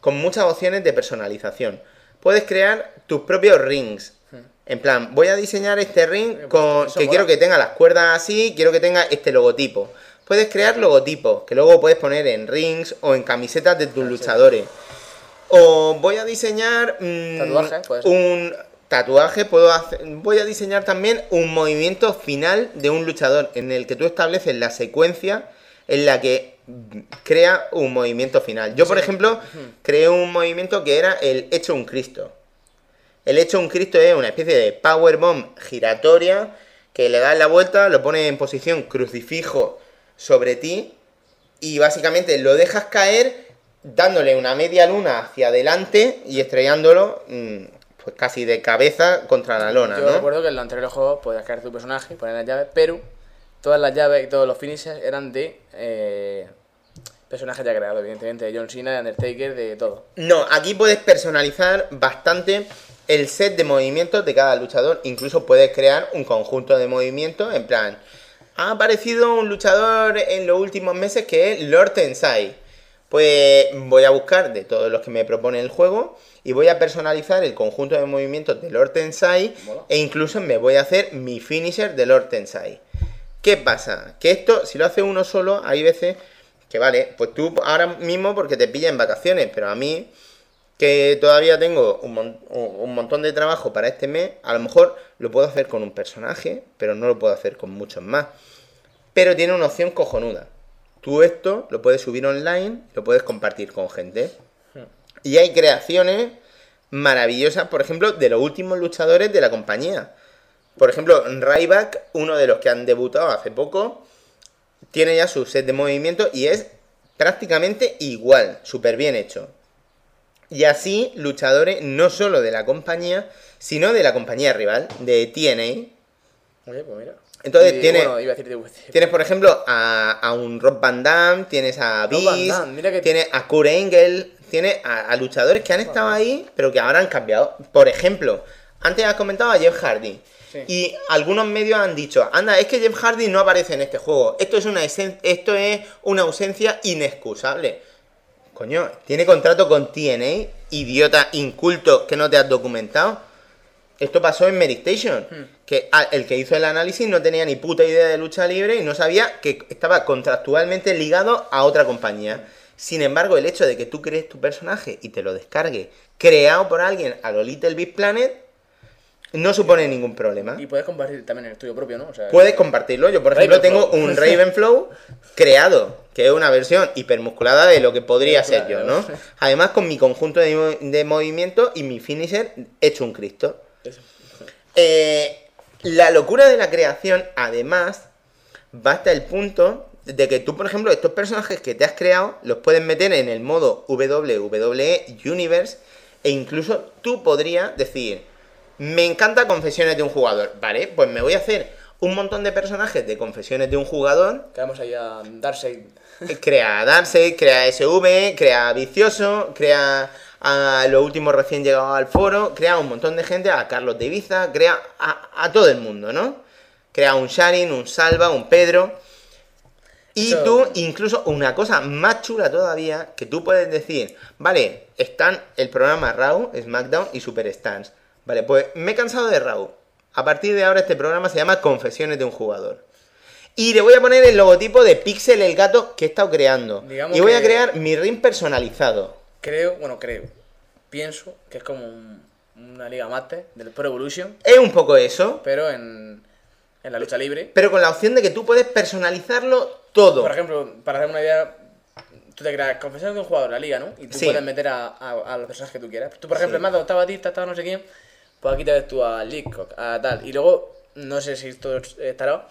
Con muchas opciones de personalización. Puedes crear tus propios rings. En plan, voy a diseñar este ring con, que mola. quiero que tenga las cuerdas así, quiero que tenga este logotipo. Puedes crear logotipos que luego puedes poner en rings o en camisetas de tus luchadores. O voy a diseñar mm, Tatuaje, un tatuaje, puedo hacer, voy a diseñar también un movimiento final de un luchador en el que tú estableces la secuencia en la que crea un movimiento final. Yo, por ejemplo, creé un movimiento que era el hecho un Cristo. El hecho un Cristo es una especie de powerbomb giratoria que le das la vuelta, lo pones en posición crucifijo sobre ti y básicamente lo dejas caer dándole una media luna hacia adelante y estrellándolo mm, pues casi de cabeza contra la lona, Yo ¿no? recuerdo que en los anteriores juegos podías crear tu personaje, poner las llaves, pero todas las llaves y todos los finishes eran de eh, personajes ya creados, evidentemente, de John Cena, de Undertaker, de todo. No, aquí puedes personalizar bastante el set de movimientos de cada luchador. Incluso puedes crear un conjunto de movimientos. En plan, ha aparecido un luchador en los últimos meses que es Lord Tensai. Pues voy a buscar de todos los que me propone el juego y voy a personalizar el conjunto de movimientos de Lord Tensai Mola. e incluso me voy a hacer mi finisher de Lord Tensai. ¿Qué pasa? Que esto, si lo hace uno solo, hay veces que vale, pues tú ahora mismo porque te pilla en vacaciones, pero a mí, que todavía tengo un, mon- un- montón de trabajo para este mes, a lo mejor lo puedo hacer con un personaje, pero no lo puedo hacer con muchos más. Pero tiene una opción cojonuda. Tú esto lo puedes subir online, lo puedes compartir con gente. Y hay creaciones maravillosas, por ejemplo, de los últimos luchadores de la compañía. Por ejemplo, Ryback, uno de los que han debutado hace poco, tiene ya su set de movimiento y es prácticamente igual, súper bien hecho. Y así, luchadores no solo de la compañía, sino de la compañía rival, de TNA. Oye, pues mira. Entonces Y, tiene- Bueno, iba a decir de Tienes, por ejemplo, a, a un Rob Van Damme, tienes a Beast, Damme, tienes a Kurt Angle, tienes a, a luchadores que han estado ahí, pero que ahora han cambiado. Por ejemplo, antes has comentado a Jeff Hardy. Sí. Y algunos medios han dicho, anda, es que Jeff Hardy no aparece en este juego. Esto es una, esto es una ausencia inexcusable. Coño, tiene contrato con TNA, idiota inculto que no te has documentado. Esto pasó en Medistation, que ah, el que hizo el análisis no tenía ni puta idea de lucha libre y no sabía que estaba contractualmente ligado a otra compañía. Sin embargo, el hecho de que tú crees tu personaje y te lo descargues creado por alguien a lo Little Big Planet no supone ningún problema. Y puedes compartir también el estudio propio, ¿no? O sea, Puedes compartirlo. Yo, por ejemplo, tengo un Ravenflow creado, que es una versión hipermusculada de lo que podría ser yo, ¿no? Además, con mi conjunto de, de movimiento y mi finisher hecho un Cristo. Eh, la locura de la creación, además, va hasta el punto de que tú, por ejemplo, estos personajes que te has creado, los puedes meter en el modo WWE Universe e incluso tú podrías decir, me encanta confesiones de un jugador, ¿vale? Pues me voy a hacer un montón de personajes de confesiones de un jugador, Quedamos ahí a Darkseid. eh, crea Darkseid, crea SV, crea Vicioso, crea a los últimos recién llegados al foro, crea un montón de gente, a Carlos de Ibiza, crea a, a todo el mundo, ¿no? Crea un Sharin, un Salva, un Pedro. Y tú, incluso una cosa más chula todavía, que tú puedes decir, vale, están el programa Raw, SmackDown y Super Stars. Vale, pues me he cansado de Raw. A partir de ahora este programa se llama Confesiones de un jugador. Y le voy a poner el logotipo de Pixel el gato que he estado creando. Digamos y voy a crear mi ring personalizado. Creo, bueno, creo. Pienso que es como un- una liga mate del Pro Evolution, Es un poco eso, pero en, en la lucha libre. pero con la opción de que tú puedes personalizarlo todo. Por ejemplo, para hacer una idea, tú te creas confesiones de un jugador, la liga, ¿no? Y tú Sí. puedes meter a, a, a los personajes que tú quieras. Tú, por ejemplo, Sí. Mado está Batista, está no sé quién, pues aquí te ves tú a Leacock, a tal. Y luego, no sé si esto estará,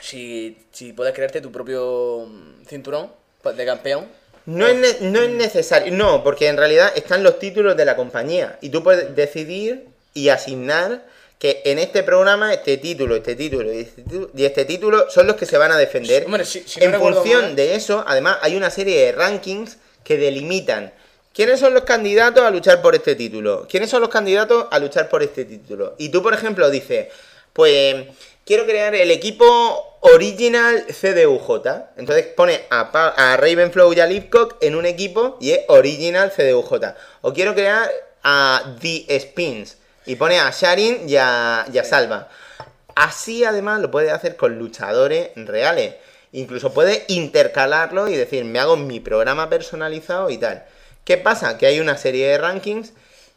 si, si puedes crearte tu propio mm, cinturón de campeón. No es, no es necesario, no, porque en realidad están los títulos de la compañía y tú puedes decidir y asignar que en este programa este título, este título y este título, y este título son los que se van a defender. Hombre, si- si no en función mal- de eso, además hay una serie de rankings que delimitan quiénes son los candidatos a luchar por este título, quiénes son los candidatos a luchar por este título. Y tú, por ejemplo, dices, pues quiero crear el equipo original CDUJ. Entonces pone a, Pa- a Ravenflow y a Lipcock en un equipo y es original CDUJ. O quiero crear a The Spins y pone a Sharin y a, y a Salva. Así además lo puedes hacer con luchadores reales. Incluso puedes intercalarlo y decir, me hago mi programa personalizado y tal. ¿Qué pasa? Que hay una serie de rankings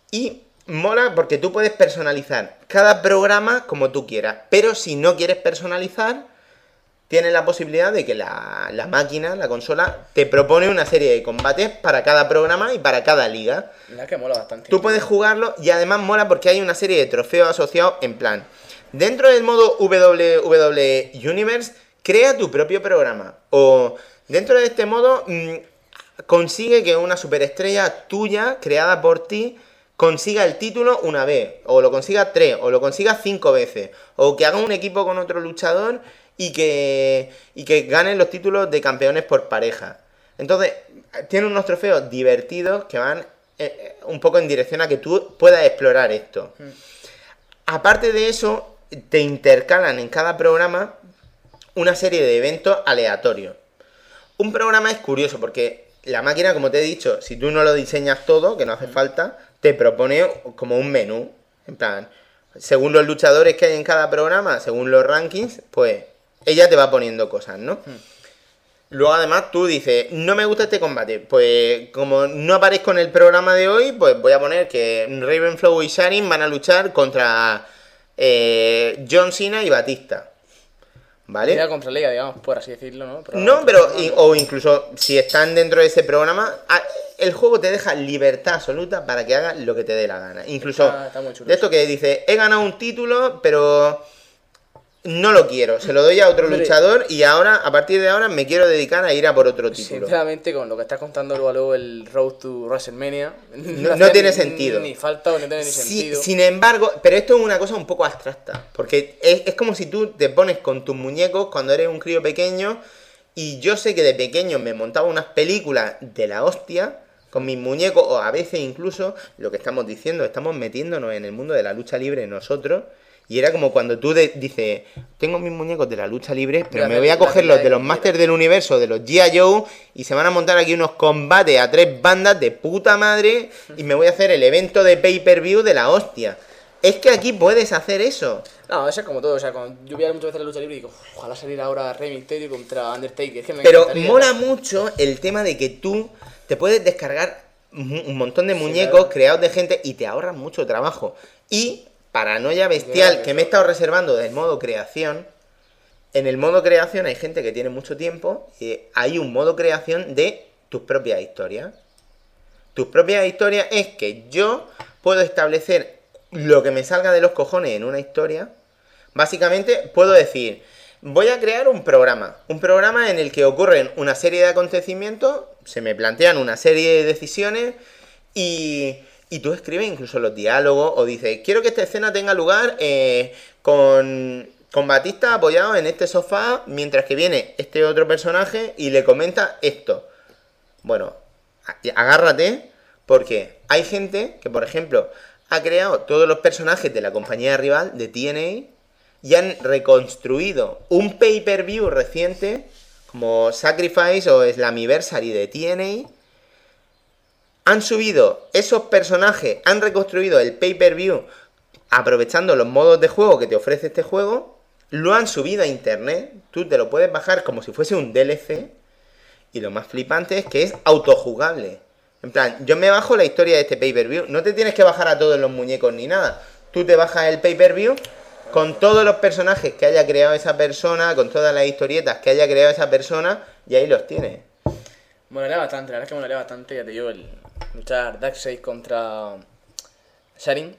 y mola porque tú puedes personalizar cada programa como tú quieras. Pero si no quieres personalizar, tienes la posibilidad de que la, la máquina, la consola, te propone una serie de combates para cada programa y para cada liga. La que mola bastante. Tú puedes jugarlo y además mola porque hay una serie de trofeos asociados en plan. Dentro del modo WWE Universe, crea tu propio programa. O dentro de este modo, mm, consigue que una superestrella tuya, creada por ti, consiga el título una vez. O lo consiga tres, o lo consiga cinco veces. O que haga un equipo con otro luchador y que, y que ganen los títulos de campeones por pareja. Entonces, tiene unos trofeos divertidos que van eh, un poco en dirección a que tú puedas explorar esto. Aparte de eso, te intercalan en cada programa una serie de eventos aleatorios. Un programa es curioso porque la máquina, como te he dicho, si tú no lo diseñas todo, que no hace falta, te propone como un menú. En plan, según los luchadores que hay en cada programa, según los rankings, pues ella te va poniendo cosas, ¿no? Luego además tú dices, no me gusta este combate, pues como no aparezco en el programa de hoy, pues voy a poner que Ravenflow y Sharin van a luchar contra eh, John Cena y Batista. ¿Vale? Liga contra liga, digamos, por así decirlo, ¿no? No, pero o incluso si están dentro de ese programa, a- el juego te deja libertad absoluta para que hagas lo que te dé la gana. Incluso Está- está muy chulo de esto que dice, he ganado un título, pero no lo quiero, se lo doy a otro Hombre. luchador y ahora, a partir de ahora, me quiero dedicar a ir a por otro título. Sinceramente, con lo que estás contando luego, luego el Road to WrestleMania, No- no tiene ni- sentido. Ni falta o no tiene ni Sí, sentido. sin embargo, pero esto es una cosa un poco abstracta, porque es, es como si tú te pones con tus muñecos cuando eres un crío pequeño y yo sé que de pequeño me montaba unas películas de la hostia con mis muñecos o a veces incluso lo que estamos diciendo, estamos metiéndonos en el mundo de la lucha libre nosotros y era como cuando tú de- dices, tengo mis muñecos de la lucha libre, pero me voy a coger los de los Masters del Universo, de los G.I. Joe, y se van a montar aquí unos combates a tres bandas de puta madre, y me voy a hacer el evento de pay-per-view de la hostia. Es que aquí puedes hacer eso. No, eso es como todo. O sea, cuando yo veía muchas veces la lucha libre y digo, ojalá salir ahora Rey Mysterio contra Undertaker. Es que me Pero mola mucho el tema de que tú te puedes descargar un montón de muñecos claro. creados de gente y te ahorras mucho trabajo. Y paranoia bestial que me he estado reservando del modo creación. En el modo creación hay gente que tiene mucho tiempo y hay un modo creación de tus propias historias. Tus propias historias es que yo puedo establecer lo que me salga de los cojones en una historia. Básicamente puedo decir, voy a crear un programa. Un programa en el que ocurren una serie de acontecimientos, se me plantean una serie de decisiones y, y tú escribes incluso los diálogos o dices, quiero que esta escena tenga lugar eh, con, con Batista apoyado en este sofá mientras que viene este otro personaje y le comenta esto. Bueno, agárrate porque hay gente que, por ejemplo, ha creado todos los personajes de la compañía rival de TNA y han reconstruido un pay-per-view reciente como Sacrifice o Slammiversary de TNA. Han subido esos personajes, han reconstruido el pay-per-view aprovechando los modos de juego que te ofrece este juego, lo han subido a internet, tú te lo puedes bajar como si fuese un DLC y lo más flipante es que es autojugable. En plan, yo me bajo la historia de este pay-per-view. No te tienes que bajar a todos los muñecos ni nada. Tú te bajas el pay-per-view con todos los personajes que haya creado esa persona, con todas las historietas que haya creado esa persona, y ahí los tienes. Molaría bastante, la verdad es que molaría bastante, ya te digo, el luchar Darkseid contra Sharin.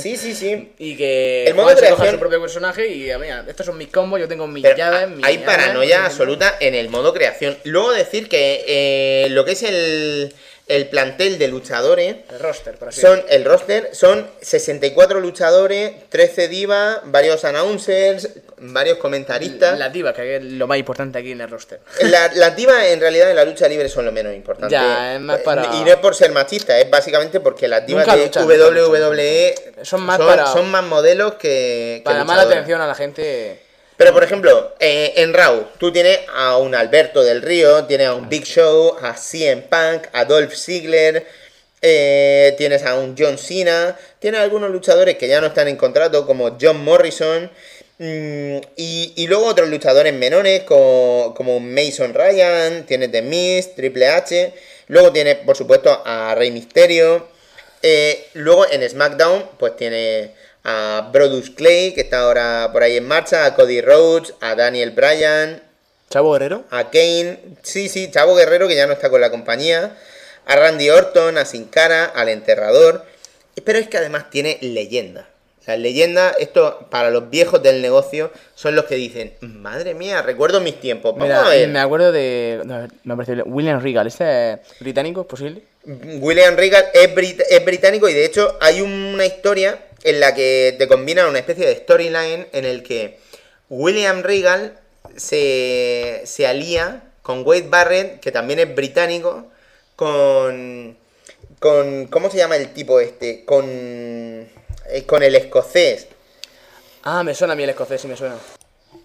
Sí, sí, sí. y que El modo coja creación- su propio personaje y mira, estos son mis combos, yo tengo mis Pero llaves, mis hay paranoia absoluta en el modo creación. Luego decir que eh, lo que es el, el plantel de luchadores El roster, por así Son el roster, son 64 luchadores, 13 divas, varios announcers, varios comentaristas. La diva, que es lo más importante aquí en el roster. La- las divas en realidad en la lucha libre son lo menos importante. Ya, es más para- Y no es por ser machista, es básicamente porque las divas Nunca de luchan, WWE Son más para- son más modelos que, que Para llamar la atención a la gente. Pero por ejemplo, eh, en Raw, tú tienes a un Alberto del Río, tienes a un Big Show, a CM Punk, a Dolph Ziggler, eh, tienes a un John Cena, tienes algunos luchadores que ya no están en contrato, como John Morrison, y, y luego otros luchadores menores, como, como Mason Ryan, tienes The Miz, Triple H, luego tienes, por supuesto, a Rey Mysterio, eh, luego en SmackDown, pues tiene a Brodus Clay, que está ahora por ahí en marcha, a Cody Rhodes, a Daniel Bryan, Chavo Guerrero. a Kane, sí, sí, Chavo Guerrero, que ya no está con la compañía, a Randy Orton, a Sin Cara, al Enterrador, pero es que además tiene leyenda. Las leyendas, esto para los viejos del negocio, son los que dicen, madre mía, recuerdo mis tiempos. Vamos Mira, a ver. me acuerdo de. no, me parece William Regal, ¿este es británico? ¿Es posible? William Regal es, brit- es británico y de hecho hay una historia en la que te combinan una especie de storyline en el que William Regal se, se alía con Wade Barrett, que también es británico, con, con... ¿Cómo se llama el tipo este? Con, eh, con el escocés Ah, me suena a mí el escocés, sí me suena.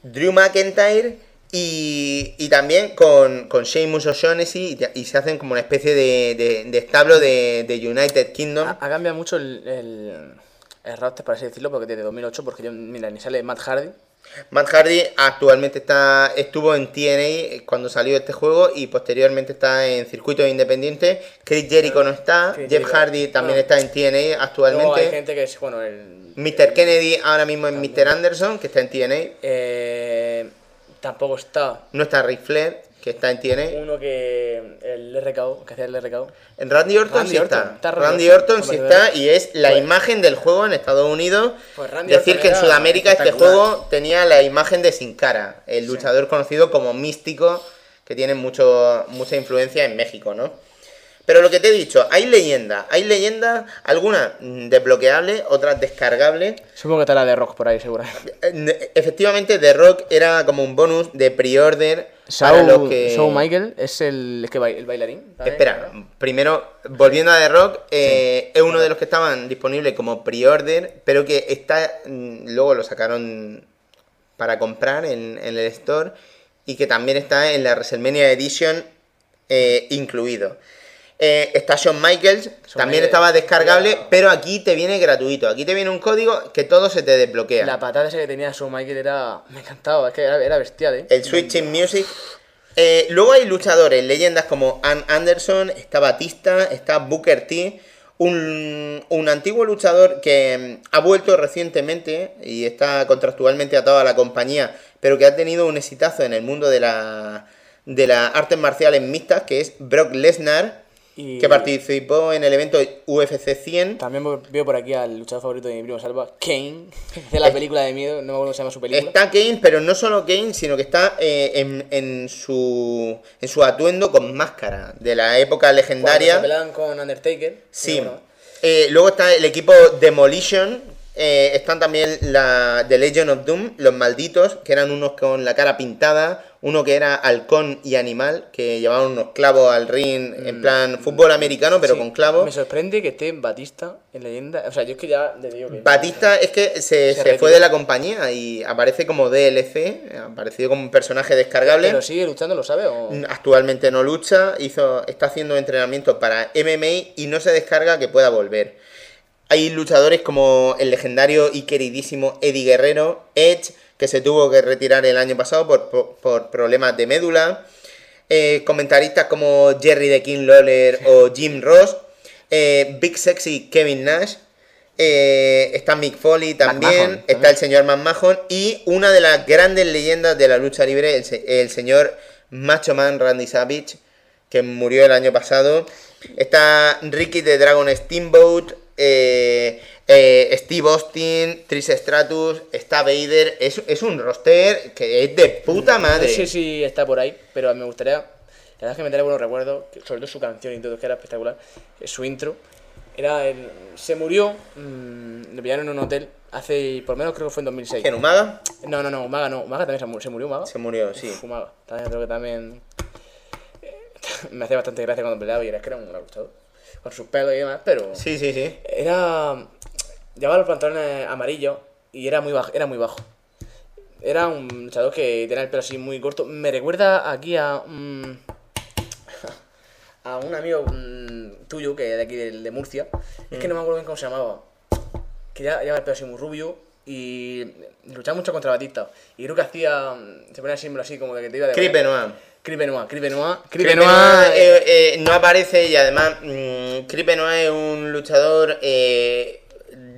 Drew McIntyre y, y también con, con Sheamus O'Shaughnessy y, se hacen como una especie de, de- de establo de, de United Kingdom. Ha, ha cambiado mucho el, el, el roster, por así decirlo, porque desde 2008, porque yo, mira, ni sale Matt Hardy. Matt Hardy actualmente está estuvo en TNA cuando salió este juego y posteriormente está en circuitos independientes. Chris Jericho no está, Chris Jeff Jericho. Hardy también No. está en TNA Luego hay actualmente. gente que es, bueno, el. Mr. Kennedy ahora mismo es Mr. Anderson, que está en TNA. Eh, tampoco está. No está Ric Flair, que está en TNA. Uno que. El RKO, que hacía el RKO. En Randy Orton Randy sí Orton. está. Está Randy Orton, Orton sí está y es la Pues- imagen del juego en Estados Unidos. Pues Decir Orton que en Sudamérica este juego tenía la imagen de Sin Cara, el luchador conocido como Místico, que tiene mucho, mucha influencia en México, ¿no? Pero lo que te he dicho, hay leyendas, hay leyendas, algunas desbloqueables, otras descargables. Supongo que está la de Rock por ahí, seguro. Eh, Efectivamente, The Rock era como un bonus de pre-order Shawn que... Michael es el, es que el bailarín. Espera, primero, volviendo a The Rock, eh, es uno de los que estaban disponibles como pre-order, pero que está mm, luego lo sacaron para comprar en, en el store y que también está en la WrestleMania Edition eh, incluido. Eh, está Shawn Michaels, también Michaels. estaba descargable, pero aquí te viene gratuito. Aquí te viene un código que todo se te desbloquea. La patada esa que tenía Shawn Michael era. Me encantaba, es que era, era bestial, eh. El Switching Music. Eh, luego hay luchadores, leyendas como Ann Anderson, está Batista, está Booker T, un, un antiguo luchador que mm, ha vuelto recientemente y está contractualmente atado a la compañía, pero que ha tenido un exitazo en el mundo de la de las artes marciales mixtas, que es Brock Lesnar, Y- que participó en el evento UFC 100. También veo por aquí al luchador favorito de mi primo Salva, Kane, de la película de miedo, no me acuerdo cómo se llama su película. Está Kane, pero no solo Kane, sino que está eh, en, en su, en su atuendo con máscara de la época Cuando legendaria. se con Undertaker. Sí. bueno, Eh, luego está el equipo Demolition. eh, están también la The Legend of Doom, los malditos, que eran unos con la cara pintada, uno que era halcón y animal, que llevaban unos clavos al ring en plan fútbol americano, pero Mm. sí, con clavos. Me sorprende que esté Batista en leyenda. O sea, yo es que ya le digo que. Batista es que se, se retiró. fue de la compañía y aparece como DLC, apareció como un personaje descargable. Pero sigue luchando, ¿lo sabe? O... Actualmente no lucha, hizo, está haciendo entrenamiento para MMA y no se descarga que pueda volver. Hay luchadores como el legendario y queridísimo Eddie Guerrero, Edge, que se tuvo que retirar el año pasado por, por- por problemas de médula. Eh, comentaristas como Jerry the King Lawler o Jim Ross. Eh, Big Sexy Kevin Nash. Eh, está Mick Foley también. McMahon, está también. el señor McMahon. Y una de las grandes leyendas de la lucha libre, el, el señor Macho Man Randy Savage, que murió el año pasado. Está Ricky de Dragon Steamboat. eh, eh, Steve Austin, Trish Stratus, está Vader. Es, es un roster que es de puta madre. No sé si está por ahí, pero me gustaría. La verdad es que me trae buenos recuerdos, sobre todo su canción y todo, que era espectacular. eh, Su intro. Era el, se murió, mm, lo pillaron en un hotel hace, por lo menos creo que fue en 2006. ¿Quién, Umaga? No, no, no, Umaga no. Umaga también se murió, se murió Umaga. Se murió, sí. Uf, Umaga. También creo que también. eh, me hacía bastante gracia cuando peleaba y era que era un luchador. Con sus pelos y demás, pero. Sí, sí, sí. Era. Llevaba los pantalones amarillos y era muy bajo. Era muy bajo. Era un luchador que tenía el pelo así muy corto. Me recuerda aquí a. mm, a un amigo mm, tuyo, que de aquí de, de Murcia. Es que no me acuerdo bien cómo se llamaba. Que ya llevaba el pelo así muy rubio y luchaba mucho contra Batista. Y creo que hacía. mm, Se ponía el símbolo así como de que te iba de. Chris Benoit. Chris Benoit, Chris Benoit. Chris Chris Benoit, Benoit eh, eh, eh, no aparece y además mm, Chris Benoit es un luchador eh,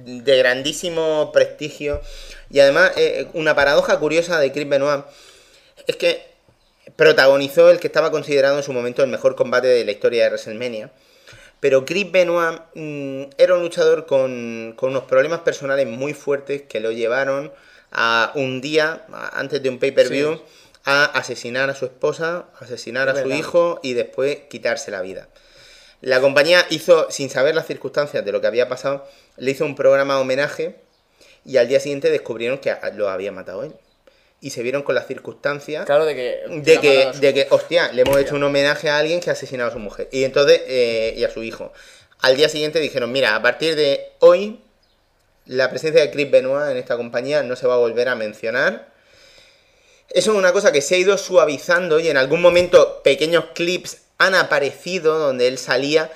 de grandísimo prestigio y además eh, una paradoja curiosa de Chris Benoit es que protagonizó el que estaba considerado en su momento el mejor combate de la historia de WrestleMania. Pero Chris Benoit mm, era un luchador con, con unos problemas personales muy fuertes que lo llevaron a un día, antes de un pay-per-view, Sí. a asesinar a su esposa, asesinar a su verdad. hijo y después quitarse la vida. La compañía hizo, sin saber las circunstancias de lo que había pasado, le hizo un programa homenaje y al día siguiente descubrieron que lo había matado él. Y se vieron con las circunstancias Claro, de que. de que, de que, hostia, le hemos hecho un homenaje a alguien que ha asesinado a su mujer. Y entonces, eh, y a su hijo. Al día siguiente dijeron, mira, a partir de hoy, la presencia de Chris Benoit en esta compañía no se va a volver a mencionar. Eso es una cosa que se ha ido suavizando y en algún momento pequeños clips han aparecido donde él salía,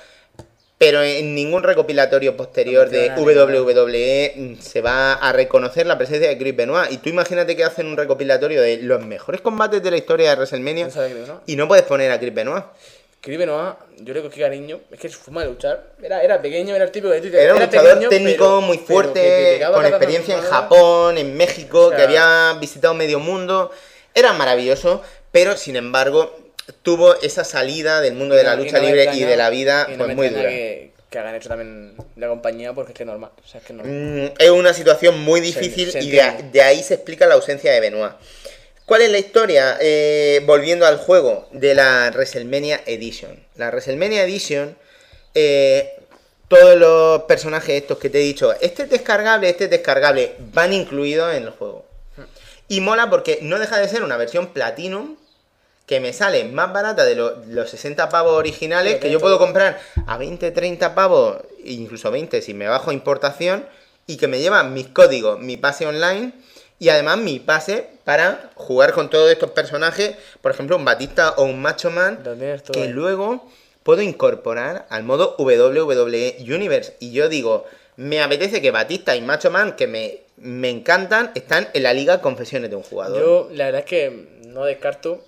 pero en ningún recopilatorio posterior de No. WWE mm, se va a reconocer la presencia de Chris Benoit. Y tú imagínate que hacen un recopilatorio de los mejores combates de la historia de WrestleMania No y no puedes poner a Chris Benoit. Chris Benoit, yo creo que cariño, es que su forma de luchar, era, era pequeño, era el típico de tú Era un luchador pequeño, técnico pero- muy fuerte, que con experiencia en. Japón, en México, O sea- que había visitado medio mundo. Era maravilloso, pero sin embargo, tuvo esa salida del mundo de la lucha no libre y de la vida no pues muy dura. Que, que hagan hecho también la compañía porque es que es normal. O sea, es que es normal. Mm, es una situación muy difícil se y de, ahí se explica la ausencia de Benoit. ¿Cuál es la historia? Eh, volviendo al juego de la WrestleMania Edition. La WrestleMania Edition, eh, todos los personajes estos que te he dicho, este es descargable, este es descargable, van incluidos en el juego. Y mola porque no deja de ser una versión Platinum que me sale más barata de lo- los 60 pavos originales, que yo puedo comprar a 20, 30 pavos, incluso 20 si me bajo importación, y que me lleva mis códigos, mi pase online, y además mi pase para jugar con todos estos personajes, por ejemplo un Batista o un Macho Man, que ahí. luego puedo incorporar al modo WWE Universe. Y yo digo, me apetece que Batista y Macho Man, que me, me encantan, están en la liga Confesiones de un jugador. Yo, la verdad es que no descarto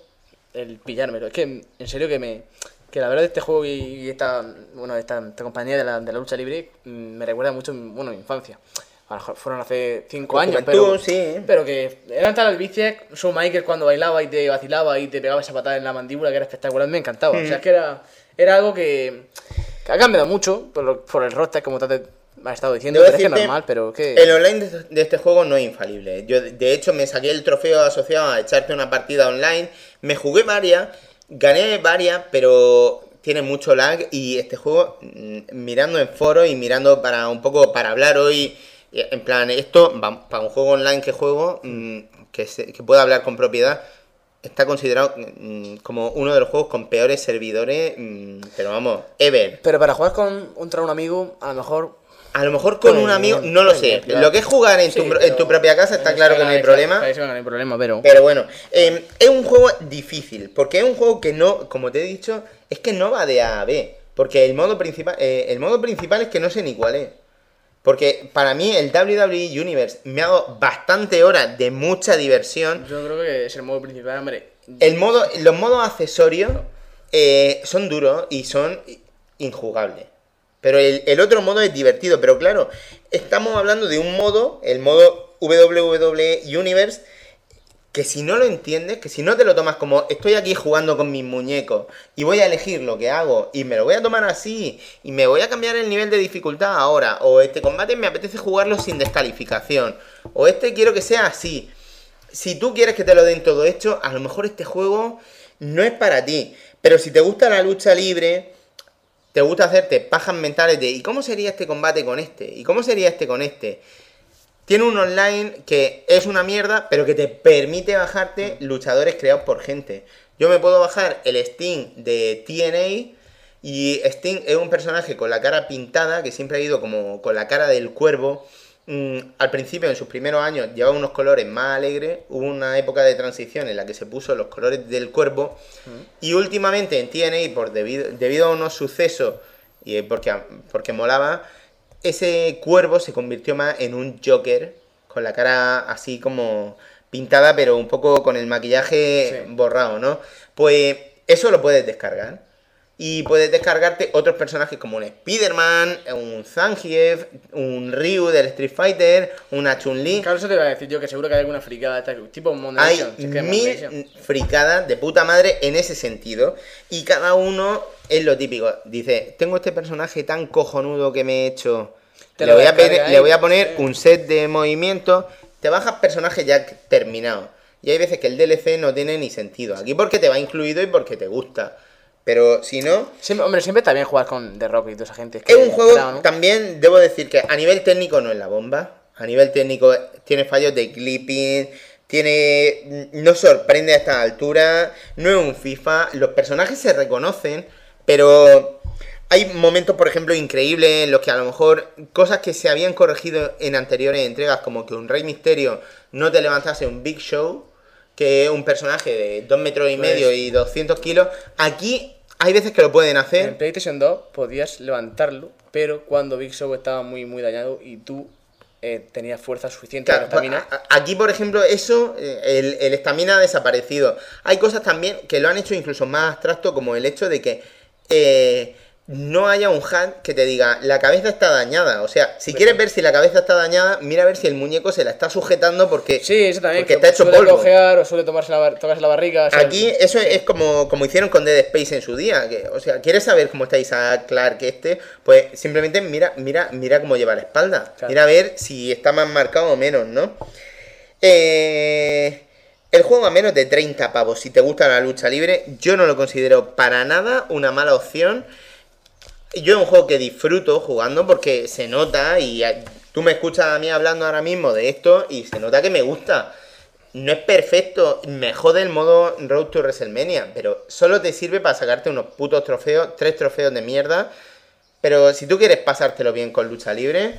el pillármelo. Es que, en serio, que me. Que la verdad, este juego y, esta, bueno, esta, esta compañía de la, de la lucha libre mm, me recuerda mucho bueno, mi infancia. A lo mejor fueron hace 5 Tu años, pero, sí. pero que eran tal vicias, Shawn Michaels cuando bailaba y te vacilaba y te pegaba esa patada en la mandíbula que era espectacular, me encantaba. O sea, es que era, era algo que, que ha cambiado mucho por, lo- por el roster, como te has estado diciendo, pero es que es decirte, normal, pero que... El online de, de este juego no es infalible. Yo, de hecho, me saqué el trofeo asociado a echarte una partida online. Me jugué varias, gané varias, pero tiene mucho lag. Y este juego, mm, mirando en foros y mirando para un poco para hablar hoy, eh, en plan, esto, para un juego online que juego, mm, que, se- que pueda hablar con propiedad. Está considerado mm, como uno de los juegos con peores servidores, pero vamos, ever. Pero para jugar con, contra un amigo, a lo mejor A lo mejor con un amigo, bien, no lo sé. Lo que es jugar en, tu, Sí, en tu propia casa está claro que no hay problema. No hay problema, pero... Pero bueno, eh, es un juego difícil. Porque es un juego que no, como te he dicho, es que no va de A a B. Porque el modo principal, eh, el modo principal es que no sé ni cuál es. Porque para mí el WWE Universe me ha dado bastante horas de mucha diversión. Yo creo que es el modo principal, hombre. El modo, los modos accesorios eh, son duros y son injugables. Pero el, otro modo es divertido. Pero claro, estamos hablando de un modo, el modo WWE Universe, que si no lo entiendes, que si no te lo tomas como estoy aquí jugando con mis muñecos y voy a elegir lo que hago y me lo voy a tomar así y me voy a cambiar el nivel de dificultad ahora, o este combate me apetece jugarlo sin descalificación, o este quiero que sea así. Si tú quieres que te lo den todo hecho, a lo mejor este juego no es para ti. Pero si te gusta la lucha libre, te gusta hacerte pajas mentales de ¿y cómo sería este combate con este? ¿Y cómo sería este con este? Tiene un online que es una mierda, pero que te permite bajarte luchadores creados por gente. Yo me puedo bajar el Sting de TNA y Sting es un personaje con la cara pintada, que siempre ha ido como con la cara del cuervo. Mm, al principio, en sus primeros años, llevaba unos colores más alegres. Hubo una época de transición en la que se puso los colores del cuervo. Y últimamente en TNA, por debido, debido a unos sucesos y porque, porque molaba, ese cuervo se convirtió más en un Joker, con la cara así como pintada, pero un poco con el maquillaje Sí. borrado, ¿no? Pues eso lo puedes descargar. Y puedes descargarte otros personajes como un Spider-Man, un Zangief, un Ryu del Street Fighter, una Chun-Li. Claro, eso te iba a decir yo, que seguro que hay alguna fricada esta, tipo Hay si es que mil fricadas de puta madre en ese sentido. Y cada uno es lo típico. Dice, tengo este personaje tan cojonudo que me he hecho. Te Le lo voy, a pedir- le voy a poner un set de movimientos. Te bajas personajes ya terminados. Y hay veces que el DLC no tiene ni sentido. Aquí porque te va incluido y porque te gusta. Pero si no, Siempre- hombre, siempre está bien jugar con The Rock y toda esa gente. es un que, juego, claro, ¿no? también debo decir que a nivel técnico no es la bomba. A nivel técnico tiene fallos de clipping, tiene no sorprende a esta altura, no es un FIFA, los personajes se reconocen, pero hay momentos, por ejemplo, increíbles en los que a lo mejor cosas que se habían corregido en anteriores entregas, como que un Rey Misterio no te levantase un Big Show, que es un personaje de 2 metros y Pues- medio y 200 kilos, aquí hay veces que lo pueden hacer. En PlayStation 2 podías levantarlo, pero cuando Big Show estaba muy, muy dañado y tú eh, tenías fuerza suficiente Claro, para estamina. pues, aquí, por ejemplo, eso, eh, el el estamina ha desaparecido. Hay cosas también que lo han hecho incluso más abstracto, como el hecho de que eh, no haya un hack que te diga la cabeza está dañada. O sea, si quieres ver si la cabeza está dañada, mira a ver si el muñeco se la está sujetando porque, Sí, eso también. porque que está hecho suele polvo. cojear o suele tomarse la, tocarse la barriga. o sea, Aquí eso es como, como hicieron con Dead Space en su día. Que, o sea, ¿quieres saber cómo está Isaac Clark este? Pues simplemente mira, mira, mira cómo lleva la espalda. Claro. Mira a ver si está más marcado o menos, ¿no? Eh, el juego a menos de 30 pavos, si te gusta la lucha libre, yo no lo considero para nada una mala opción. Yo es un juego que disfruto jugando porque se nota y tú me escuchas a mí hablando ahora mismo de esto y se nota que me gusta. No es perfecto, me jode el modo Road to WrestleMania, pero solo te sirve para sacarte unos putos trofeos, tres trofeos de mierda. Pero si tú quieres pasártelo bien con lucha libre,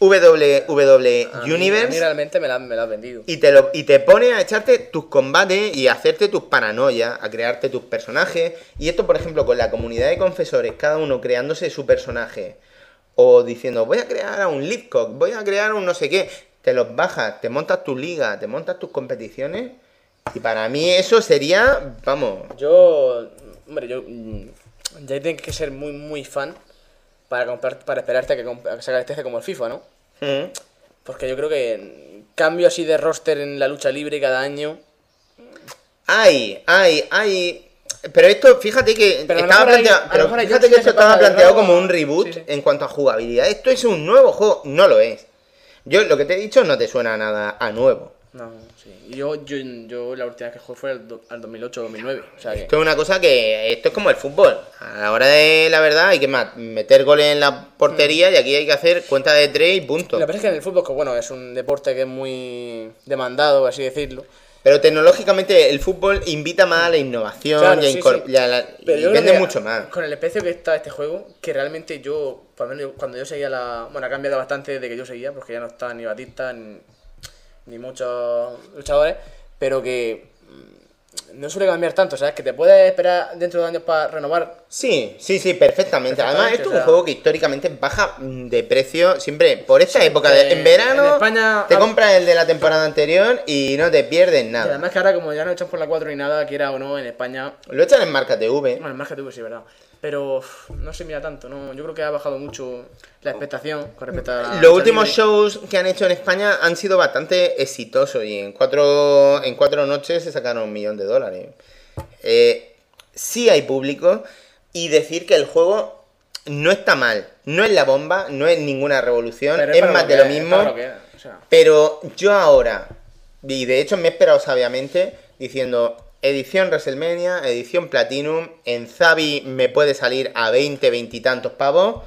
WWE a mí- Universe A mí realmente me la, me la has vendido. y te, lo, y te pone a echarte tus combates y a hacerte tus paranoias, a crearte tus personajes. Y esto, por ejemplo, con la comunidad de confesores, cada uno creándose su personaje. O diciendo, voy a crear a un Leadcock, voy a crear un no sé qué. Te los bajas, te montas tu liga, te montas tus competiciones. Y para mí eso sería, vamos, Yo, hombre, yo mm, ya tienes que ser muy, muy fan para comprar, para esperarte a que, a que salga el TC como el FIFA, ¿no? Porque yo creo que cambio así de roster en la lucha libre cada año. Ay, ay, ay. Pero esto, fíjate que Pero estaba planteado, pero fíjate que esto se estaba planteado como un reboot Sí, sí. en cuanto a jugabilidad. Esto es un nuevo juego, no lo es. Yo lo que te he dicho no te suena nada a nuevo. No, sí. Y yo, yo, yo la última vez que jugué fue al, do- al 2008-2009. O sea que. Esto es una cosa que esto es como el fútbol. A la hora de la verdad hay que meter goles en la portería y aquí hay que hacer cuenta de tres y punto. Lo que pasa es que en el fútbol, que bueno, es un deporte que es muy demandado, por así decirlo. Pero tecnológicamente el fútbol invita más a la innovación Claro, y, a sí, y a la- y vende mucho más. Con el especio que está este juego, que realmente yo, por lo menos cuando yo seguía la. Bueno, ha cambiado bastante desde que yo seguía, porque ya no está ni Batista ni, ni muchos luchadores, pero que mm, no suele cambiar tanto, ¿sabes? Que te puedes esperar dentro de años para renovar. Sí, sí, sí, perfectamente. Además, esto es un juego que históricamente baja mm, de precio siempre por esta época. De, eh, en verano en España te compras el de la temporada anterior y no te pierdes Y nada. además que ahora, como ya no echan por la 4 ni nada, quiera o no, en España. Lo echan en marca TV. Bueno, más que tú, sí, verdad. Pero no se mira tanto, ¿no? Yo creo que ha bajado mucho la expectación con respecto a. la Los últimos libre. shows que han hecho en España han sido bastante exitosos y en cuatro, en cuatro noches se sacaron un millón de dólares. Eh, sí hay público y decir que el juego no está mal, no es la bomba, no es ninguna revolución, es más de lo es, mismo. para lo que es, o sea. Pero yo ahora, y de hecho me he esperado sabiamente, diciendo edición WrestleMania, edición Platinum, en Zabi me puede salir a 20, 20 y tantos pavos.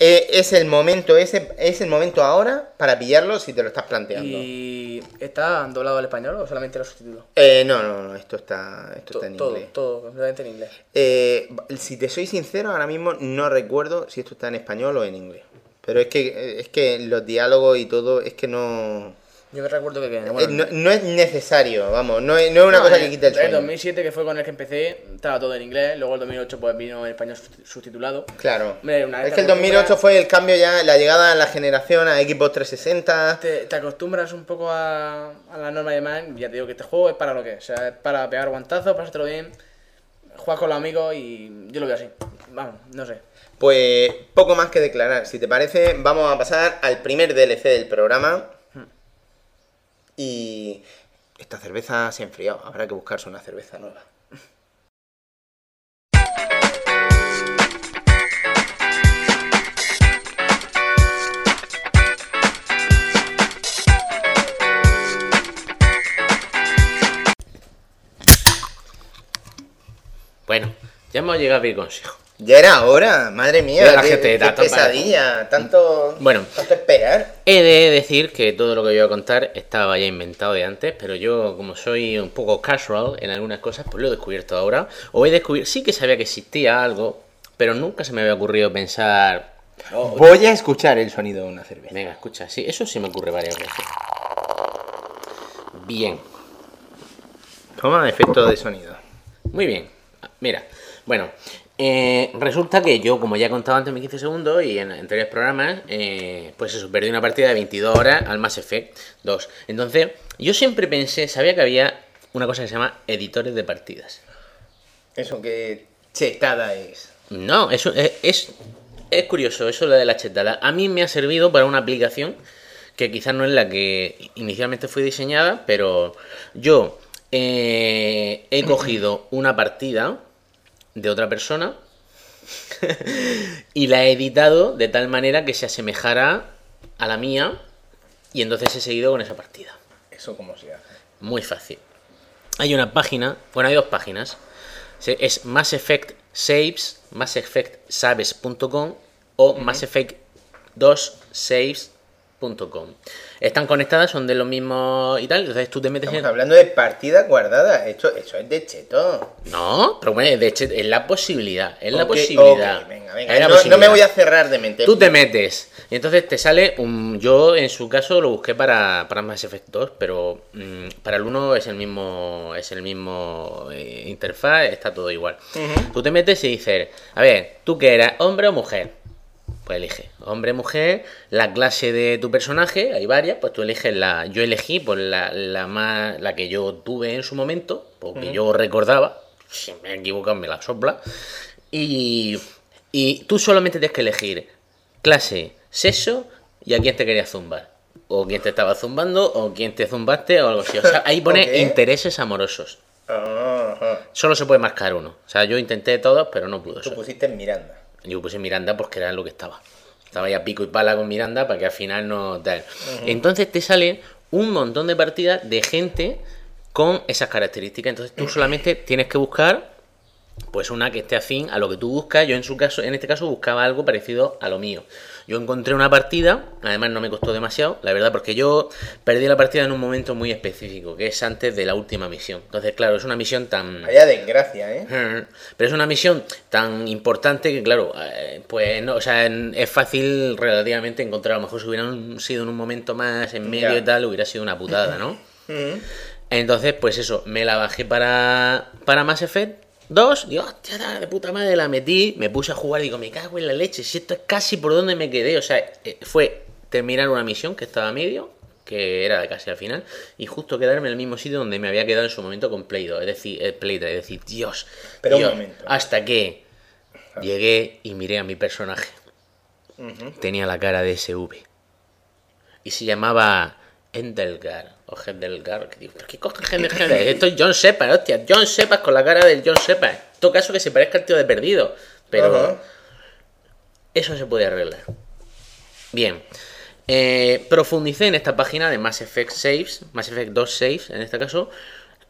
Eh, es el momento, ese, es el momento ahora para pillarlo si te lo estás planteando. ¿Y está doblado al español o solamente los subtítulos? Eh, no, no, no, esto está, esto To- está en todo, inglés. todo, completamente en inglés. Eh, si te soy sincero, ahora mismo no recuerdo si esto está en español o en inglés. Pero es que, es que los diálogos y todo, es que no... Yo me recuerdo que. Eh, bueno, no, no es necesario, vamos, no es, no es una no, cosa en- que quite el El sueño. 2007, que fue con el que empecé, estaba todo en inglés. Luego el 2008, pues vino en español subtitulado. Claro. Hombre, es que el 2008 acostumbras- fue el cambio ya, la llegada a la generación a Xbox 360. Te, te acostumbras un poco a, a la norma demás. y Ya te digo que este juego es para lo que es. O sea, es para pegar guantazos, pasártelo bien, jugar con los amigos y yo lo veo así. Vamos, no sé. Pues poco más que declarar. Si te parece, vamos a pasar al primer DLC del programa. Y esta cerveza se ha enfriado. Habrá que buscarse una cerveza nueva. Bueno, ya hemos llegado a mi consejo. Ya era hora, madre mía. Mira la qué, gente, qué tanto pesadilla. Tanto, Bueno. tanto esperar. He de decir que todo lo que voy a contar estaba ya inventado de antes, pero yo, como soy un poco casual en algunas cosas, pues lo he descubierto ahora. O he descubierto, sí que sabía que existía algo, pero nunca se me había ocurrido pensar. "Oh, Voy a escuchar el sonido de una cerveza. venga, escucha, sí, eso sí me ocurre varias veces. Bien, Toma efecto de sonido. Muy bien. Mira, bueno, eh, resulta que yo, como ya he contado antes en mis 15 segundos y en anteriores programas, eh, pues eso, perdí una partida de 22 horas al Mass Effect 2. Entonces, yo siempre pensé, sabía que había una cosa que se llama editores de partidas. Eso que chetada es? No, eso es, es, es curioso, eso lo de la chetada. A mí me ha servido para una aplicación que quizás no es la que inicialmente fue diseñada, pero yo eh, he cogido una partida de otra persona y la he editado de tal manera que se asemejara a la mía y entonces he seguido con esa partida. ¿Eso cómo se hace? Muy fácil. Hay una página, bueno, hay dos páginas. Es Mass Effect Saves, Mass Effect Saves.com o Mass Effect 2 Saves.com. Están conectadas, son de lo mismo y tal. Entonces tú te metes Estamos en. hablando de partidas guardadas. Esto, eso es de cheto. No, pero bueno, de hecho, es la posibilidad. Es la posibilidad. venga, Es venga. No, me voy a cerrar de mente. Tú te metes y entonces te sale un... Yo en su caso lo busqué para, para Mass Effect 2, pero mm, para el 1 es el mismo es el mismo eh, interfaz, está todo igual. Tú te metes y dices, a ver, ¿tú qué eras, hombre o mujer? Pues elige, hombre, mujer, la clase de tu personaje, hay varias, pues tú eliges la... Yo elegí pues la, la más... la que yo tuve en su momento, porque yo recordaba, si me he equivocado me la sopla, y, y tú solamente tienes que elegir clase, sexo y a quién te querías zumbar. O quién te estaba zumbando, o quién te zumbaste, o algo así. O sea, ahí pone intereses amorosos. Solo se puede marcar uno. O sea, yo intenté todos, pero no pudo Tú pusiste Miranda. Yo puse Miranda porque era lo que estaba. Estaba ya pico y pala con Miranda para que al final no tal. Entonces te sale un montón de partidas de gente con esas características. Entonces tú solamente tienes que buscar pues una que esté afín a lo que tú buscas. Yo en su caso, en este caso buscaba algo parecido a lo mío. Yo encontré una partida, además no me costó demasiado, la verdad, porque yo perdí la partida en un momento muy específico, que es antes de la última misión. Entonces, claro, es una misión tan Vaya desgracia, ¿eh? pero es una misión tan importante que, claro, eh, pues no, o sea, es fácil relativamente encontrar. A lo mejor si hubieran sido en un momento más en medio Ya. y tal, hubiera sido una putada, ¿no? Entonces, pues eso, me la bajé para, para Mass Effect 2. Digo, hostia, de puta madre, la metí. Me puse a jugar, digo, me cago en la leche. Si esto es casi por donde me quedé. O sea, eh, fue terminar una misión que estaba a medio, que era casi al final, y justo quedarme en el mismo sitio donde me había quedado en su momento con Play 2. Es decir, el Play 3. Es decir, Dios. Pero un momento. Hasta que llegué y miré a mi personaje. Tenía la cara de SV. Y se llamaba Endelgar. O Hendelgar. Que digo, ¿pero qué Hendelgar? Esto es John Shepard, hostia. John Shepard con la cara del John Shepard. En todo caso que se parezca al tío de perdido. Pero Ajá. eso se puede arreglar. Bien. Eh, profundicé en esta página de Mass Effect Saves, Mass Effect 2 Saves en este caso,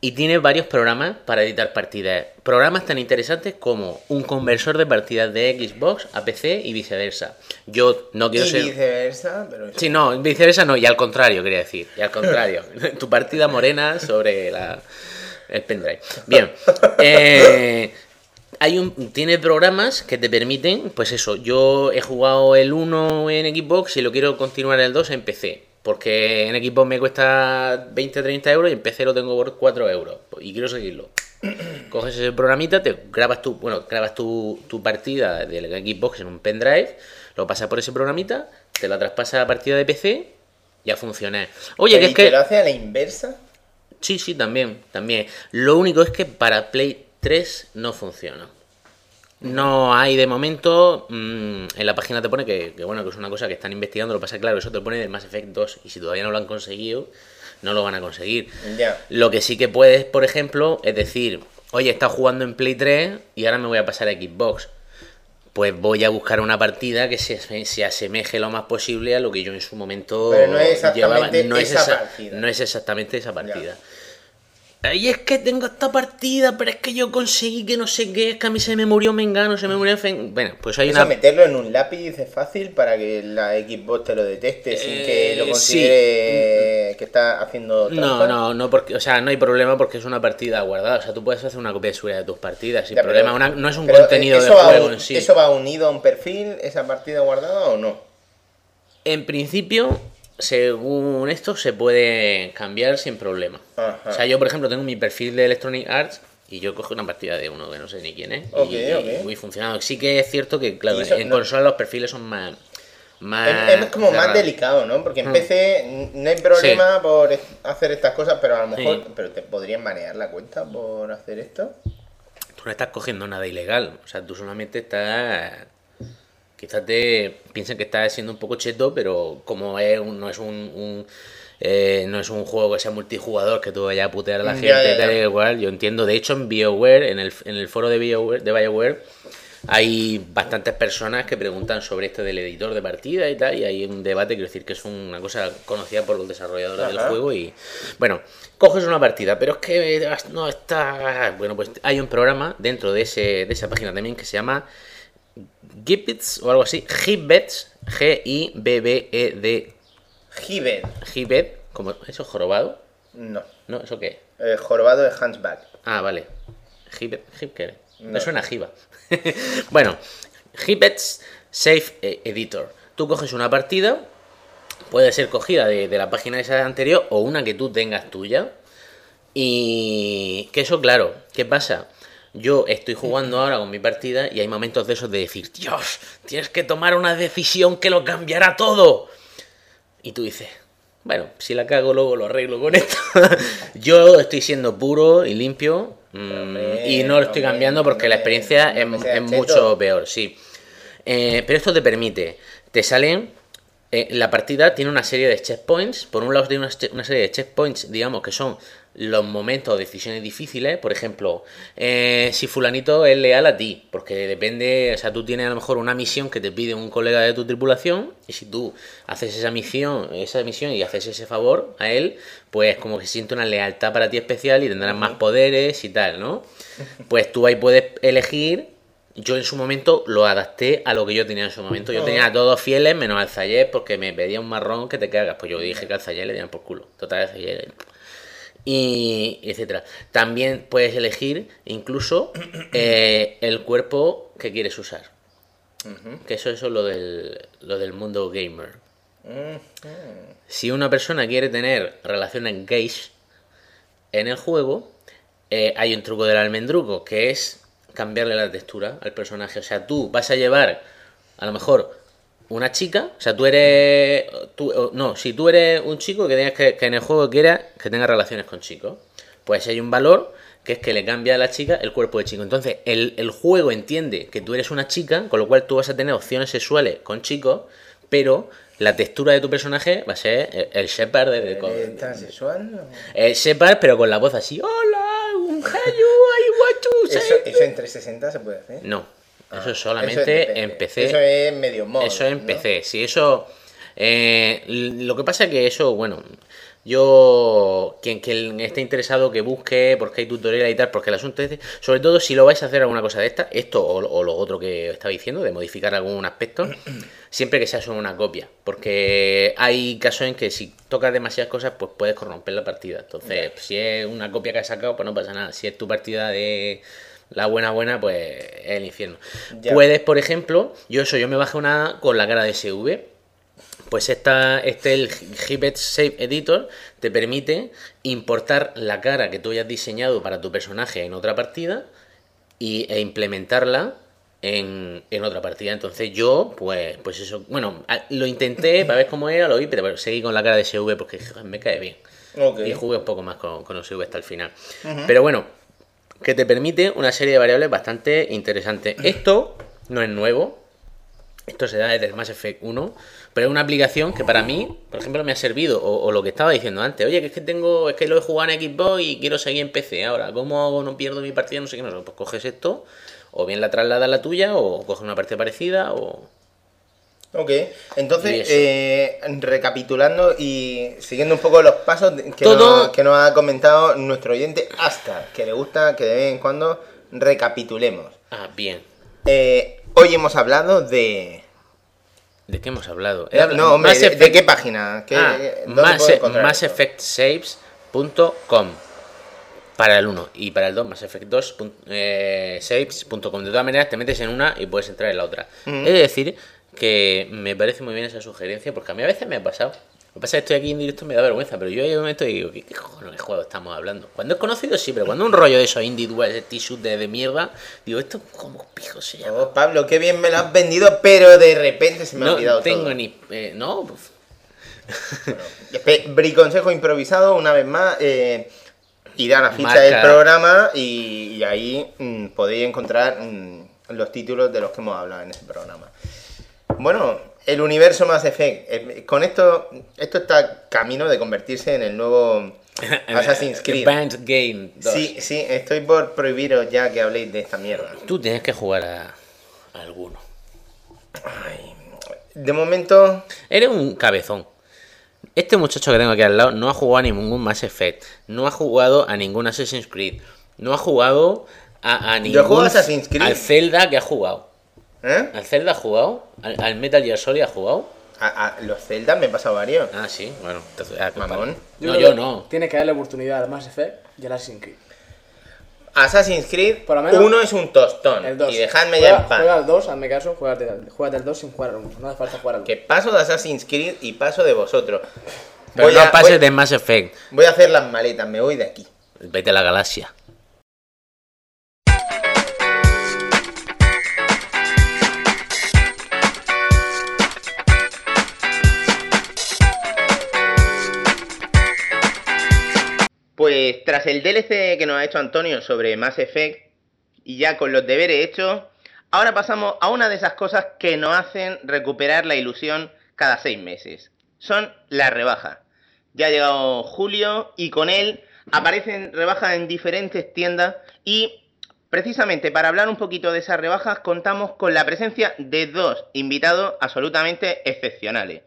y tiene varios programas para editar partidas. Programas tan interesantes como un conversor de partidas de Xbox a PC y viceversa. Yo no quiero Y ser... viceversa, pero Sí, no, viceversa no, y al contrario, quería decir. Y al contrario. tu partida morena sobre la, el pendrive. Bien. eh, hay un, tiene programas que te permiten, pues eso, yo he jugado el 1 en Xbox y lo quiero continuar el 2 en PC. Porque en Xbox me cuesta 20-30 euros y en PC lo tengo por 4 euros. Y quiero seguirlo. Coges ese programita, te grabas tu, bueno, grabas tu, tu partida del Xbox en un pendrive, lo pasas por ese programita, te la traspasas a la partida de PC, ya funciona. Oye, que ¿Y es que. lo hace a la inversa? Sí, sí, también, también. Lo único es que para Play 3 no funciona. No hay de momento. mm, en la página te pone que, que, bueno, que es una cosa que están investigando. Lo que pasa es claro, eso te pone del Mass Effect 2. Y si todavía no lo han conseguido, no lo van a conseguir. Ya. Lo que sí que puedes, por ejemplo, es decir, oye, está jugando en Play 3 y ahora me voy a pasar a Xbox. Pues voy a buscar una partida que se, se asemeje lo más posible a lo que yo en su momento Pero no es exactamente No es, esa esa- partida. no es exactamente esa partida. Y es que tengo esta partida, pero es que yo conseguí que no sé qué, es que a mí se me murió Mengano, se me murió Fen... Bueno, pues hay una... meterlo en un lápiz es fácil para que la Xbox te lo detecte sin que lo Eh, considere que está haciendo No, trampa. no, no, porque, o sea, no hay problema porque es una partida guardada. O sea, tú puedes hacer una copia de seguridad de tus partidas sin Ya, pero- problema. Una- no es un pero, contenido eh, de juego un- en sí. ¿Eso va unido a un perfil, esa partida guardada o no? En principio, según esto, se puede cambiar sin problema. Ajá. O sea, yo, por ejemplo, tengo mi perfil de Electronic Arts y yo cojo una partida de uno que no sé ni quién es. Ok, y, ok. y voy funcionando. Sí que es cierto que, claro, en no- consola los perfiles son más. más Es, es como más delicado, ¿no? Porque en Mm. PC no hay problema por hacer estas cosas, pero a lo mejor Sí. pero te podrían manejar la cuenta por hacer esto. Tú no estás cogiendo nada ilegal. O sea, tú solamente estás. Quizás te piensen que estás siendo un poco cheto, pero como es un- no es un. un, eh, no es un juego que sea multijugador, que tú vayas a putear a la Ya, gente, ya, ya. tal y igual. Yo entiendo. De hecho, en BioWare, en el, en el foro de BioWare, de BioWare, hay bastantes personas que preguntan sobre esto del editor de partida y tal, y hay un debate, quiero decir que es una cosa conocida por los desarrolladores del juego y bueno, coges una partida, pero es que no está... Bueno, pues hay un programa dentro de, ese, de esa página también que se llama Gibbets o algo así, Gibbets, G-I-B-B-E-D, Gibbet. Gibbet, como eso es jorobado, No. ¿no? ¿Eso qué? Eh, jorobado de Hunchback. Ah, vale. Gibbet, Gib, ¿qué? No. suena a Giba. bueno, Gibbets Safe eh, Editor. Tú coges una partida, puede ser cogida de, de la página esa anterior o una que tú tengas tuya. Y que eso, claro, ¿qué pasa? Yo estoy jugando ahora con mi partida y hay momentos de esos de decir, Dios, tienes que tomar una decisión que lo cambiará todo. Y tú dices, bueno, si la cago luego lo arreglo con esto. Yo estoy siendo puro y limpio mm, hombre, y no lo estoy hombre, cambiando porque la experiencia es, mucho peor, sí. Eh, pero esto te permite, te salen, eh, la partida tiene una serie de checkpoints, por un lado tiene una serie de checkpoints, digamos, que son los momentos o decisiones difíciles, por ejemplo, eh, si fulanito es leal a ti, porque depende, o sea, tú tienes a lo mejor una misión que te pide un colega de tu tripulación, y si tú haces esa misión, esa misión y haces ese favor a él, pues como que siente una lealtad para ti especial y tendrás más poderes y tal, ¿no? Pues tú ahí puedes elegir yo en su momento lo adapté a lo que yo tenía en su momento. Yo tenía a todos fieles menos al Zayet porque me pedía un marrón que te cagas. Pues yo dije que al Zayet le dieran por culo. Total, al Zayet. Y etcétera. También puedes elegir incluso eh, el cuerpo que quieres usar. Que eso, eso es lo del, lo del mundo gamer. Si una persona quiere tener relaciones gays en el juego, eh, hay un truco del almendruco, que es cambiarle la textura al personaje. O sea, tú vas a llevar, a lo mejor, una chica, o sea, tú eres... Tú, no, si tú eres un chico que, tengas que, que en el juego quieras que tenga relaciones con chicos, pues hay un valor que es que le cambia a la chica el cuerpo de chico. Entonces, el, el juego entiende que tú eres una chica, con lo cual tú vas a tener opciones sexuales con chicos, pero la textura de tu personaje va a ser el, el Shepard de, o? el Shepard, pero con la voz así, hola, un hey you, I want to say ¿Eso, ¿Eso en 360 se puede hacer? No, Ah, eso eso solamente es de en PC. Eso es medio mod. Eso en ¿no? PC. Si eso. eh, lo que pasa es que eso, bueno. Yo. Quien, quien esté interesado que busque, porque hay tutoriales y tal, porque el asunto es. de- sobre todo si lo vais a hacer alguna cosa de esta, esto o, o lo otro que estaba diciendo, de modificar algún aspecto, siempre que sea solo una copia. Porque hay casos en que si tocas demasiadas cosas, pues puedes corromper la partida. Entonces, si es una copia que has sacado, pues no pasa nada. Si es tu partida de. La buena buena, pues es el infierno. Ya. Puedes, por ejemplo, yo eso, yo me bajé una con la cara de SV. Pues esta, este el Gibbet Shape Editor te permite importar la cara que tú hayas diseñado para tu personaje en otra partida y, e implementarla en, en otra partida. Entonces yo, pues, pues eso, bueno, lo intenté para ver cómo era, lo vi, pero seguí con la cara de SV porque me cae bien. Y jugué un poco más con, con SV hasta el final. Pero bueno, que te permite una serie de variables bastante interesantes. Esto no es nuevo. Esto se da desde el Mass Effect 1. Pero es una aplicación que para mí, por ejemplo, me ha servido. O, o lo que estaba diciendo antes. Oye, que es que tengo. Es que lo he jugado en Xbox y quiero seguir en PC. Ahora, ¿cómo hago? No pierdo mi partida, no sé qué. No, pues coges esto. O bien la trasladas a la tuya. O coges una partida parecida. O. Ok, entonces, eh, recapitulando y siguiendo un poco los pasos que, Todo- nos, que nos ha comentado nuestro oyente hasta que le gusta que de vez en cuando recapitulemos. Ah, bien. Eh, hoy hemos hablado de... ¿De qué hemos hablado? No, no, hombre, Mass ¿de, qué página? ¿Qué, Ah, masseffectsaves.com para el 1 y para el 2 Mass Effect 2 pun- eh, de todas maneras te metes en una y puedes entrar en la otra Mm. de decir que me parece muy bien esa sugerencia porque a mí a veces me ha pasado lo que pasa es que estoy aquí en directo y me da vergüenza pero yo hay un momento y digo ¿qué, qué cojones de juego estamos hablando? cuando es conocido sí pero cuando un rollo de esos indie dual t-shirt de, de mierda digo esto como pijo se llama Oh, Pablo, qué bien me lo has vendido, pero de repente se me ha no olvidado tengo todo. ni eh, no pues, Espe- Briconsejo improvisado, una vez más. eh, ir a la ficha Marca. del programa y, y ahí mm, podéis encontrar mm, los títulos de los que hemos hablado en ese programa. Bueno, el universo Mass Effect. eh, Con esto, esto está camino de convertirse en el nuevo Assassin's Creed. Advanced Game 2. Sí, sí, estoy por prohibiros ya que habléis de esta mierda. Tú tienes que jugar a, a alguno. De momento, Eres un cabezón. Este muchacho que tengo aquí al lado no ha jugado a ningún Mass Effect, no ha jugado a ningún Assassin's Creed, no ha jugado a, a ningún. juego a Assassin's Creed. Al Zelda que ha jugado. ¿Eh? ¿Al Zelda ha jugado? ¿Al, al Metal Gear Solid ha jugado? A, a los Zelda me he pasado varios. Ah, sí, bueno. entonces, ah, Mamón. Yo no, creo yo que no. Tienes que darle oportunidad al Mass Effect y al Assassin's Creed. Assassin's Creed, Por lo menos- uno es un tostón. El 2. Y dejadme juega, ya en paz. Juega al 2, hazme caso, juega al 2 sin jugar al 1. No hace falta jugar al 1. Que paso de Assassin's Creed y paso de vosotros. Pero Voy no a, pases voy- de Mass Effect. voy a hacer las maletas, me voy de aquí. Vete a la galaxia. Pues tras el DLC que nos ha hecho Antonio sobre Mass Effect y ya con los deberes hechos, ahora pasamos a una de esas cosas que nos hacen recuperar la ilusión cada seis meses. Son las rebajas. Ya ha llegado julio y con él aparecen rebajas en diferentes tiendas y precisamente para hablar un poquito de esas rebajas contamos con la presencia de dos invitados absolutamente excepcionales.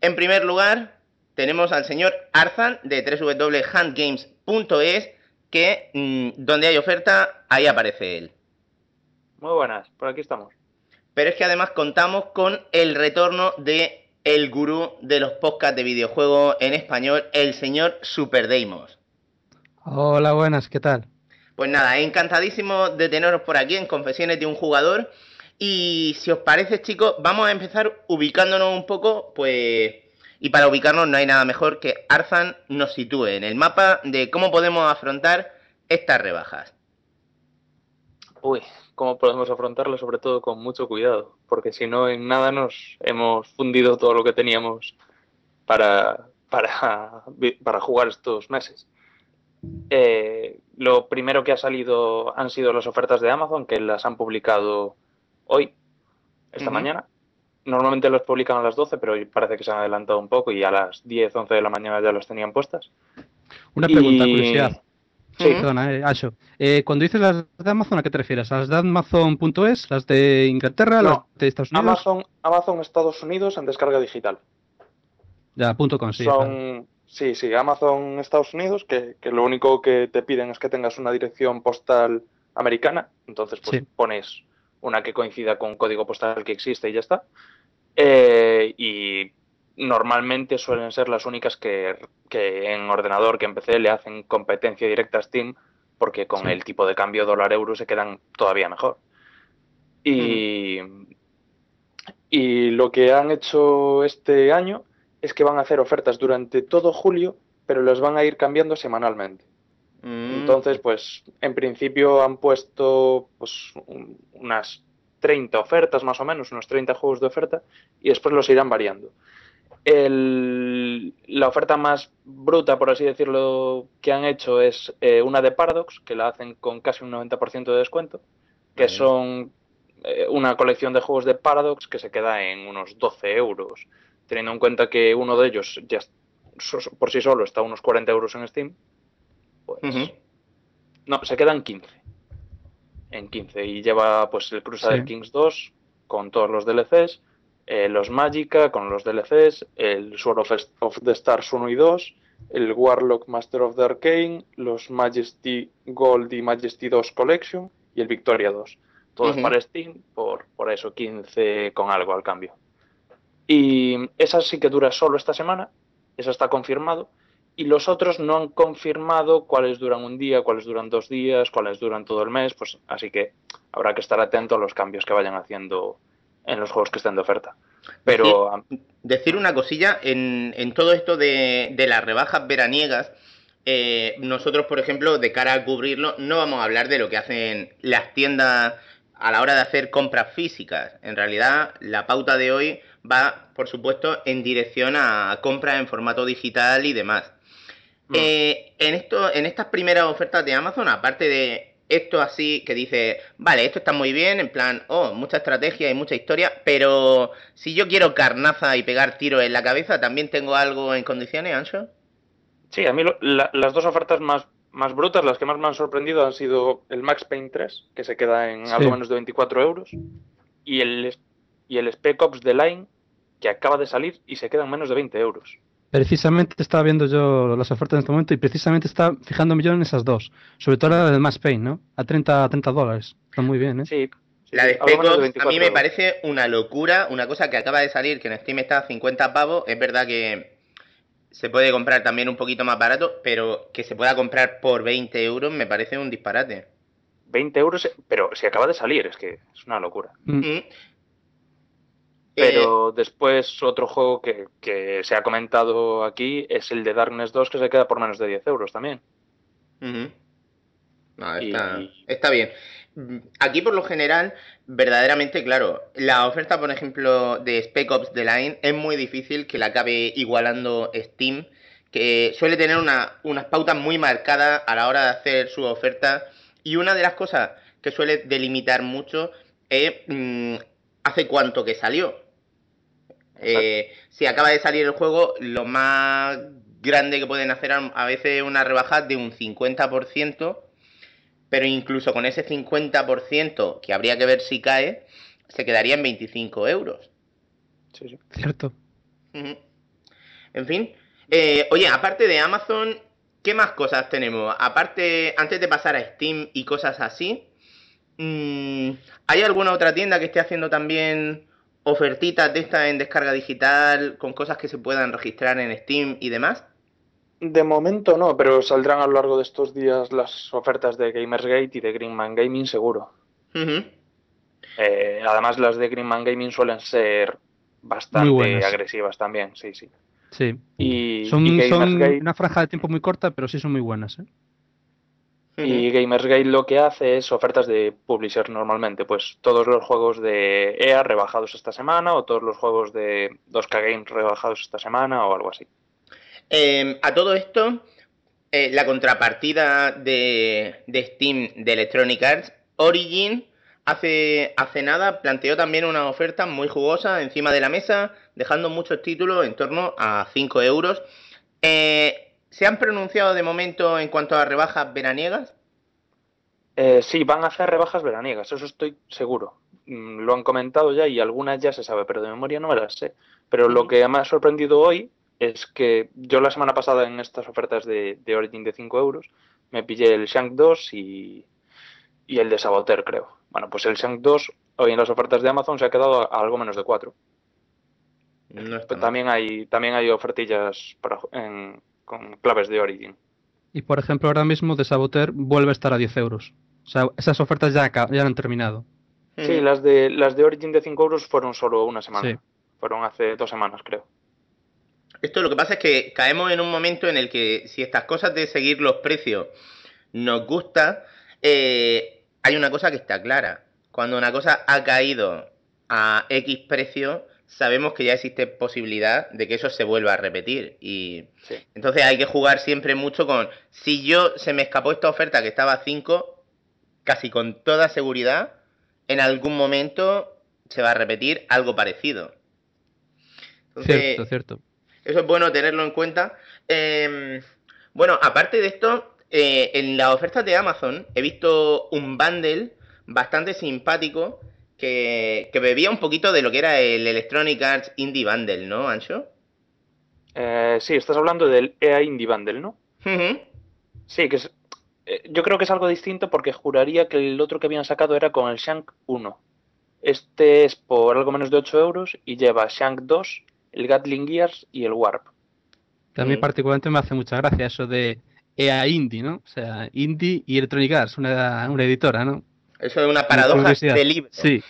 En primer lugar, tenemos al señor Arzan de www.handgames.es que mm, donde hay oferta, ahí aparece él. Muy buenas, por aquí estamos. Pero es que además contamos con el retorno de el gurú de los podcasts de videojuegos en español, el señor Super Deimos. Hola, buenas, ¿qué tal? Pues nada, encantadísimo de teneros por aquí en Confesiones de un Jugador. Y si os parece, chicos, vamos a empezar ubicándonos un poco, pues... Y para ubicarnos no hay nada mejor que Arzan nos sitúe en el mapa de cómo podemos afrontar estas rebajas. Uy, ¿cómo podemos afrontarlo? Sobre todo con mucho cuidado, porque si no, en nada nos hemos fundido todo lo que teníamos para, para, para jugar estos meses. Eh, lo primero que ha salido han sido las ofertas de Amazon, que las han publicado hoy, esta mañana. Normalmente las publican a las 12, pero parece que se han adelantado un poco y a las 10, 11 de la mañana ya las tenían puestas. Una pregunta, Y- curiosidad. Sí. Perdona, eh, Asho. Eh, cuando dices las de Amazon, ¿a qué te refieres? ¿A las de Amazon.es? ¿Las de Inglaterra? No, ¿Las de Estados Unidos? Amazon, Amazon Estados Unidos en descarga digital. Ya, punto com, sí. claro. Son, sí, sí, Amazon Estados Unidos, que, que lo único que te piden es que tengas una dirección postal americana, entonces pues Sí. pones una que coincida con un código postal que existe y ya está. Eh, y normalmente suelen ser las únicas que, que en ordenador, que en PC le hacen competencia directa a Steam, porque con Sí. el tipo de cambio dólar-euro se quedan todavía mejor. Y, y lo que han hecho este año es que van a hacer ofertas durante todo julio, pero las van a ir cambiando semanalmente. Mm, Entonces, pues en principio han puesto pues, un- unas 30 ofertas más o menos, unos 30 juegos de oferta, y después los irán variando. El- la oferta más bruta, por así decirlo, que han hecho es eh, una de Paradox, que la hacen con casi un 90% de descuento, que son eh, una colección de juegos de Paradox que se queda en unos 12 euros, teniendo en cuenta que uno de ellos ya por sí solo está a unos 40 euros en Steam. Pues, no, se quedan 15. En 15. Y lleva pues el Crusader Sí. Kings 2 con todos los DLCs, eh, los Magica con los DLCs, el Sword of, of the Stars 1 y 2, el Warlock Master of the Arcane, los Majesty Gold y Majesty 2 Collection y el Victoria 2. Todos Ujú. para Steam, por, por eso 15 con algo al cambio. Y esa sí que dura solo esta semana, eso está confirmado. Y los otros no han confirmado cuáles duran un día, cuáles duran dos días, cuáles duran todo el mes, pues así que habrá que estar atento a los cambios que vayan haciendo en los juegos que estén de oferta. Pero Decir una cosilla, en, en todo esto de, de las rebajas veraniegas, eh, nosotros, por ejemplo, de cara a cubrirlo, no vamos a hablar de lo que hacen las tiendas a la hora de hacer compras físicas. En realidad, la pauta de hoy va, por supuesto, en dirección a compras en formato digital y demás. Eh, en, esto, en estas primeras ofertas de Amazon, aparte de esto así que dice, vale, esto está muy bien, en plan, oh, mucha estrategia y mucha historia, pero si yo quiero carnaza y pegar tiros en la cabeza, ¿también tengo algo en condiciones, Ancho? Sí, a mí lo- la- las dos ofertas más, más brutas, las que más me han sorprendido, han sido el Max Payne 3, que se queda en Sí. algo menos de 24 euros, y el, y el Spec Ops The Line, que acaba de salir y se queda en menos de 20 euros. Precisamente estaba viendo yo las ofertas en este momento y precisamente estaba fijándome yo en esas dos. Sobre todo la del Max Payne, ¿no? A 30, a 30 dólares. Está muy bien, ¿eh? Sí. La de sí, algo menos Spec Ops, a 24 mí me parece una locura, una cosa que acaba de salir, que en Steam está a 50 pavos, es verdad que se puede comprar también un poquito más barato, pero que se pueda comprar por 20 euros me parece un disparate. 20 euros, pero si acaba de salir, es que es una locura. Mm. Mm. Pero después otro juego que, que se ha comentado aquí es el de Darkness 2 que se queda por menos de 10 euros también. Ujú. No, Y- está, bien. Aquí por lo general, verdaderamente, claro, la oferta, por ejemplo, de Spec Ops The Line es muy difícil que la acabe igualando Steam, que suele tener una- unas pautas muy marcadas a la hora de hacer su oferta. Y una de las cosas que suele delimitar mucho es mm, hace cuánto que salió. Eh, si acaba de salir el juego, lo más grande que pueden hacer a a veces es una rebaja de un 50%, pero incluso con ese 50%, que habría que ver si cae, se quedaría en 25 euros. Sí, sí. Cierto. En fin. Eh, oye, aparte de Amazon, ¿qué más cosas tenemos? Aparte, antes de pasar a Steam y cosas así, mm, ¿hay alguna otra tienda que esté haciendo también ofertitas de estas en descarga digital con cosas que se puedan registrar en Steam y demás? De momento no, pero saldrán a lo largo de estos días las ofertas de Gamersgate y de Greenman Gaming seguro. Eh, además las de Greenman Gaming suelen ser bastante agresivas también, sí, sí. Sí. Y, Son, y son Gamersgate, una franja de tiempo muy corta, pero sí son muy buenas, ¿eh? Y Gamersgate lo que hace es ofertas de publisher normalmente, pues todos los juegos de EA rebajados esta semana o todos los juegos de 2K Games rebajados esta semana o algo así. Eh, a todo esto, eh, la contrapartida de, de Steam de Electronic Arts, Origin, hace, hace nada planteó también una oferta muy jugosa encima de la mesa, dejando muchos títulos en torno a 5 euros. Eh, ¿Se han pronunciado de momento en cuanto a rebajas veraniegas? Eh, sí, van a hacer rebajas veraniegas, eso estoy seguro. Mm, Lo han comentado ya y algunas ya se sabe, pero de memoria no me las sé. Pero lo que me ha sorprendido hoy es que yo la semana pasada en estas ofertas de, de Origin de 5 euros me pillé el Shank 2 y, y el de Saboteur, creo. Bueno, pues el Shank 2 hoy en las ofertas de Amazon se ha quedado a algo menos de 4. No está Pero mal. también hay, también hay ofertillas para, en- con claves de Origin. Y por ejemplo, ahora mismo de Saboteur vuelve a estar a 10 euros. O sea, esas ofertas ya, ya han terminado. Sí, las de, las de Origin de 5 euros fueron solo una semana. Sí. Fueron hace dos semanas, creo. Esto lo que pasa es que caemos en un momento en el que si estas cosas de seguir los precios nos gusta, eh, hay una cosa que está clara. Cuando una cosa ha caído a X precio, sabemos que ya existe posibilidad de que eso se vuelva a repetir. Y Sí. entonces hay que jugar siempre mucho con, si yo se me escapó esta oferta que estaba a 5, casi con toda seguridad, en algún momento se va a repetir algo parecido. Entonces, Cierto, cierto. eso es bueno tenerlo en cuenta. Eh, bueno, aparte de esto, eh, en las ofertas de Amazon he visto un bundle bastante simpático que, que bebía un poquito de lo que era el Electronic Arts Indie Bundle, ¿no, Ancho? Eh, sí, estás hablando del EA Indie Bundle, ¿no? Sí, que es, eh, yo creo que es algo distinto porque juraría que el otro que habían sacado era con el Shank 1. Este es por algo menos de 8 euros y lleva Shank 2, el Gatling Gears y el Warp. Que a mí Mm. particularmente me hace mucha gracia eso de EA Indie, ¿no? O sea, Indie y Electronic Arts, una, una editora, ¿no? Eso es una paradoja de libro. Sí,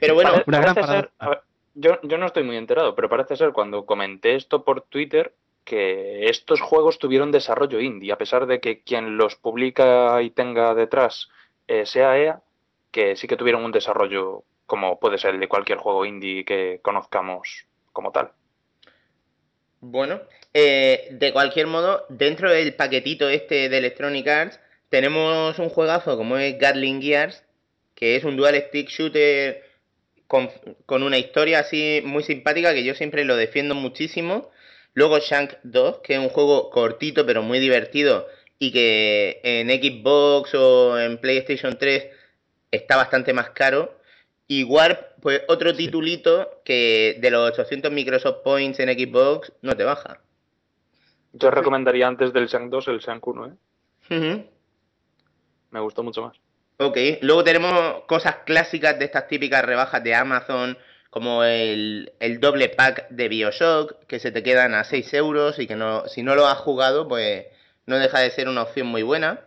Pero bueno, una gran parece ser- paradoja. a ver, yo, yo no estoy muy enterado, pero parece ser cuando comenté esto por Twitter que estos juegos tuvieron desarrollo indie, a pesar de que quien los publica y tenga detrás eh, sea EA, que sí que tuvieron un desarrollo como puede ser el de cualquier juego indie que conozcamos como tal. Bueno, eh, de cualquier modo, dentro del paquetito este de Electronic Arts, tenemos un juegazo como es Gatling Gears, que es un dual stick shooter con, con una historia así muy simpática que yo siempre lo defiendo muchísimo. Luego Shank 2, que es un juego cortito pero muy divertido y que en Xbox o en PlayStation 3 está bastante más caro. Y Warp, pues otro titulito que de los 800 Microsoft Points en Xbox no te baja. Yo recomendaría antes del Shank 2 el Shank 1, ¿eh? Ujú. Me gustó mucho más. Ok, luego tenemos cosas clásicas de estas típicas rebajas de Amazon, como el, el doble pack de Bioshock, que se te quedan a 6 euros y que no, si no lo has jugado, pues no deja de ser una opción muy buena.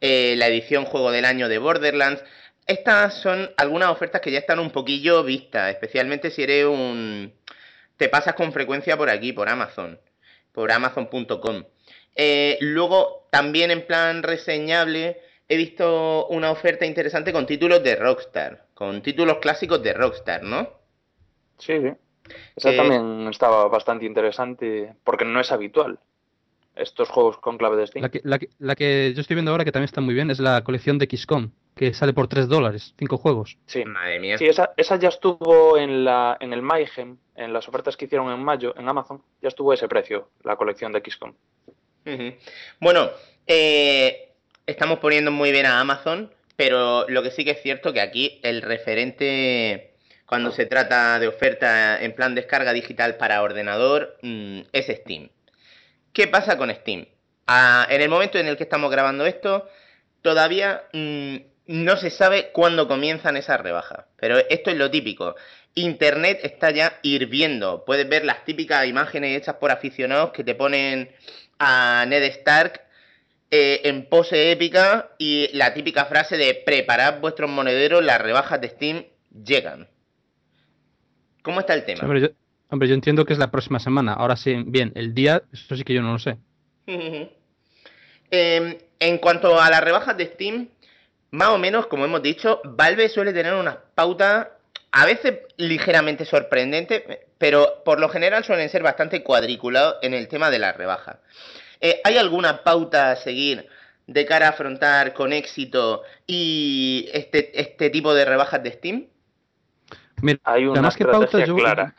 Eh, la edición Juego del Año de Borderlands. Estas son algunas ofertas que ya están un poquillo vistas, especialmente si eres un... te pasas con frecuencia por aquí, por Amazon, por amazon.com. Eh, luego, también en plan reseñable, he visto una oferta interesante con títulos de Rockstar, con títulos clásicos de Rockstar, ¿no? Sí, sí. Esa Que- también estaba bastante interesante porque no es habitual. Estos juegos con clave de Steam. La que, la, que, la que yo estoy viendo ahora, que también está muy bien, es la colección de XCOM, que sale por 3 dólares, 5 juegos. Sí. Madre mía. Sí, esa, esa ya estuvo en la en el Mayhem, en las ofertas que hicieron en mayo en Amazon, ya estuvo ese precio, la colección de XCOM. Bueno, eh, estamos poniendo muy bien a Amazon, pero lo que sí que es cierto que aquí el referente cuando se trata de oferta en plan descarga digital para ordenador mm, es Steam. ¿Qué pasa con Steam? Ah, en el momento en el que estamos grabando esto, todavía mm, no se sabe cuándo comienzan esas rebajas. Pero esto es lo típico. Internet está ya hirviendo. Puedes ver las típicas imágenes hechas por aficionados que te ponen a Ned Stark eh, en pose épica y la típica frase de preparad vuestros monederos, las rebajas de Steam llegan. ¿Cómo está el tema? Hombre yo, hombre, yo entiendo que es la próxima semana. Ahora sí, bien, el día, eso sí que yo no lo sé. Eh, en cuanto a las rebajas de Steam, más o menos, como hemos dicho, Valve suele tener unas pautas a veces ligeramente sorprendentes, pero por lo general suelen ser bastante cuadriculados en el tema de las rebajas. Eh, ¿Hay alguna pauta a seguir de cara a afrontar con éxito y este, este tipo de rebajas de Steam? Mira, Hay una más que pauta, estrategia yo- clara,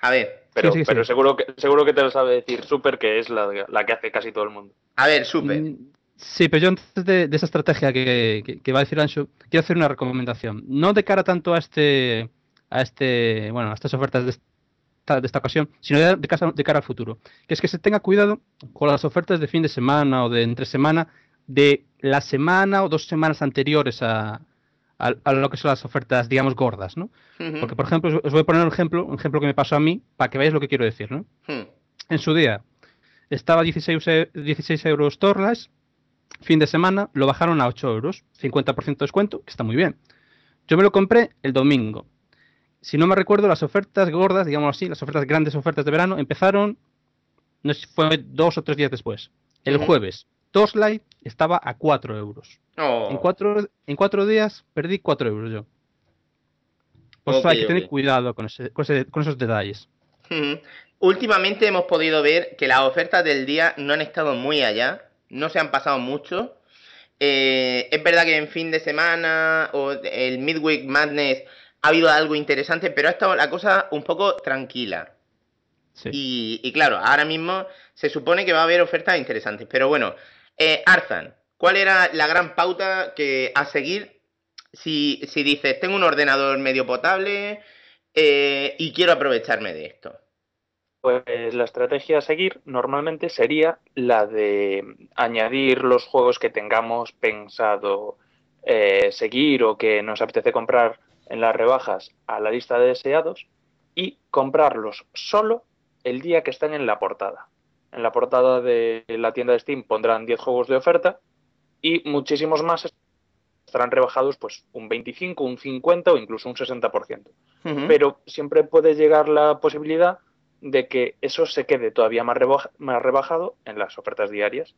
A ver, pero, sí, sí. pero seguro que seguro que te lo sabe decir Super, que es la, la que hace casi todo el mundo. a ver, super. Mm, Sí, pero yo antes de, de esa estrategia que, que- que va a decir Ancho, quiero hacer una recomendación. No de cara tanto a este, a este, bueno, a estas ofertas de de esta ocasión, sino de, de casa- de cara al futuro. Que es que se tenga cuidado con las ofertas de fin de semana o de entre semana de la semana o dos semanas anteriores a, a- a lo que son las ofertas, digamos, gordas, ¿no? Porque, por ejemplo, os- voy a poner un ejemplo, un ejemplo que me pasó a mí, para que veáis lo que quiero decir, ¿no? ujú. en su día estaba 16, e- 16 euros Torlas, fin de semana lo bajaron a 8 euros, 50% de descuento, que está muy bien. Yo me lo compré el domingo. Si no me recuerdo, las ofertas gordas, digamos así, las ofertas grandes ofertas de verano, empezaron, no sé fue dos o tres días después. El Ujú. jueves, Torchlight estaba a 4 euros. Oh, En, cuatro, en cuatro días perdí 4 euros yo. Por eso Ok, hay que tener cuidado con, ese- con ese- con esos detalles. Últimamente hemos podido ver que las ofertas del día no han estado muy allá, no se han pasado mucho. Eh, es verdad que en fin de semana o el Midweek Madness ha habido algo interesante, pero ha estado la cosa un poco tranquila. Sí. Y, y claro, ahora mismo se supone que va a haber ofertas interesantes. Pero bueno, eh, Arzan, ¿cuál era la gran pauta que a seguir si, si dices, tengo un ordenador medio potable eh, y quiero aprovecharme de esto? Pues la estrategia a seguir normalmente sería la de añadir los juegos que tengamos pensado eh, seguir o que nos apetece comprar en las rebajas a la lista de deseados y comprarlos solo el día que estén en la portada. En la portada de la tienda de Steam pondrán 10 juegos de oferta y muchísimos más estarán rebajados pues un 25, un 50 o incluso un 60% Ujú. pero siempre puede llegar la posibilidad de que eso se quede todavía más, más rebajado en las ofertas diarias.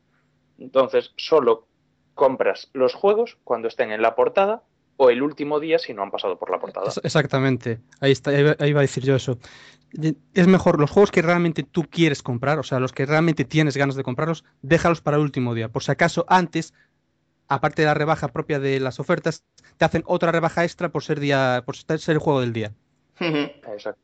Entonces, solo compras los juegos cuando estén en la portada o el último día si no han pasado por la portada. Exactamente, ahí está, ahí iba a decir yo eso. es mejor los juegos que realmente tú quieres comprar, o sea, los que realmente tienes ganas de comprarlos, déjalos para el último día. Por si acaso antes, aparte de la rebaja propia de las ofertas, te hacen otra rebaja extra por ser día, por ser el juego del día. Exacto.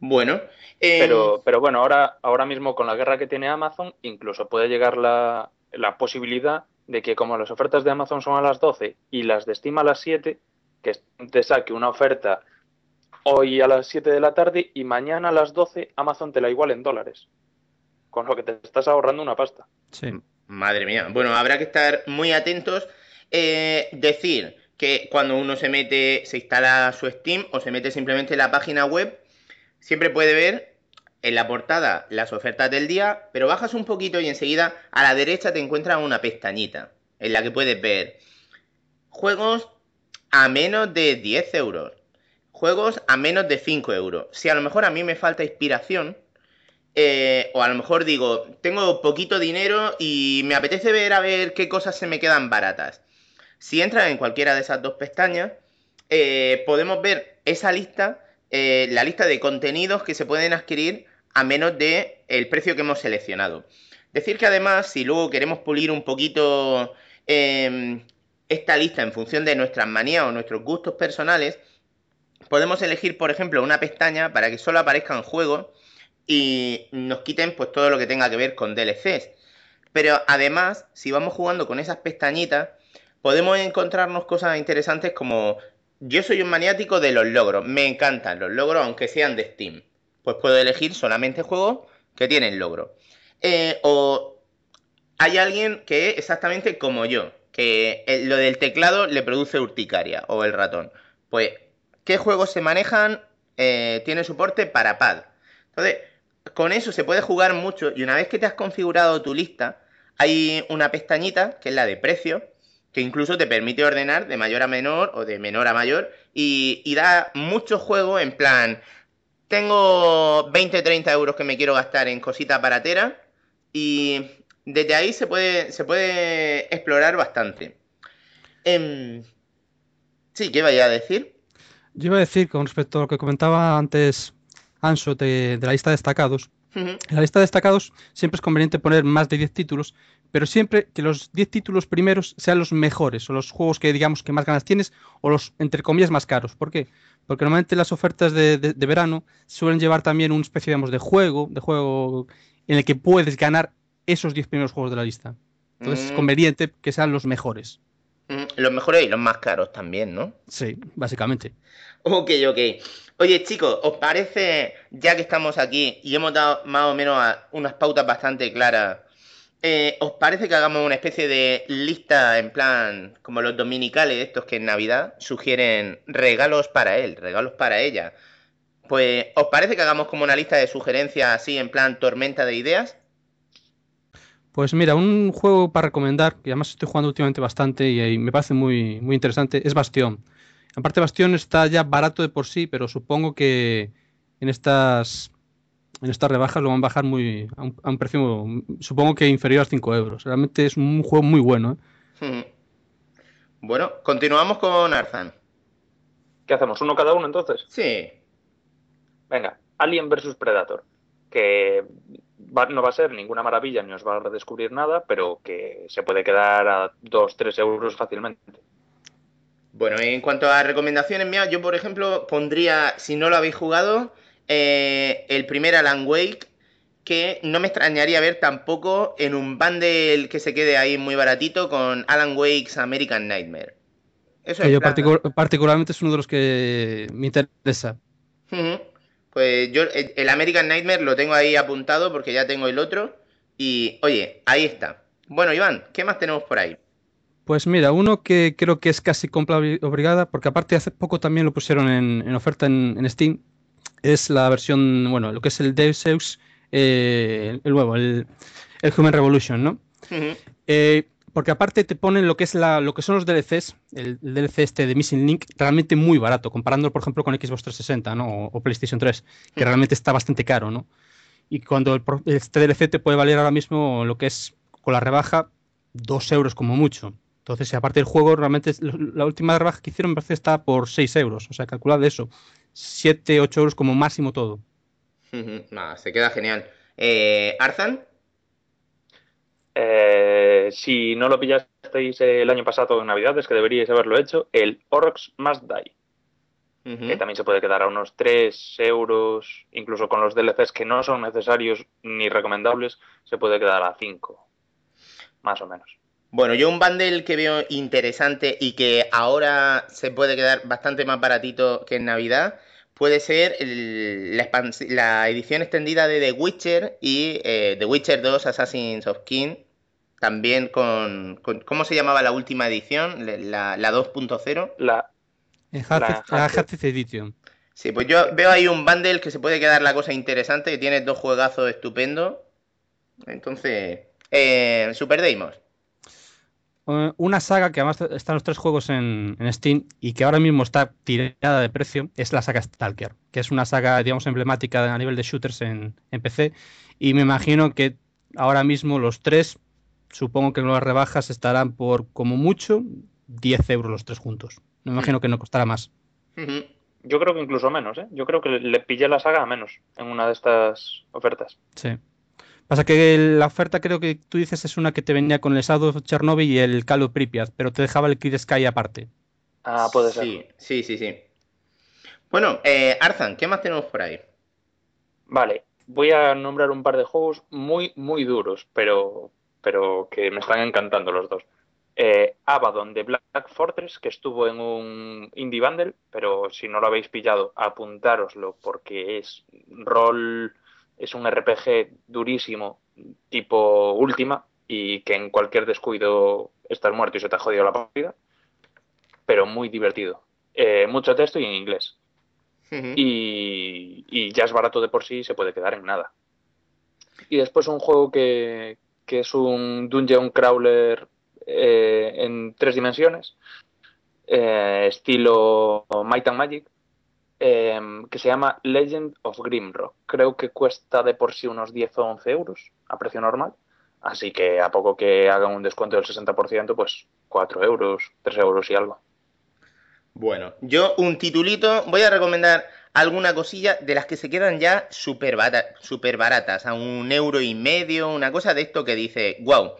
bueno, eh, Pero, pero bueno, ahora, ahora mismo con la guerra que tiene Amazon, incluso puede llegar la, la posibilidad de que como las ofertas de Amazon son a las 12 y las de Steam a las 7, que te saque una oferta hoy a las 7 de la tarde y mañana a las 12 Amazon te la iguale en dólares. Con lo que te estás ahorrando una pasta. Sí. Madre mía. Bueno, habrá que estar muy atentos. Eh, decir que cuando uno se mete, se instala su Steam o se mete simplemente en la página web, siempre puede ver en la portada las ofertas del día, pero bajas un poquito y enseguida a la derecha te encuentras una pestañita en la que puedes ver juegos a menos de 10 euros, juegos a menos de 5 euros. Si a lo mejor a mí me falta inspiración, eh, o a lo mejor digo, tengo poquito dinero y me apetece ver a ver qué cosas se me quedan baratas. Si entran en cualquiera de esas dos pestañas, eh, podemos ver esa lista, eh, la lista de contenidos que se pueden adquirir a menos de el precio que hemos seleccionado. Decir que además, si luego queremos pulir un poquito eh, esta lista en función de nuestras manías o nuestros gustos personales, podemos elegir, por ejemplo, una pestaña para que solo aparezcan juegos y nos quiten pues todo lo que tenga que ver con DLCs. Pero además, si vamos jugando con esas pestañitas, podemos encontrarnos cosas interesantes como yo soy un maniático de los logros, me encantan los logros aunque sean de Steam. Pues puedo elegir solamente juegos que tienen logros. Eh, o hay alguien que es exactamente como yo, que el- lo del teclado le produce urticaria o el ratón. Pues, ¿qué juegos se manejan? Eh, tiene soporte para pad. Entonces, con eso se puede jugar mucho y una vez que te has configurado tu lista, hay una pestañita que es la de precio, que incluso te permite ordenar de mayor a menor o de menor a mayor y, y da mucho juego en plan, tengo 20-30 euros que me quiero gastar en cositas barateras y desde ahí se puede, se puede explorar bastante. Em, sí, ¿qué vaya a decir? Yo iba a decir con respecto a lo que comentaba antes Anso de, de la lista de destacados. En la lista de destacados siempre es conveniente poner más de 10 títulos, pero siempre que los 10 títulos primeros sean los mejores, o los juegos que digamos que más ganas tienes, o los entre comillas más caros. ¿Por qué? Porque normalmente las ofertas de, de- de verano suelen llevar también una especie digamos, de juego, de juego en el que puedes ganar esos 10 primeros juegos de la lista. Entonces es Mm. conveniente que sean los mejores. Mm, Los mejores y los más caros también, ¿no? Sí, básicamente. Ok, ok. Oye, chicos, ¿os parece, ya que estamos aquí y hemos dado más o menos unas pautas bastante claras, eh, ¿os parece que hagamos una especie de lista en plan, como los dominicales, estos que en Navidad sugieren regalos para él, regalos para ella? Pues, ¿os parece que hagamos como una lista de sugerencias así en plan tormenta de ideas? Pues mira, un juego para recomendar, que además estoy jugando últimamente bastante y, y me parece muy, muy interesante, es Bastión. Aparte, Bastión está ya barato de por sí, pero supongo que en estas, en estas rebajas lo van a bajar muy, a, un, a un precio, supongo que inferior a 5 euros. Realmente es un juego muy bueno. ¿eh? Bueno, continuamos con Arzan. ¿Qué hacemos? ¿Uno cada uno entonces? Sí. Venga, Alien vs Predator. Que va- no va a ser ninguna maravilla ni os va a redescubrir nada, pero que se puede quedar a 2-3 euros fácilmente. Bueno, en cuanto a recomendaciones mías, yo por ejemplo pondría, si no lo habéis jugado, eh, el primer Alan Wake, que no me extrañaría ver tampoco en un bundle que se quede ahí muy baratito con Alan Wake's American Nightmare. Eso Que es yo plan- particu- particularmente es uno de los que me interesa. Pues yo el American Nightmare lo tengo ahí apuntado porque ya tengo el otro. Y oye, ahí está. Bueno, Iván, ¿qué más tenemos por ahí? Pues mira, uno que creo que es casi compra obli- obligada, porque aparte hace poco también lo pusieron en, en oferta en, en Steam, es la versión, bueno, lo que es el Deus Ex, eh, el nuevo, el, el Human Revolution, ¿no? Eh, porque aparte te ponen lo que es la, lo que son los DLCs, el, el DLC este de Missing Link, realmente muy barato, comparándolo, por ejemplo, con Xbox 360, ¿no? O, o PlayStation 3, que realmente está bastante caro, ¿no? Y cuando el este DLC te puede valer ahora mismo lo que es con la rebaja, dos euros como mucho. Entonces, aparte del juego, realmente la última rebaja que hicieron me parece está por 6 euros. O sea, calculad eso. 7, 8 euros como máximo todo. Nada, se queda genial. Eh, ¿Arzan? Eh, si no lo pillasteis el año pasado en Navidades, que deberíais haberlo hecho, el Orcs Must Die, que también se puede quedar a unos 3 euros, incluso con los DLCs que no son necesarios ni recomendables, se puede quedar a 5, más o menos. Bueno, yo un bundle que veo interesante y que ahora se puede quedar bastante más baratito que en Navidad, puede ser el- la, edición extendida de The Witcher y eh, The Witcher 2 Assassins of King, también con, con- ¿Cómo se llamaba la última edición? La, la 2.0. La, La- Enhanced Edition. Sí, pues yo veo ahí un bundle que se puede quedar la cosa interesante, que tiene dos juegazos estupendos. Entonces, eh, Super Deimos. Eh, Una saga que además están los tres juegos en, en Steam y que ahora mismo está tirada de precio es la saga Stalker, que es una saga, digamos, emblemática a nivel de shooters en, en PC. Y me imagino que ahora mismo los tres, supongo que en las rebajas estarán por como mucho 10 euros los tres juntos. Me imagino que no costará más. Yo creo que incluso menos, ¿eh? Yo creo que le pillé la saga a menos en una de estas ofertas. Sí. Pasa que la oferta creo que tú dices es una que te venía con el Shadow of Chernobyl y el Call of Pripyat, pero te dejaba el Kid Sky aparte. Ah, puede ser. Sí, sí, sí, sí. Bueno, eh, Arzan, ¿qué más tenemos por ahí? Vale, voy a nombrar un par de juegos muy, muy duros, pero, pero que me están encantando los dos. Eh, Abaddon de Black Fortress, que estuvo en un Indie Bundle, pero si no lo habéis pillado, apuntároslo porque es rol, es un RPG durísimo, tipo última, y que en cualquier descuido estás muerto y se te ha jodido la partida, pero muy divertido. Eh, mucho texto y en inglés y ya es barato de por sí y se puede quedar en nada. Y después un juego que, que es un dungeon crawler eh, en tres dimensiones, eh, estilo Might and Magic, eh, que se llama Legend of Grimrock. Creo que cuesta de por sí unos 10 o 11 euros a precio normal. Así que a poco que hagan un descuento del 60%, pues 4 euros, 3 euros y algo. Bueno, yo un titulito, voy a recomendar alguna cosilla de las que se quedan ya súper baratas, a un euro y medio, una cosa de esto que dice, wow.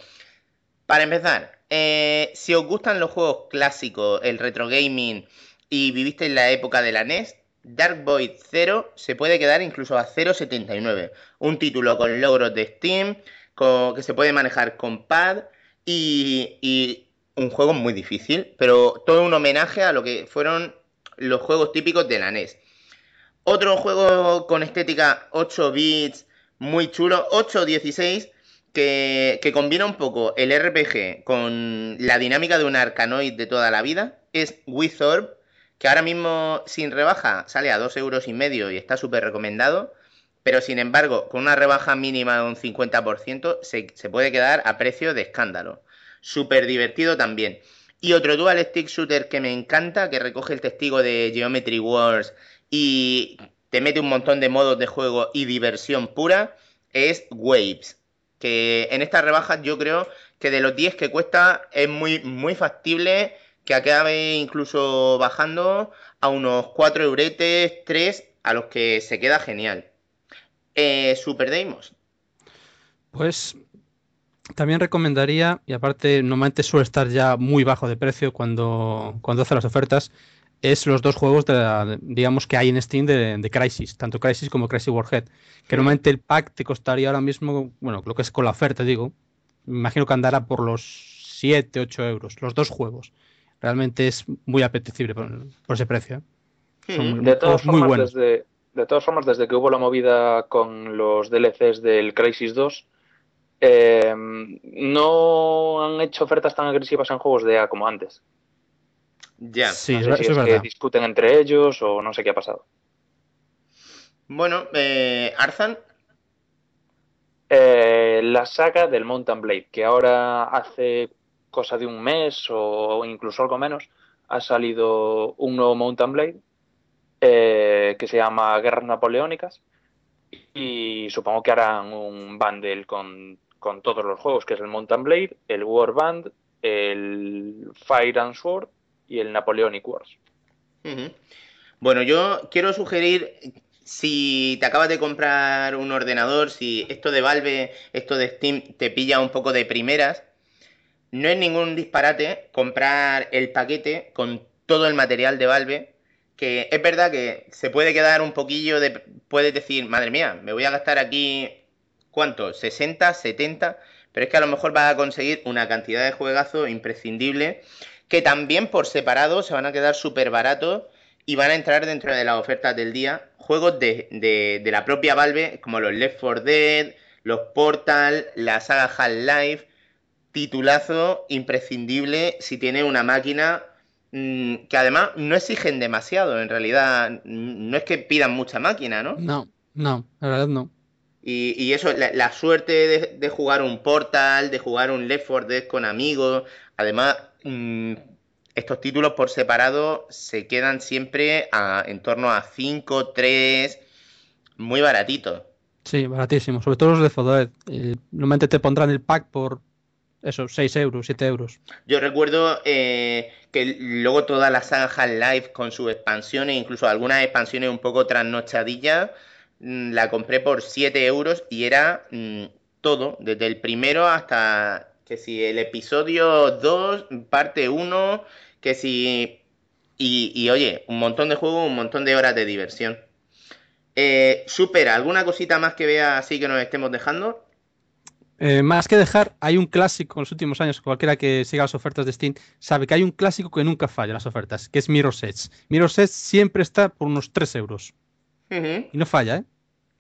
Para empezar, eh, si os gustan los juegos clásicos, el retro gaming y viviste en la época de la NES, Dark Void 0 se puede quedar incluso a 0.79. Un título con logros de Steam, que se puede manejar con pad y, y un juego muy difícil, pero todo un homenaje a lo que fueron los juegos típicos de la NES. Otro juego con estética 8 bits, muy chulo, 8-16, que, que combina un poco el RPG con la dinámica de un arcanoid de toda la vida, es Wizorb, que ahora mismo sin rebaja sale a 2 euros y medio y está súper recomendado, pero sin embargo, con una rebaja mínima de un 50%, se, se puede quedar a precio de escándalo. Súper divertido también. Y otro dual stick shooter que me encanta, que recoge el testigo de Geometry Wars y te mete un montón de modos de juego y diversión pura, es Waves. Que en estas rebajas yo creo que de los 10 que cuesta es muy, muy factible que acabe incluso bajando a unos 4 euretes, 3, a los que se queda genial. Eh, Super Deimos. Pues también recomendaría, y aparte normalmente suele estar ya muy bajo de precio cuando, cuando hace las ofertas, es los dos juegos de la- digamos que hay en Steam de, de Crisis, tanto Crisis como Crisis Warhead, que normalmente el pack te costaría ahora mismo, bueno, lo que es con la oferta, digo, me imagino que andará por los 7, 8 euros, los dos juegos. Realmente es muy apetecible por, por ese precio. De todas muy formas, buenos. desde, de todas formas, desde que hubo la movida con los DLCs del Crisis 2, eh, no han hecho ofertas tan agresivas en juegos de EA como antes. Ya. Sí, No es sé ver- si es es que discuten entre ellos o no sé qué ha pasado. Bueno, eh, Arzan. Eh, la saga del Mountain Blade, que ahora hace cosa de un mes o incluso algo menos, ha salido un nuevo Mountain Blade eh, que se llama Guerras Napoleónicas y supongo que harán un bundle con, con todos los juegos, que es el Mountain Blade, el Warband, el Fire and Sword y el Napoleonic Wars. Bueno, yo quiero sugerir si te acabas de comprar un ordenador, si esto de Valve, esto de Steam te pilla un poco de primeras, no es ningún disparate comprar el paquete con todo el material de Valve, que es verdad que se puede quedar un poquillo de... Puedes decir, madre mía, me voy a gastar aquí, ¿cuánto? ¿60, 70? Pero es que a lo mejor vas a conseguir una cantidad de juegazos imprescindible que también por separado se van a quedar súper baratos y van a entrar dentro de las ofertas del día. Juegos de, de, de la propia Valve, como los Left 4 Dead, los Portal, la saga Half-Life, titulazo imprescindible si tiene una máquina mm, que además no exigen demasiado, en realidad no es que pidan mucha máquina, ¿no? No, no, la verdad no. Y, y eso, la, la suerte de, de, jugar un Portal, de jugar un Left 4 Dead con amigos, además mmm, estos títulos por separado se quedan siempre a, en torno a 5, 3, muy baratitos. Sí, baratísimo, sobre todo los de Fodoed. Eh, normalmente te pondrán el pack por eso, 6 euros, 7 euros. Yo recuerdo eh, que luego toda la saga Half-Life con sus expansiones, incluso algunas expansiones un poco trasnochadillas, mmm, la compré por 7 euros y era mmm, todo, desde el primero hasta que si el episodio 2, parte 1, que si... Y, y, oye, un montón de juegos, un montón de horas de diversión. Eh, supera, ¿alguna cosita más que vea así que nos estemos dejando? Eh, más que dejar, hay un clásico en los últimos años, cualquiera que siga las ofertas de Steam sabe que hay un clásico que nunca falla en las ofertas, que es Mirror's Edge. Mirror's Edge siempre está por unos 3 euros. Uh -huh. Y no falla, ¿eh?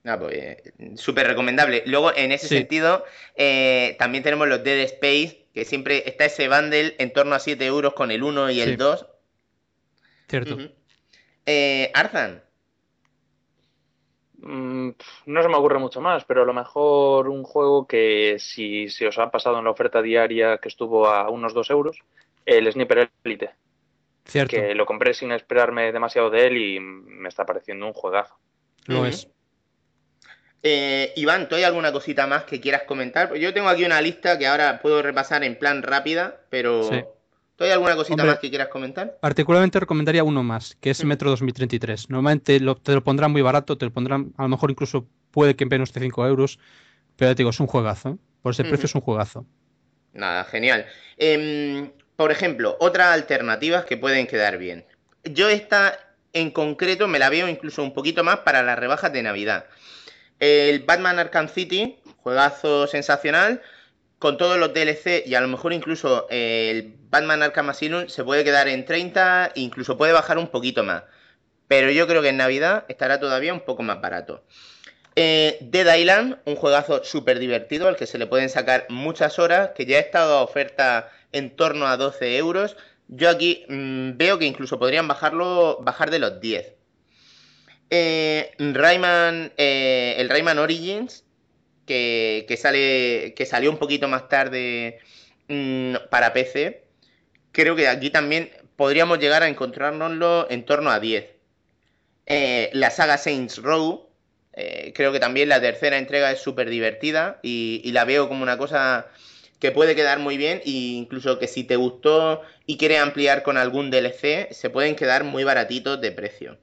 Ah, pues, eh, súper recomendable. Luego, en ese sí. sentido, eh, también tenemos los Dead Space, que siempre está ese bundle en torno a 7 euros con el 1 y el sí. 2. Cierto. Uh -huh. eh, Arzan. Mm, no se me ocurre mucho más, pero a lo mejor un juego que si se os ha pasado en la oferta diaria que estuvo a unos 2 euros, el Sniper Elite. Cierto. Que lo compré sin esperarme demasiado de él y me está pareciendo un juegazo. Lo uh -huh. es. Eh, Iván, ¿tú hay alguna cosita más que quieras comentar? Yo tengo aquí una lista que ahora puedo repasar en plan rápida, pero sí. ¿Tú hay alguna cosita Hombre, más que quieras comentar? Particularmente recomendaría uno más, que es Metro 2033. Normalmente lo, te lo pondrán muy barato, te lo pondrán, a lo mejor incluso puede que en menos de 5 euros, pero te digo, es un juegazo. ¿eh? Por ese uh -huh. precio es un juegazo. Nada, genial. Eh, por ejemplo, otras alternativas que pueden quedar bien. Yo esta en concreto me la veo incluso un poquito más para las rebajas de Navidad. El Batman Arkham City, juegazo sensacional, con todos los DLC y a lo mejor incluso el Batman Arkham Asylum se puede quedar en 30, incluso puede bajar un poquito más. Pero yo creo que en Navidad estará todavía un poco más barato. Eh, Dead Island, un juegazo súper divertido al que se le pueden sacar muchas horas, que ya ha estado a oferta en torno a 12 euros. Yo aquí mmm, veo que incluso podrían bajarlo, bajar de los 10. Eh, Rayman, eh, el Rayman Origins, que, sale, que salió un poquito más tarde mmm, para PC, creo que aquí también podríamos llegar a encontrárnoslo en torno a 10. Eh, la saga Saints Row, eh, creo que también la tercera entrega es súper divertida y, y, la veo como una cosa que puede quedar muy bien e incluso que si te gustó y quieres ampliar con algún DLC, se pueden quedar muy baratitos de precio.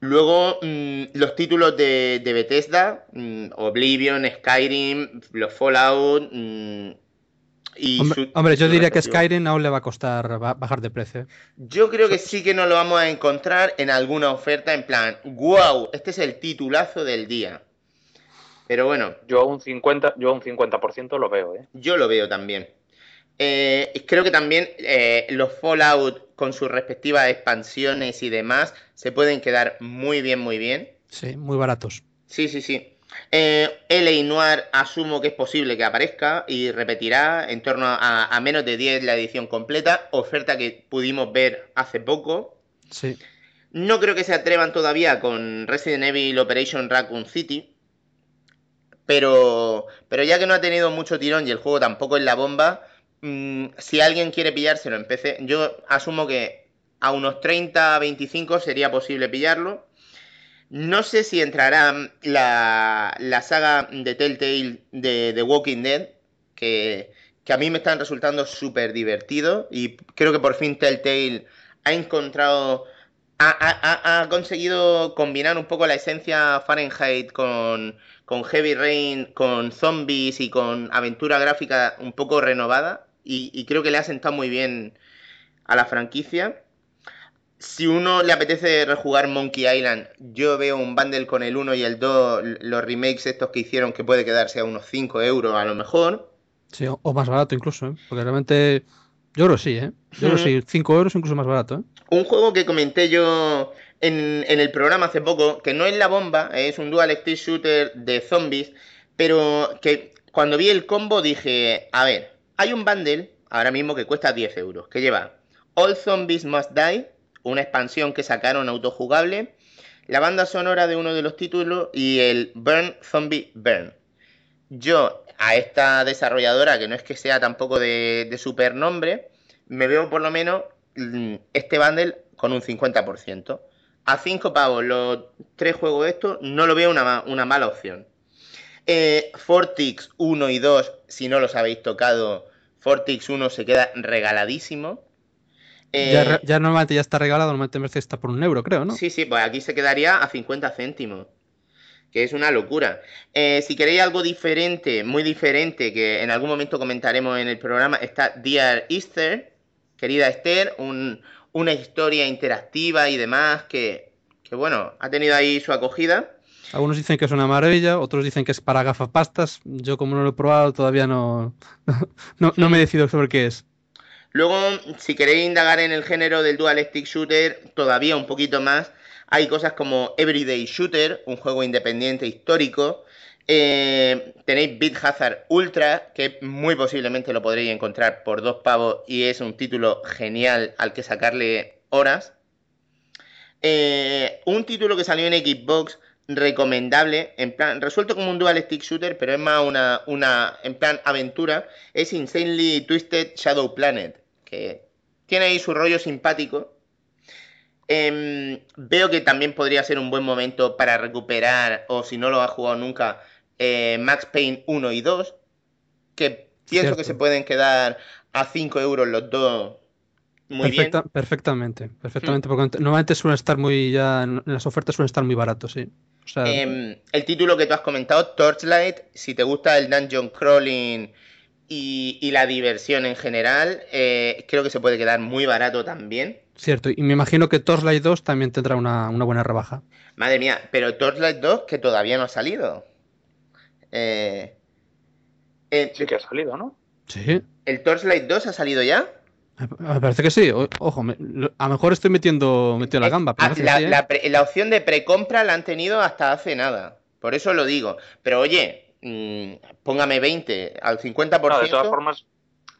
Luego, mmm, los títulos de, de Bethesda, mmm, Oblivion, Skyrim, los Fallout. Mmm, y hombre, su, hombre, yo su diría que Skyrim aún le va a costar bajar de precio. Yo creo que sí que nos lo vamos a encontrar en alguna oferta en plan, wow, este es el titulazo del día. Pero bueno. Yo a un 50%, yo a un 50 lo veo, ¿eh? Yo lo veo también. Eh, creo que también eh, los Fallout con sus respectivas expansiones y demás se pueden quedar muy bien, muy bien. Sí, muy baratos. Sí, sí, sí. Eh, LA Noir asumo que es posible que aparezca y repetirá en torno a, a, menos de 10 la edición completa, oferta que pudimos ver hace poco. Sí. No creo que se atrevan todavía con Resident Evil Operation Raccoon City, pero, pero ya que no ha tenido mucho tirón y el juego tampoco es la bomba, mmm, si alguien quiere pillárselo en PC, yo asumo que a unos 30, 25 sería posible pillarlo. No sé si entrará la, saga de Telltale de The Walking Dead, que, a mí me están resultando súper divertidos y creo que por fin Telltale ha encontrado ha, conseguido combinar un poco la esencia Fahrenheit con Heavy Rain, con zombies y con aventura gráfica un poco renovada. Y, y creo que le ha sentado muy bien a la franquicia. Si uno le apetece rejugar Monkey Island, yo veo un bundle con el 1 y el 2, los remakes estos que hicieron, que puede quedarse a unos 5 euros a lo mejor. Sí, o, más barato incluso, ¿eh? Porque realmente yo creo que sí, ¿eh? Yo creo que sí, 5 euros incluso más barato, ¿eh? Un juego que comenté yo en, en el programa hace poco, que no es la bomba, es un dual stick shooter de zombies, pero que cuando vi el combo dije, a ver, hay un bundle ahora mismo que cuesta 10 euros, que lleva All Zombies Must Die, una expansión que sacaron autojugable, la banda sonora de uno de los títulos y el Burn Zombie Burn. Yo a esta desarrolladora, que no es que sea tampoco de, de super nombre, me veo por lo menos mm, este bundle con un 50%. A 5 pavos los tres juegos estos, no lo veo una, una mala opción. Eh, Fortix 1 y 2, si no los habéis tocado, Fortix 1 se queda regaladísimo. Eh, Ya, re- ya normalmente ya está regalado, normalmente está por un euro, creo, ¿no? Sí, sí, pues aquí se quedaría a 50 céntimos. Que es una locura. Eh, si queréis algo diferente, muy diferente, que en algún momento comentaremos en el programa, está Dear Easter, querida Esther, un- una historia interactiva y demás que, que, bueno, ha tenido ahí su acogida. Algunos dicen que es una maravilla, otros dicen que es para gafapastas. Yo como no lo he probado todavía no, no, no me decido sobre qué es. Luego, si queréis indagar en el género del dual stick shooter, todavía un poquito más, hay cosas como Everyday Shooter, un juego independiente histórico. Eh, tenéis Beat Hazard Ultra, que muy posiblemente lo podréis encontrar por dos pavos y es un título genial al que sacarle horas. Eh, un título que salió en Xbox recomendable, en plan, resuelto como un dual stick shooter, pero es más una, una en plan aventura, es Insanely Twisted Shadow Planet, que tiene ahí su rollo simpático. Em, veo que también podría ser un buen momento para recuperar, o si no lo has jugado nunca, eh, Max Payne 1 y 2, que pienso Cierto. que se pueden quedar a 5 euros los dos muy bien. Perfecta- Perfectamente, perfectamente, porque normalmente suelen estar muy ya, en las ofertas suelen estar muy baratos, sí. O sea, Em, el título que tú has comentado, Torchlight, si te gusta el dungeon crawling y, y la diversión en general, eh, creo que se puede quedar muy barato también. cierto. Y me imagino que Torchlight 2 también tendrá una, una buena rebaja. Madre mía, pero Torchlight 2 que todavía no ha salido. Eh, eh, Sí que ha salido, ¿no? Sí, ¿El Torchlight 2 ha salido ya? Me me parece que sí. O- ojo, me- lo- a lo mejor estoy metiendo, metiendo la Eh, gamba, pero ah, la, sí, ¿eh? la pre- la opción de precompra la han tenido hasta hace nada. Por eso lo digo. Pero oye, mm, póngame 20 al 50%. No, de todas formas,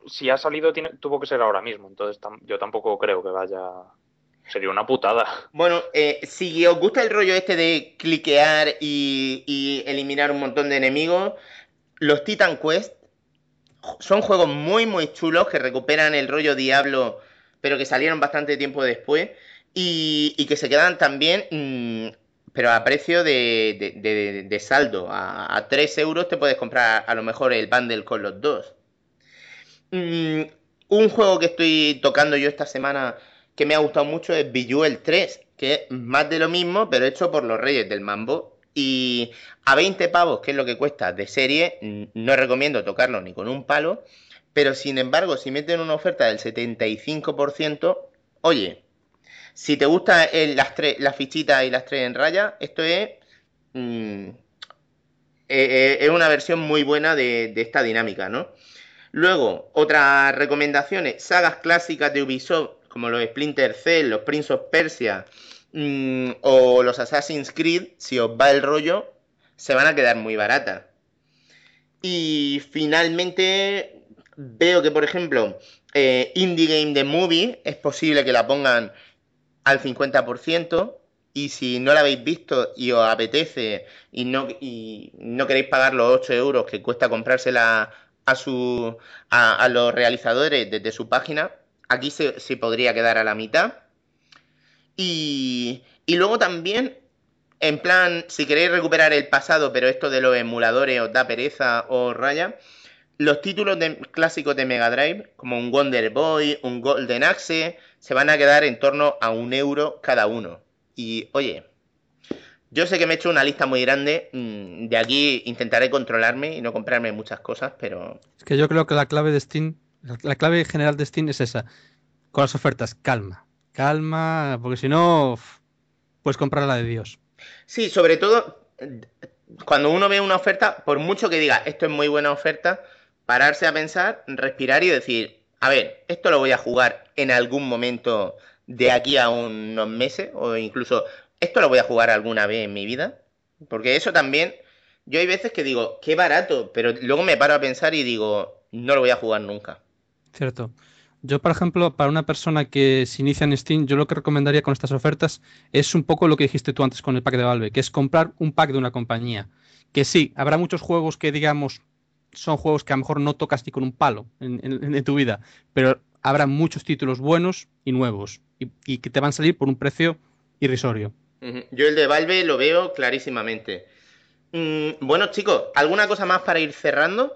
si ha salido, tiene, tuvo que ser ahora mismo. Entonces tam- yo tampoco creo que vaya. Sería una putada. Bueno, eh, si os gusta el rollo este de cliquear y, y eliminar un montón de enemigos, los Titan Quest son juegos muy, muy chulos que recuperan el rollo Diablo, pero que salieron bastante tiempo después y, que se quedan también, mm, pero a precio de, de- de- de saldo. A, a 3 euros te puedes comprar a lo mejor el bundle con los dos. Mm, un juego que estoy tocando yo esta semana que me ha gustado mucho es Bejeweled 3, que es más de lo mismo, pero hecho por los Reyes del Mambo. Y a 20 pavos, que es lo que cuesta de serie, no recomiendo tocarlo ni con un palo. Pero sin embargo, si meten una oferta del 75%, oye, si te gusta las, las fichitas y las tres en raya, esto es, mm, eh, eh, es una versión muy buena de, de esta dinámica, ¿no? Luego, otras recomendaciones, sagas clásicas de Ubisoft, como los Splinter Cell, los Prince of Persia mm, o los Assassin's Creed, si os va el rollo, se van a quedar muy baratas. Y finalmente, veo que, por ejemplo, eh, Indie Game The Movie es posible que la pongan al 50%. Y si no la habéis visto y os apetece y no, y no queréis pagar los 8 euros que cuesta comprársela a, su, a los realizadores desde su página, aquí se, se podría quedar a la mitad. Y, y luego también, en plan, si queréis recuperar el pasado, pero esto de los emuladores os da pereza o raya, los títulos clásicos de Mega Drive, como un Wonder Boy, un Golden Axe, se van a quedar en torno a un euro cada uno. Y oye, yo sé que me he hecho una lista muy grande. mm, De aquí intentaré controlarme y no comprarme muchas cosas, pero Es que yo creo que la clave de Steam, la clave general de Steam es esa. Con las ofertas, calma. Calma, porque si no, puedes comprar la de Dios. Sí, sobre todo cuando uno ve una oferta, por mucho que diga esto es muy buena oferta, pararse a pensar, respirar y decir, a ver, esto lo voy a jugar en algún momento de aquí a unos meses o incluso esto lo voy a jugar alguna vez en mi vida, porque eso también, yo hay veces que digo, qué barato, pero luego me paro a pensar y digo, no lo voy a jugar nunca. Cierto. Yo, por ejemplo, para una persona que se inicia en Steam, yo lo que recomendaría con estas ofertas es un poco lo que dijiste tú antes con el pack de Valve, que es comprar un pack de una compañía. Que sí, habrá muchos juegos que, digamos, son juegos que a lo mejor no tocas ni con un palo en, en- en tu vida, pero habrá muchos títulos buenos y nuevos y, y que te van a salir por un precio irrisorio. Yo el de Valve lo veo clarísimamente. Mm, bueno, chicos, ¿alguna cosa más para ir cerrando?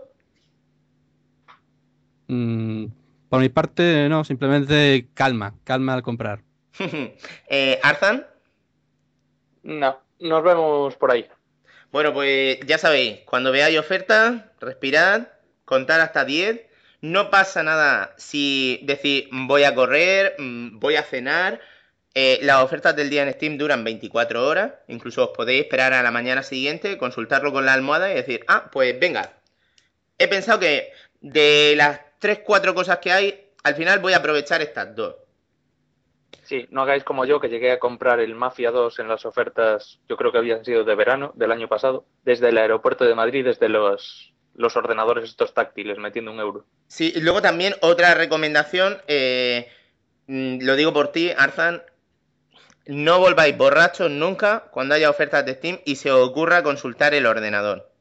Mm, por mi parte, no, simplemente calma, calma al comprar. eh, Arzan, No, nos vemos por ahí. bueno, pues ya sabéis, cuando veáis ofertas, respirad, contar hasta 10. No pasa nada si decís voy a correr, mm, voy a cenar. Eh, las ofertas del día en Steam duran 24 horas. Incluso os podéis esperar a la mañana siguiente, consultarlo con la almohada y decir, ah, pues venga. He pensado que de las 3-4 cosas que hay, al final voy a aprovechar estas dos. Sí, no hagáis como yo, que llegué a comprar el Mafia 2 en las ofertas, yo creo que habían sido de verano del año pasado, desde el aeropuerto de Madrid, desde los, los ordenadores estos táctiles, metiendo un euro. Sí, y luego también otra recomendación, eh, mm, lo digo por ti, Arzan, no volváis borrachos nunca cuando haya ofertas de Steam y se os ocurra consultar el ordenador.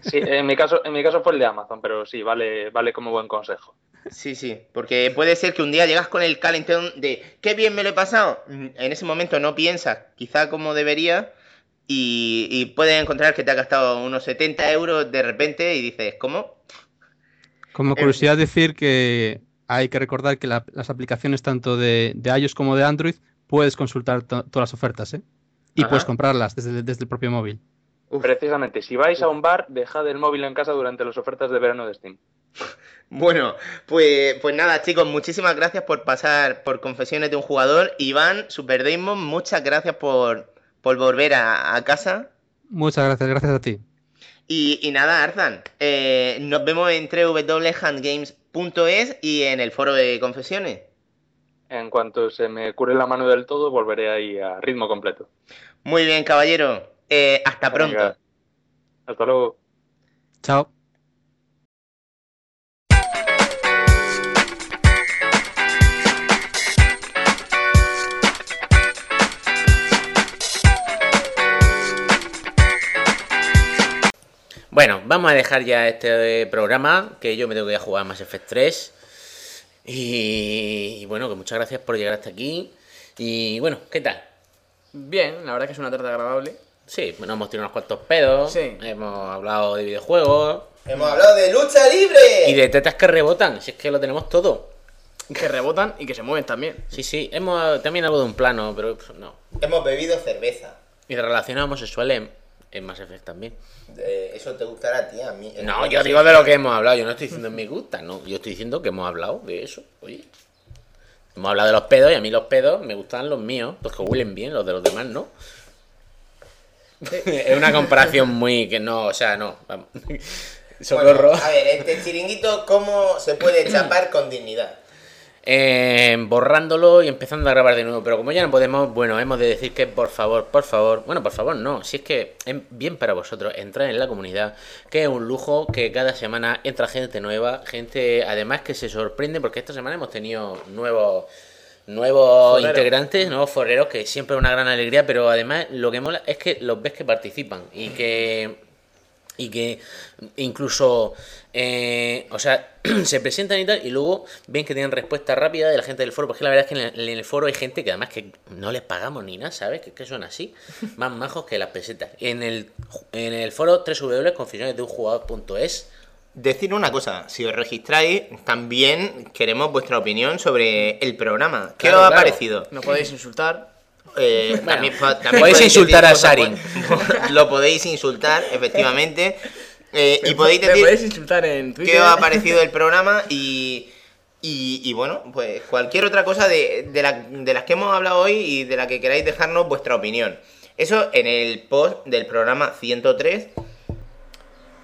Sí, en mi caso, en mi caso fue el de Amazon, pero sí, vale, vale como buen consejo. Sí, sí, porque puede ser que un día llegas con el calentón de qué bien me lo he pasado. Mm, En ese momento no piensas quizá como debería y, y puedes encontrar que te ha gastado unos 70 euros de repente y dices, ¿cómo? Como Eh, curiosidad decir que hay que recordar que la- las aplicaciones tanto de, de iOS como de Android puedes consultar to- todas las ofertas, ¿eh? Y Ajá. puedes comprarlas desde, desde el propio móvil. Uf. Precisamente, si vais a un bar, dejad el móvil en casa durante las ofertas de verano de Steam. Bueno, pues, pues nada, chicos, muchísimas gracias por pasar por Confesiones de un Jugador. Iván, Super Damon, muchas gracias por, por volver a, a casa. Muchas gracias, gracias a ti. Y, y nada, Arzan, eh, nos vemos en www.handgames.es y en el foro de Confesiones. En cuanto se me cure la mano del todo, volveré ahí a ritmo completo. Muy bien, caballero. Eh, hasta pronto. Venga. Hasta luego. Chao. Bueno, vamos a dejar ya este programa, que yo me tengo que ir a jugar Mass Effect 3. Y, y bueno, que muchas gracias por llegar hasta aquí. Y bueno, ¿qué tal? Bien, la verdad que es una tarde agradable. Sí, bueno, hemos tenido unos cuantos pedos, Sí. hemos hablado de videojuegos Hemos hablado de lucha libre. y de tetas que rebotan, si es que lo tenemos todo. Que rebotan y que se mueven también. Sí, sí, hemos también algo de un plano, pero pff, no. Hemos bebido cerveza. Y de relaciones homosexuales en, en Mass Effect también. Eh, eso te gustará a ti, a mí. No, yo digo de lo que hemos hablado, yo no estoy diciendo en mi gusta, no. Yo estoy diciendo que hemos hablado de eso, oye. Hemos hablado de los pedos y a mí los pedos me gustan los míos, los que huelen bien, los de los demás no. es una comparación muy que no, o sea, no. vamos. Socorro. Bueno, a ver, este chiringuito, ¿cómo se puede chapar con dignidad? Eh, borrándolo y empezando a grabar de nuevo. Pero como ya no podemos, bueno, hemos de decir que por favor, por favor, bueno, por favor, no. Si es que es bien para vosotros entrar en la comunidad, que es un lujo que cada semana entra gente nueva, gente además que se sorprende porque esta semana hemos tenido nuevos nuevos integrantes, nuevos forreros, que siempre es una gran alegría, pero además lo que mola es que los ves que participan y que y que incluso, eh, o sea, se presentan y tal, y luego ven que tienen respuesta rápida de la gente del foro, porque la verdad es que en el, en el foro hay gente que además que no les pagamos ni nada, ¿sabes? Que, que son así, más majos que las pesetas. En el, en el foro www.confesionesdeunjugador.es decir una cosa, si os registráis, también queremos vuestra opinión sobre el programa. ¿Qué Claro, os ha claro. parecido? Nos podéis insultar. Eh, también, po- también podéis decir insultar a Sarin. Lo podéis insultar, efectivamente. Eh, y podéis Me podéis decir insultar en Twitter. qué os ha parecido el programa y, y, y bueno, pues cualquier otra cosa de, de, la- de las que hemos hablado hoy y de la que queráis dejarnos vuestra opinión. Eso en el post del programa 103.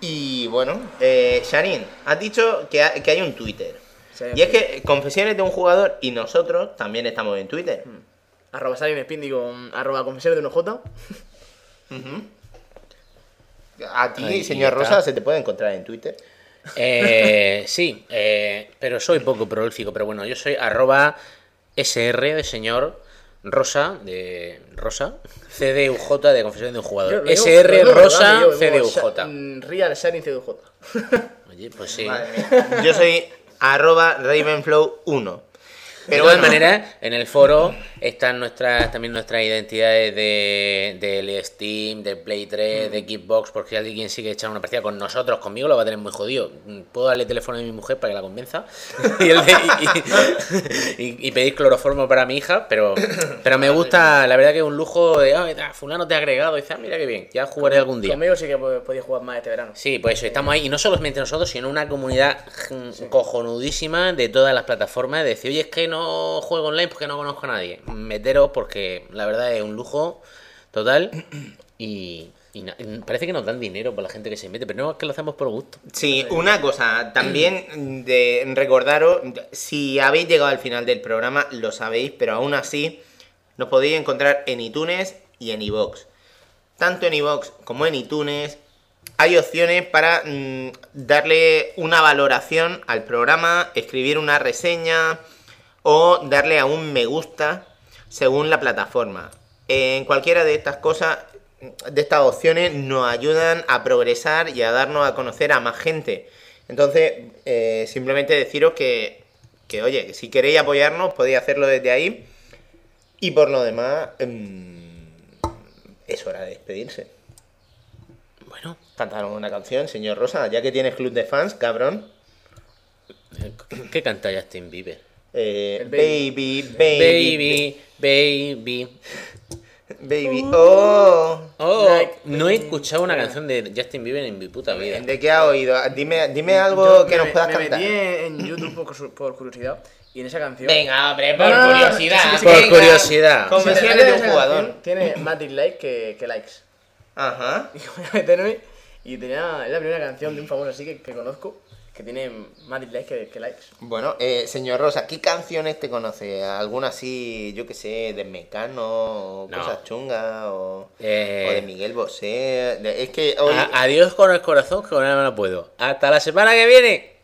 Y bueno, eh, Sharin, has dicho que, ha- que hay un Twitter. Sí, Y es que confesiones de un jugador y nosotros también estamos en Twitter. Arroba Sarin Spin, digo, arroba confesor de 1J. A ti, Ahí señor. Rosa, se te puede encontrar en Twitter. Eh, sí, eh, pero soy poco prolífico. Pero bueno, yo soy arroba SR de señor Rosa, de Rosa, CDUJ de confesión de un Yo jugador. digo- SR digo Rosa, yo CDUJ. Mm, Real Sarin CDUJ. Oye, pues sí. Yo soy arroba Ravenflow1. De Pero todas bueno, maneras, en el foro están nuestras también nuestras identidades de, del Steam, del Play 3, de Xbox, porque si alguien sigue echando una partida con nosotros, conmigo lo va a tener muy jodido. Puedo darle teléfono a mi mujer para que la convenza y, el de- y- y- y pedir cloroformo para mi hija, pero, pero me gusta, la verdad que es un lujo de, "Ay, ta, fulano te ha agregado, y dices, ah, mira qué bien, ya jugaré algún día. Conmigo sí que po- podéis jugar más este verano. Sí, pues eso, estamos ahí, y no solamente nosotros, sino una comunidad mm, cojonudísima de todas las plataformas, de decir, oye, es que no juego online porque no conozco a nadie. Meteros porque la verdad es un lujo total y, parece que nos dan dinero por la gente que se mete, pero no es que lo hacemos por gusto. Sí, una cosa, también de recordaros, si habéis llegado al final del programa, lo sabéis, pero aún así, nos podéis encontrar en iTunes y en iVoox. Tanto en iVoox como en iTunes hay opciones para mm, darle una valoración al programa, escribir una reseña o darle a un me gusta según la plataforma. En cualquiera de estas cosas, de estas opciones, nos ayudan a progresar y a darnos a conocer a más gente. Entonces, eh, simplemente deciros que, que, oye, que si queréis apoyarnos, podéis hacerlo desde ahí. Y por lo demás, mm, es hora de despedirse. Bueno, Cantaron una canción, señor Rosa, ya que tienes club de fans, cabrón. ¿qué canta Justin Bieber? Eh, baby, baby, Baby, baby. baby, oh. Oh, Like- no he escuchado una canción de Justin Bieber en mi puta vida. ¿De qué has oído? Dime, dime algo Yo que me- nos puedas me cantar. metí en YouTube por, por curiosidad y en esa canción. Venga, hombre, por curiosidad, Por venga. curiosidad. Sí, esa de un canción jugador. Tiene más dislikes que, que likes. Ajá. Y voy a meterme. Y tenía, es la primera canción de un famoso así que, que conozco que tiene más dislikes que, que likes. Bueno, eh, señor Rosa, ¿qué canciones te conoce? ¿Alguna así, yo qué sé, de Mecano, o No. cosas chungas, o, Eh. o de Miguel Bosé? De- es que hoy... A- adiós con el corazón, que con él no puedo. Hasta la semana que viene.